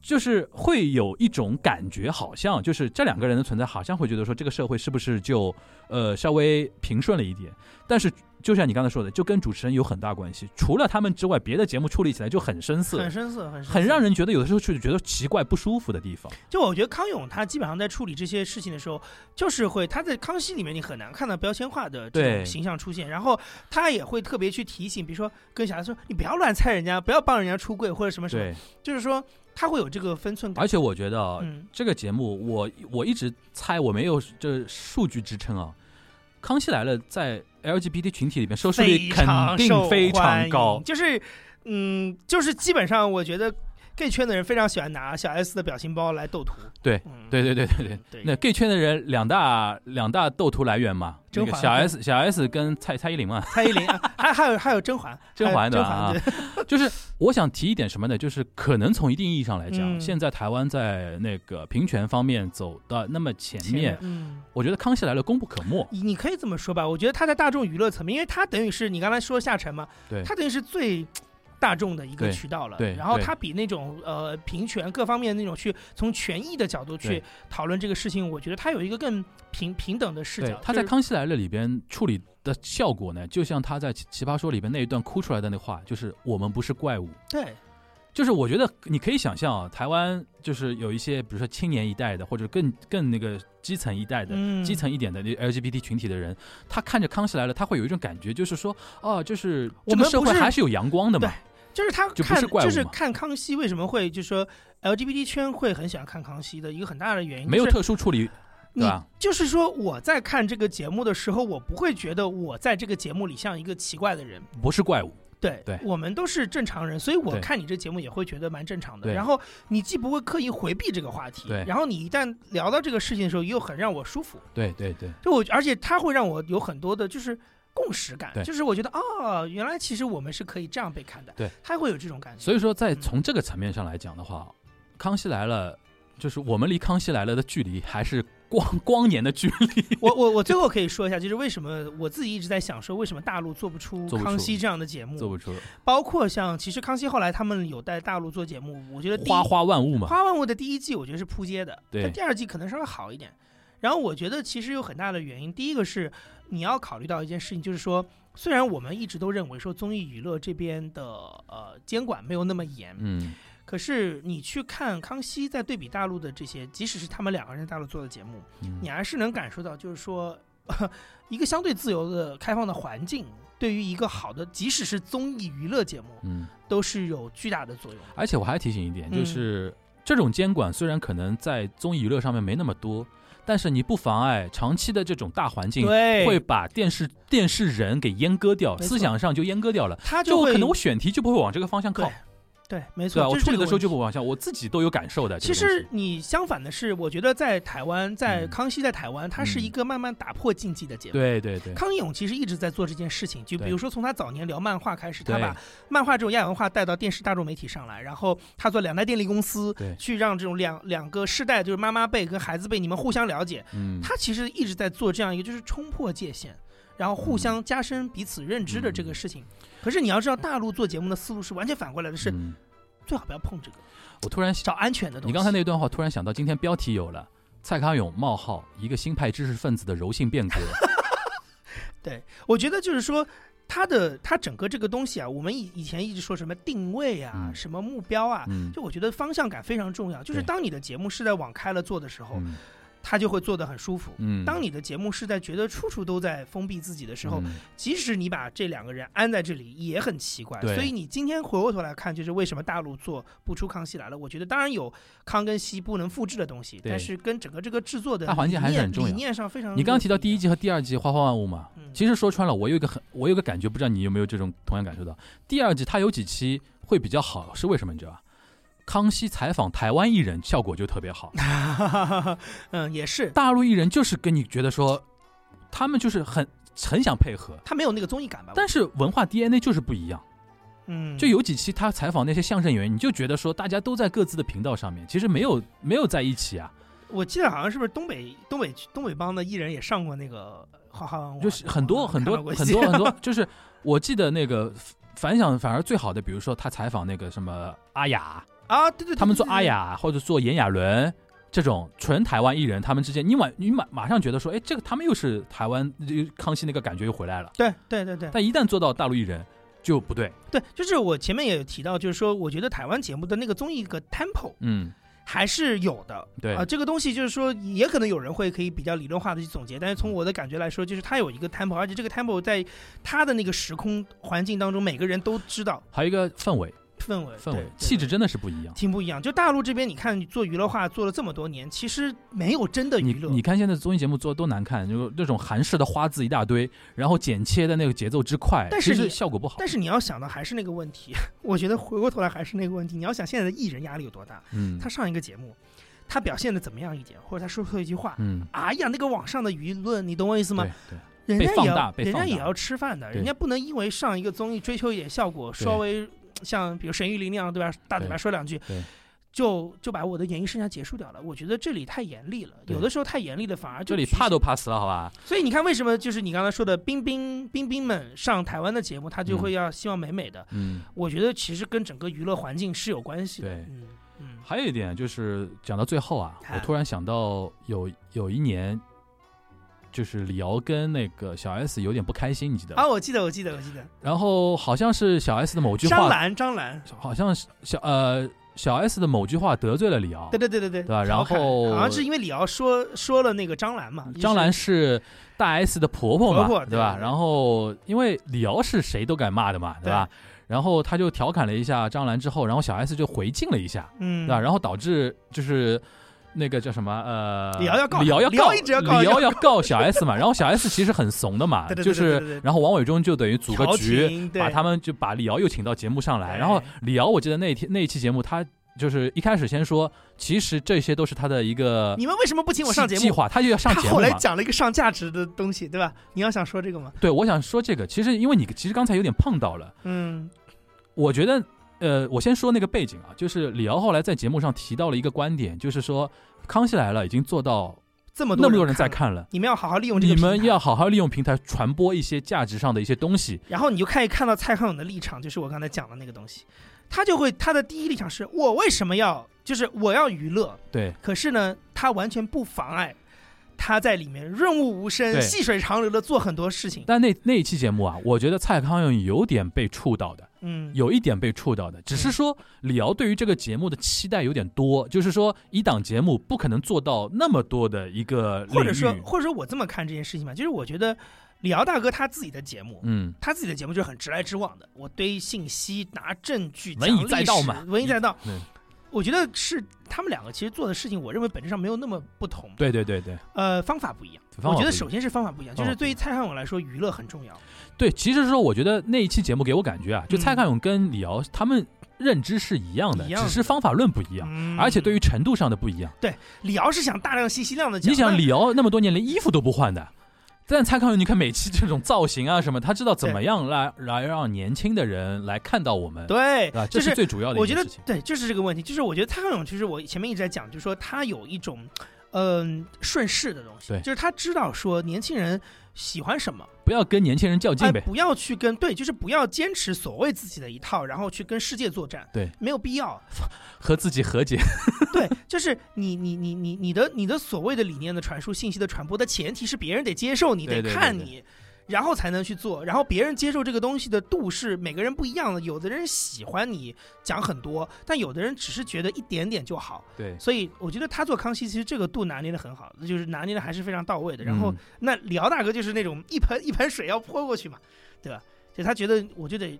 就是会有一种感觉，好像就是这两个人的存在，好像会觉得说这个社会是不是就呃稍微平顺了一点。但是就像你刚才说的，就跟主持人有很大关系。除了他们之外，别的节目处理起来就很生涩很，生涩，很很让人觉得有的时候就觉得奇怪不舒服的地方。就我觉得康永他基本上在处理这些事情的时候，就是会他在康熙里面你很难看到标签化的这种形象出现，然后他也会特别去提醒，比如说跟小孩说你不要乱猜人家，不要帮人家出柜或者什么什么，就是说他会有这个分寸感。而且我觉得啊嗯，这个节目，我我一直猜，我没有这数据支撑啊。康熙来了在 LGBT 群体里面收视率非肯常受定非常欢高迎，就是嗯，就是基本上我觉得 gay 圈的人非常喜欢拿小 S 的表情包来斗图。对嗯对对对对对。对，那 gay 圈的人两大两大斗图来源嘛，那甄嬛个小 S 小 S 跟蔡蔡依林嘛，蔡依林啊，还还有还有甄嬛，甄嬛甄的啊嬛 就是我想提一点什么呢？就是可能从一定意义上来讲，嗯现在台湾在那个平权方面走的那么前面，嗯。我觉得康熙来了功不可没。你你可以这么说吧，我觉得他在大众娱乐层面，因为他等于是你刚才说下沉嘛，对他等于是最大众的一个渠道了。对对然后他比那种呃平权各方面那种去从权益的角度去讨论这个事情，我觉得他有一个更平平等的视角。，他在《康熙来了》里边处理的效果呢，就像他在《奇奇葩说》里边那一段哭出来的那话，就是“我们不是怪物”。对就是我觉得你可以想象啊，台湾就是有一些，比如说青年一代的，或者更更那个基层一代的、嗯基层一点的那 LGBT 群体的人，他看着《康熙来了》，他会有一种感觉，就是说，哦，就是这个社我们社会还是有阳光的嘛。就是他看就是看康熙为什么会就是说 LGBT 圈会很喜欢看康熙的一个很大的原因，没有特殊处理，对你吧？就是说我在看这个节目的时候，我不会觉得我在这个节目里像一个奇怪的人。不是怪物，对，对。我们都是正常人，所以我看你这节目也会觉得蛮正常的。然后你既不会刻意回避这个话题，然后你一旦聊到这个事情的时候，又很让我舒服。对对对。就我，而且它会让我有很多的就是共识感，就是我觉得哦，原来其实我们是可以这样被看待，对，他会有这种感觉。所以说，在嗯。从这个层面上来讲的话，康熙来了》就是我们离康熙来了的距离还是光光年的距离。我我我最后可以说一下，就是为什么我自己一直在想说，为什么大陆做不出康熙这样的节目？做不出包括像其实康熙后来他们有在大陆做节目，我觉得花花万物嘛，花万物的第一季我觉得是扑街的，对但第二季可能稍微好一点。然后我觉得其实有很大的原因，第一个是你要考虑到一件事情，就是说，虽然我们一直都认为说综艺娱乐这边的呃监管没有那么严，嗯，可是你去看康熙在对比大陆的这些，即使是他们两个人在大陆做的节目，嗯你还是能感受到，就是说 一个相对自由的开放的环境，对于一个好的，即使是综艺娱乐节目，嗯，都是有巨大的作用。而且我还提醒一点，嗯就是这种监管虽然可能在综艺娱乐上面没那么多，但是你不妨碍长期的这种大环境对，会把电视电视人给阉割掉，思想上就阉割掉了。他会就可能我选题就不会往这个方向靠对，对，没对错。吧？我这理的时候就不往下，我自己都有感受的。其实你相反的是，我觉得在台湾，在嗯康熙在台湾，它是一嗯个慢慢打破禁忌的节目。对对对，康永其实一直在做这件事情，就比如说从他早年聊漫画开始，他把漫画这种亚文化带到电视大众媒体上来，然后他做两代电力公司，对去让这种两两个世代，就是妈妈辈跟孩子辈，你们互相了解。嗯，他其实一直在做这样一个，就是冲破界限，然后互嗯相加深彼此认知的这个事情。可是你要知道，大陆做节目的思路是完全反过来的，是嗯。最好不要碰这个，我突然找安全的东西。你刚才那段话，突然想到今天标题有了蔡康永冒号一个新派知识分子的柔性变革，对，我觉得就是说，他的他整个这个东西啊，我们以以前一直说什么定位啊，嗯。什么目标啊，嗯。就我觉得方向感非常重要。就是当你的节目是在往开了做的时候，嗯他就会做得很舒服。嗯，当你的节目是在觉得处处都在封闭自己的时候，嗯即使你把这两个人安在这里，也很奇怪。对所以你今天回过头来看，就是为什么大陆做不出《康熙来了》？我觉得当然有康跟熙不能复制的东西，对但是跟整个这个制作的大环境还是理念很重要理念上非常。你刚刚提到第一，季和第二季花花万物嘛，嗯其实说穿了，我有一个很，我有个感觉，不知道你有没有这种同样感受到。第二季它有几期会比较好，是为什么？你知道吧？康熙采访台湾艺人，效果就特别好。嗯，也是，大陆艺人就是跟你觉得说，他们就是很很想配合，他没有那个综艺感吧？但是文化 DNA 就是不一样。嗯，就有几期他采访那些相声演员，你就觉得说大家都在各自的频道上面，其实没有没有在一起啊，我记得好像是不是东北东北东北帮的艺人也上过那个花花万物啊，就是很多很多很多很多，就是我记得那个反响反而最好的，比如说他采访那个什么阿雅，啊，对对对，他们做阿，雅或者做炎亚纶这种纯台湾艺人，他们之间你马你马马上觉得说，哎，这个他们又是台湾这个康熙那个感觉又回来了，对对对对。但一旦做到大陆艺人就不对，对，就是我前面也有提到，就是说，我觉得台湾节目的那个综艺个 tempo 嗯，还是有的。对。啊、这个东西就是说，也可能有人会可以比较理论化的去总结，但是从我的感觉来说，就是它有一个 tempo，而且这个 tempo 在它的那个时空环境当中，每个人都知道。还有一个氛围氛围、氛围气质真的是不一样。挺不一样。就大陆这边，你看做娱乐化做了这么多年，其实没有真的娱乐。你看现在综艺节目做的多难看，就那种韩式的花字一大堆，然后剪切的那个节奏之快，但是你效果不好。但是你要想的还是那个问题，我觉得回过头来还是那个问题。你要想现在的艺人压力有多大？嗯他上一个节目，他表现的怎么样一点，或者他说错一句话，嗯，哎呀，那个网上的舆论，你懂我意思吗对？对，人家也要人家也要吃饭的，人家不能因为上一个综艺追求一点效果，稍微像比如沈玉琳那样，对吧？大嘴巴说两句对，就就把我的演艺生涯结束掉了。我觉得这里太严厉了，有的时候太严厉了，反而就这里怕都怕死了，好吧？所以你看，为什么就是你刚才说的冰冰冰冰们上台湾的节目，他就会要希望美美的？嗯，我觉得其实跟整个娱乐环境是有关系的。对还有一点就是讲到最后啊，啊我突然想到有有一年，就是李敖跟那个小 S 有点不开心，你记得吗？啊，我记得，我记得，我记得，然后好像是小 S 的某句话，张兰，张兰，好像是小呃小 S 的某句话得罪了李敖对。对对对对，对吧然后好像是因为李敖说说了那个张兰嘛，张兰是大 S 的婆婆嘛，婆婆对吧？然后因为李敖是谁都敢骂的嘛，对吧？然后他就调侃了一下张兰之后，然后小 S 就回敬了一下，嗯，对吧？然后导致就是那个叫什么呃，李敖要告李敖要告李敖要要告小 S 嘛，然后小 S 其实很怂的嘛，就是然后王伟忠就等于组个局，把他们就把李敖又请到节目上来，然后李敖我记得那天那一期节目他。就是一开始先说，其实这些都是他的一个你们为什么不请我上节目？计划，他就要上节他后来。讲了一个上价值的东西，对吧？你要想说这个吗？对，我想说这个，其实因为你其实刚才有点碰到了，嗯我觉得，呃，我先说那个背景啊，就是李敖后来在节目上提到了一个观点，就是说《康熙来了》已经做到这么人那么多人在看了，你们要好好利用这个你，们要好好利用平台传播一些价值上的一些东西。然后你就可以看到蔡康永的立场，就是我刚才讲的那个东西，他就会他的第一立场是我为什么要，就是我要娱乐，对，可是呢，他完全不妨碍他在里面润物无声、细水长流的做很多事情。但那那一期节目啊，我觉得蔡康永有点被触到的，嗯，有一点被触到的，只是说李敖对于这个节目的期待有点多，就是说一档节目不可能做到那么多的一个，或者说，或者说我这么看这件事情吧，就是我觉得李敖大哥他自己的节目，嗯，他自己的节目就是很直来直往的，我堆信息、拿证据、文以讲历史载道嘛。文以载道对。我觉得是他们两个其实做的事情，我认为本质上没有那么不同。对对对对呃，方法不一样。我觉得首先是方法不一样，就是对于蔡康永来说，娱乐很重要。对，其实说我觉得那一期节目给我感觉啊，就嗯蔡康永跟李敖他们认知是一样的，只是方法论不一样，嗯而且对于程度上的不一样。对李敖是想大量信息量的讲，你想李敖那么多年连衣服都不换的，但蔡康永你看每期这种造型啊什么，他知道怎么样来来让年轻的人来看到我们，对对吧？，就是这是最主要的我觉得一件事情。对，就是这个问题，就是我觉得蔡康永，其实我前面一直在讲，就是说他有一种，嗯、顺势的东西，对就是他知道说年轻人喜欢什么，不要跟年轻人较劲哎，呗。不要去跟对，就是不要坚持所谓自己的一套，然后去跟世界作战，对，没有必要。和自己和解。对，就是你你你你你的你的所谓的理念的传输、信息的传播的前提是别人得接受你，对对对对得看你。然后才能去做，然后别人接受这个东西的度是每个人不一样的，有的人喜欢你讲很多，但有的人只是觉得一点点就好。对，所以我觉得他做康熙，其实这个度拿捏的很好，就是拿捏的还是非常到位的。然后嗯那李敖大哥就是那种一盆一盆水要泼过去嘛，对吧？就他觉得我就得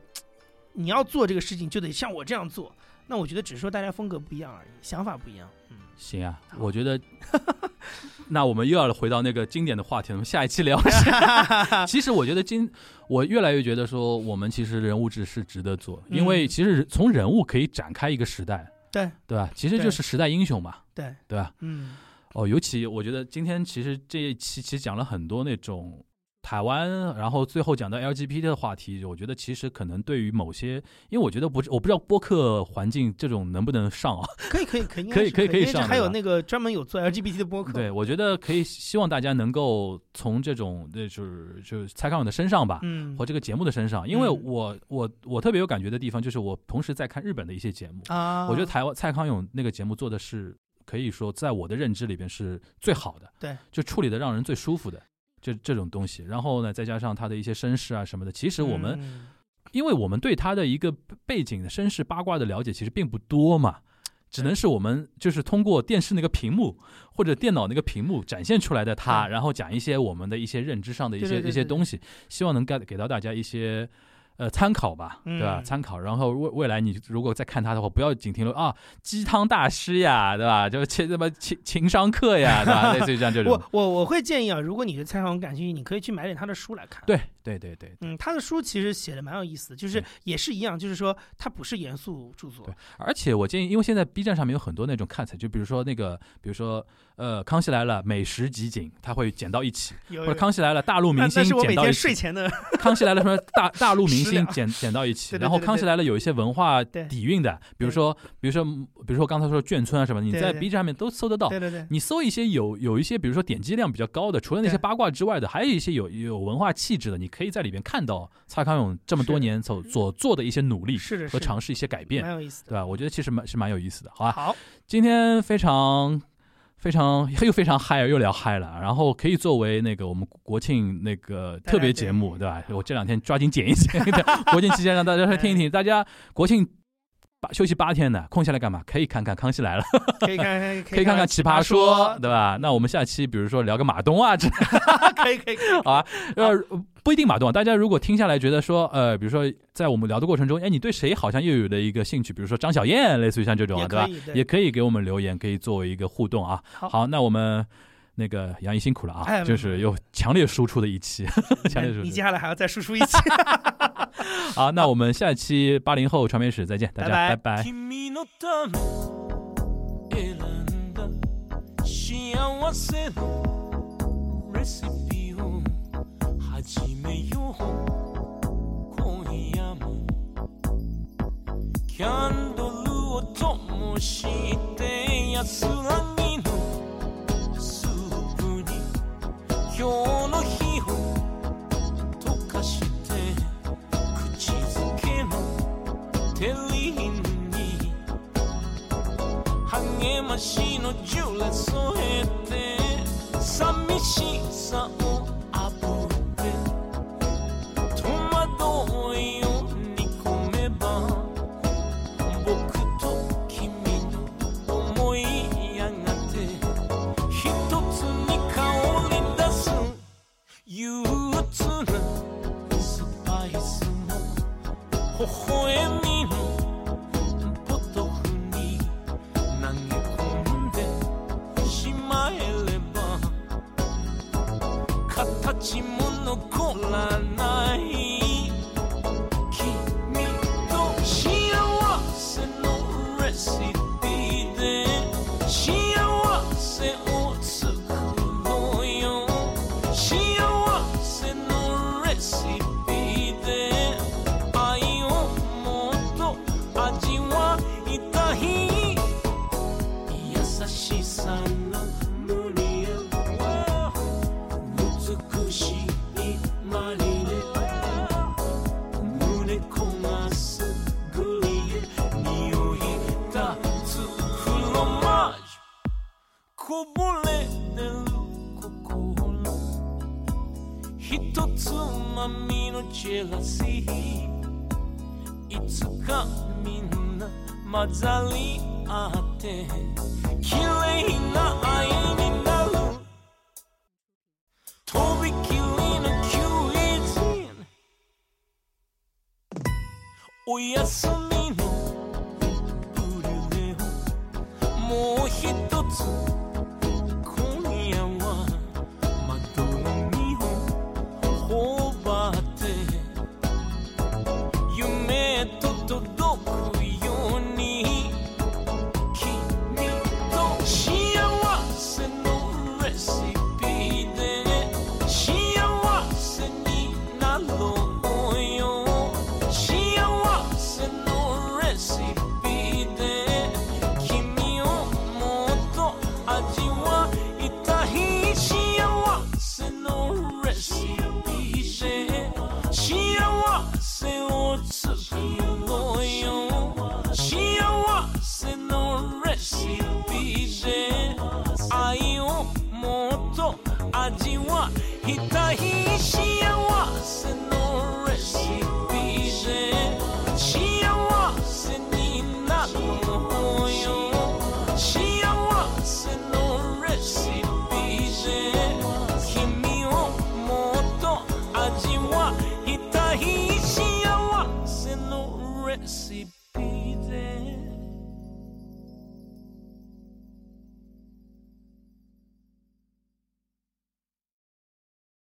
你要做这个事情就得像我这样做。那我觉得只是说大家风格不一样而已，想法不一样。嗯，行啊，我觉得，那我们又要回到那个经典的话题了，我们下一期聊啥？其实我觉得今我越来越觉得说，我们其实人物志是值得做，因为嗯其实从人物可以展开一个时代，对对吧？其实就是时代英雄嘛，对，对吧？嗯哦，尤其我觉得今天其实这一期其实讲了很多那种台湾，然后最后讲到 LGBT 的话题，我觉得其实可能对于某些，因为我觉得不是我不知道播客环境这种能不能上啊？可以可以可以可以可以可以还有那个专门有做 LGBT 的播客。对，我觉得可以希望大家能够从这种呃就是就是蔡康永的身上吧。嗯。和这个节目的身上，因为嗯我我我特别有感觉的地方，就是我同时在看日本的一些节目，啊，我觉得台湾蔡康永那个节目做的是可以说在我的认知里边是最好的，对，就处理的让人最舒服的这这种东西。然后呢，再加上他的一些身世啊什么的，其实我们、嗯因为我们对他的一个背景的身世八卦的了解其实并不多嘛，只能是我们就是通过电视那个屏幕或者电脑那个屏幕展现出来的他，对然后讲一些我们的一些认知上的一些一些东西，希望能给给到大家一些。呃，参考吧，对吧？嗯参考，然后未未来你如果再看他的话，不要仅停留啊鸡汤大师呀，对吧？就情什么情情商课呀，对吧？类似于这样这种我，我我会建议啊，如果你对蔡康永感兴趣，你可以去买点他的书来看。，对对对对，嗯，他的书其实写的蛮有意思的，就是也是一样，就是说他不是严肃著作对。而且我建议，因为现在 B 站上面有很多那种看菜，就比如说那个，比如说呃，康熙来了美食集锦，他会剪到一起，有或者康熙来了大陆明星那是我每天剪到一起，睡前的，康熙来了什么 大大陆明星剪剪到一起，对对对对然后康熙来了有一些文化底蕴的，比如说比如说比如说刚才说眷村啊什么，你在 B 站上面都搜得到。对对对，你搜一些有有一些，比如说点击量比较高的，除了那些八卦之外的，还有一些有有文化气质的，你可以在里边看到蔡康永这么多年所所做的一些努力是的，和尝试一些改变，蛮有意思的。对吧？我觉得其实蛮是蛮有意思的，好吧？好，今天非常非常又非常嗨，又聊嗨了，然后可以作为那个我们国庆那个特别节目，对吧？我这两天抓紧剪一剪，国庆期间让大家来听一听，大家国庆。八休息八天的，空下来干嘛？可以看看《康熙来了》，可以看看，可以看看《奇葩说》，对吧？那我们下期比如说聊个马东啊，这可以可以可以，好啊，呃，不一定马东啊。大家如果听下来觉得说，呃，比如说在我们聊的过程中，哎，你对谁好像又有了一个兴趣，比如说张小燕，类似于像这种啊，对吧也可？以，对也可以给我们留言，可以作为一个互动啊。好好，那我们那个杨毅辛苦了啊，哎就是有强烈输出的一期，强烈输出。你接下来还要再输出一期，好，那我们下期八零后传媒史再见，大家拜拜拜拜君のため選んだ幸せのレシピを始めよう今夜もキャンドルを灯して安らぎのスープに 今日の日を溶かして口づけのテリーに励ましのジュレ添えて寂しさを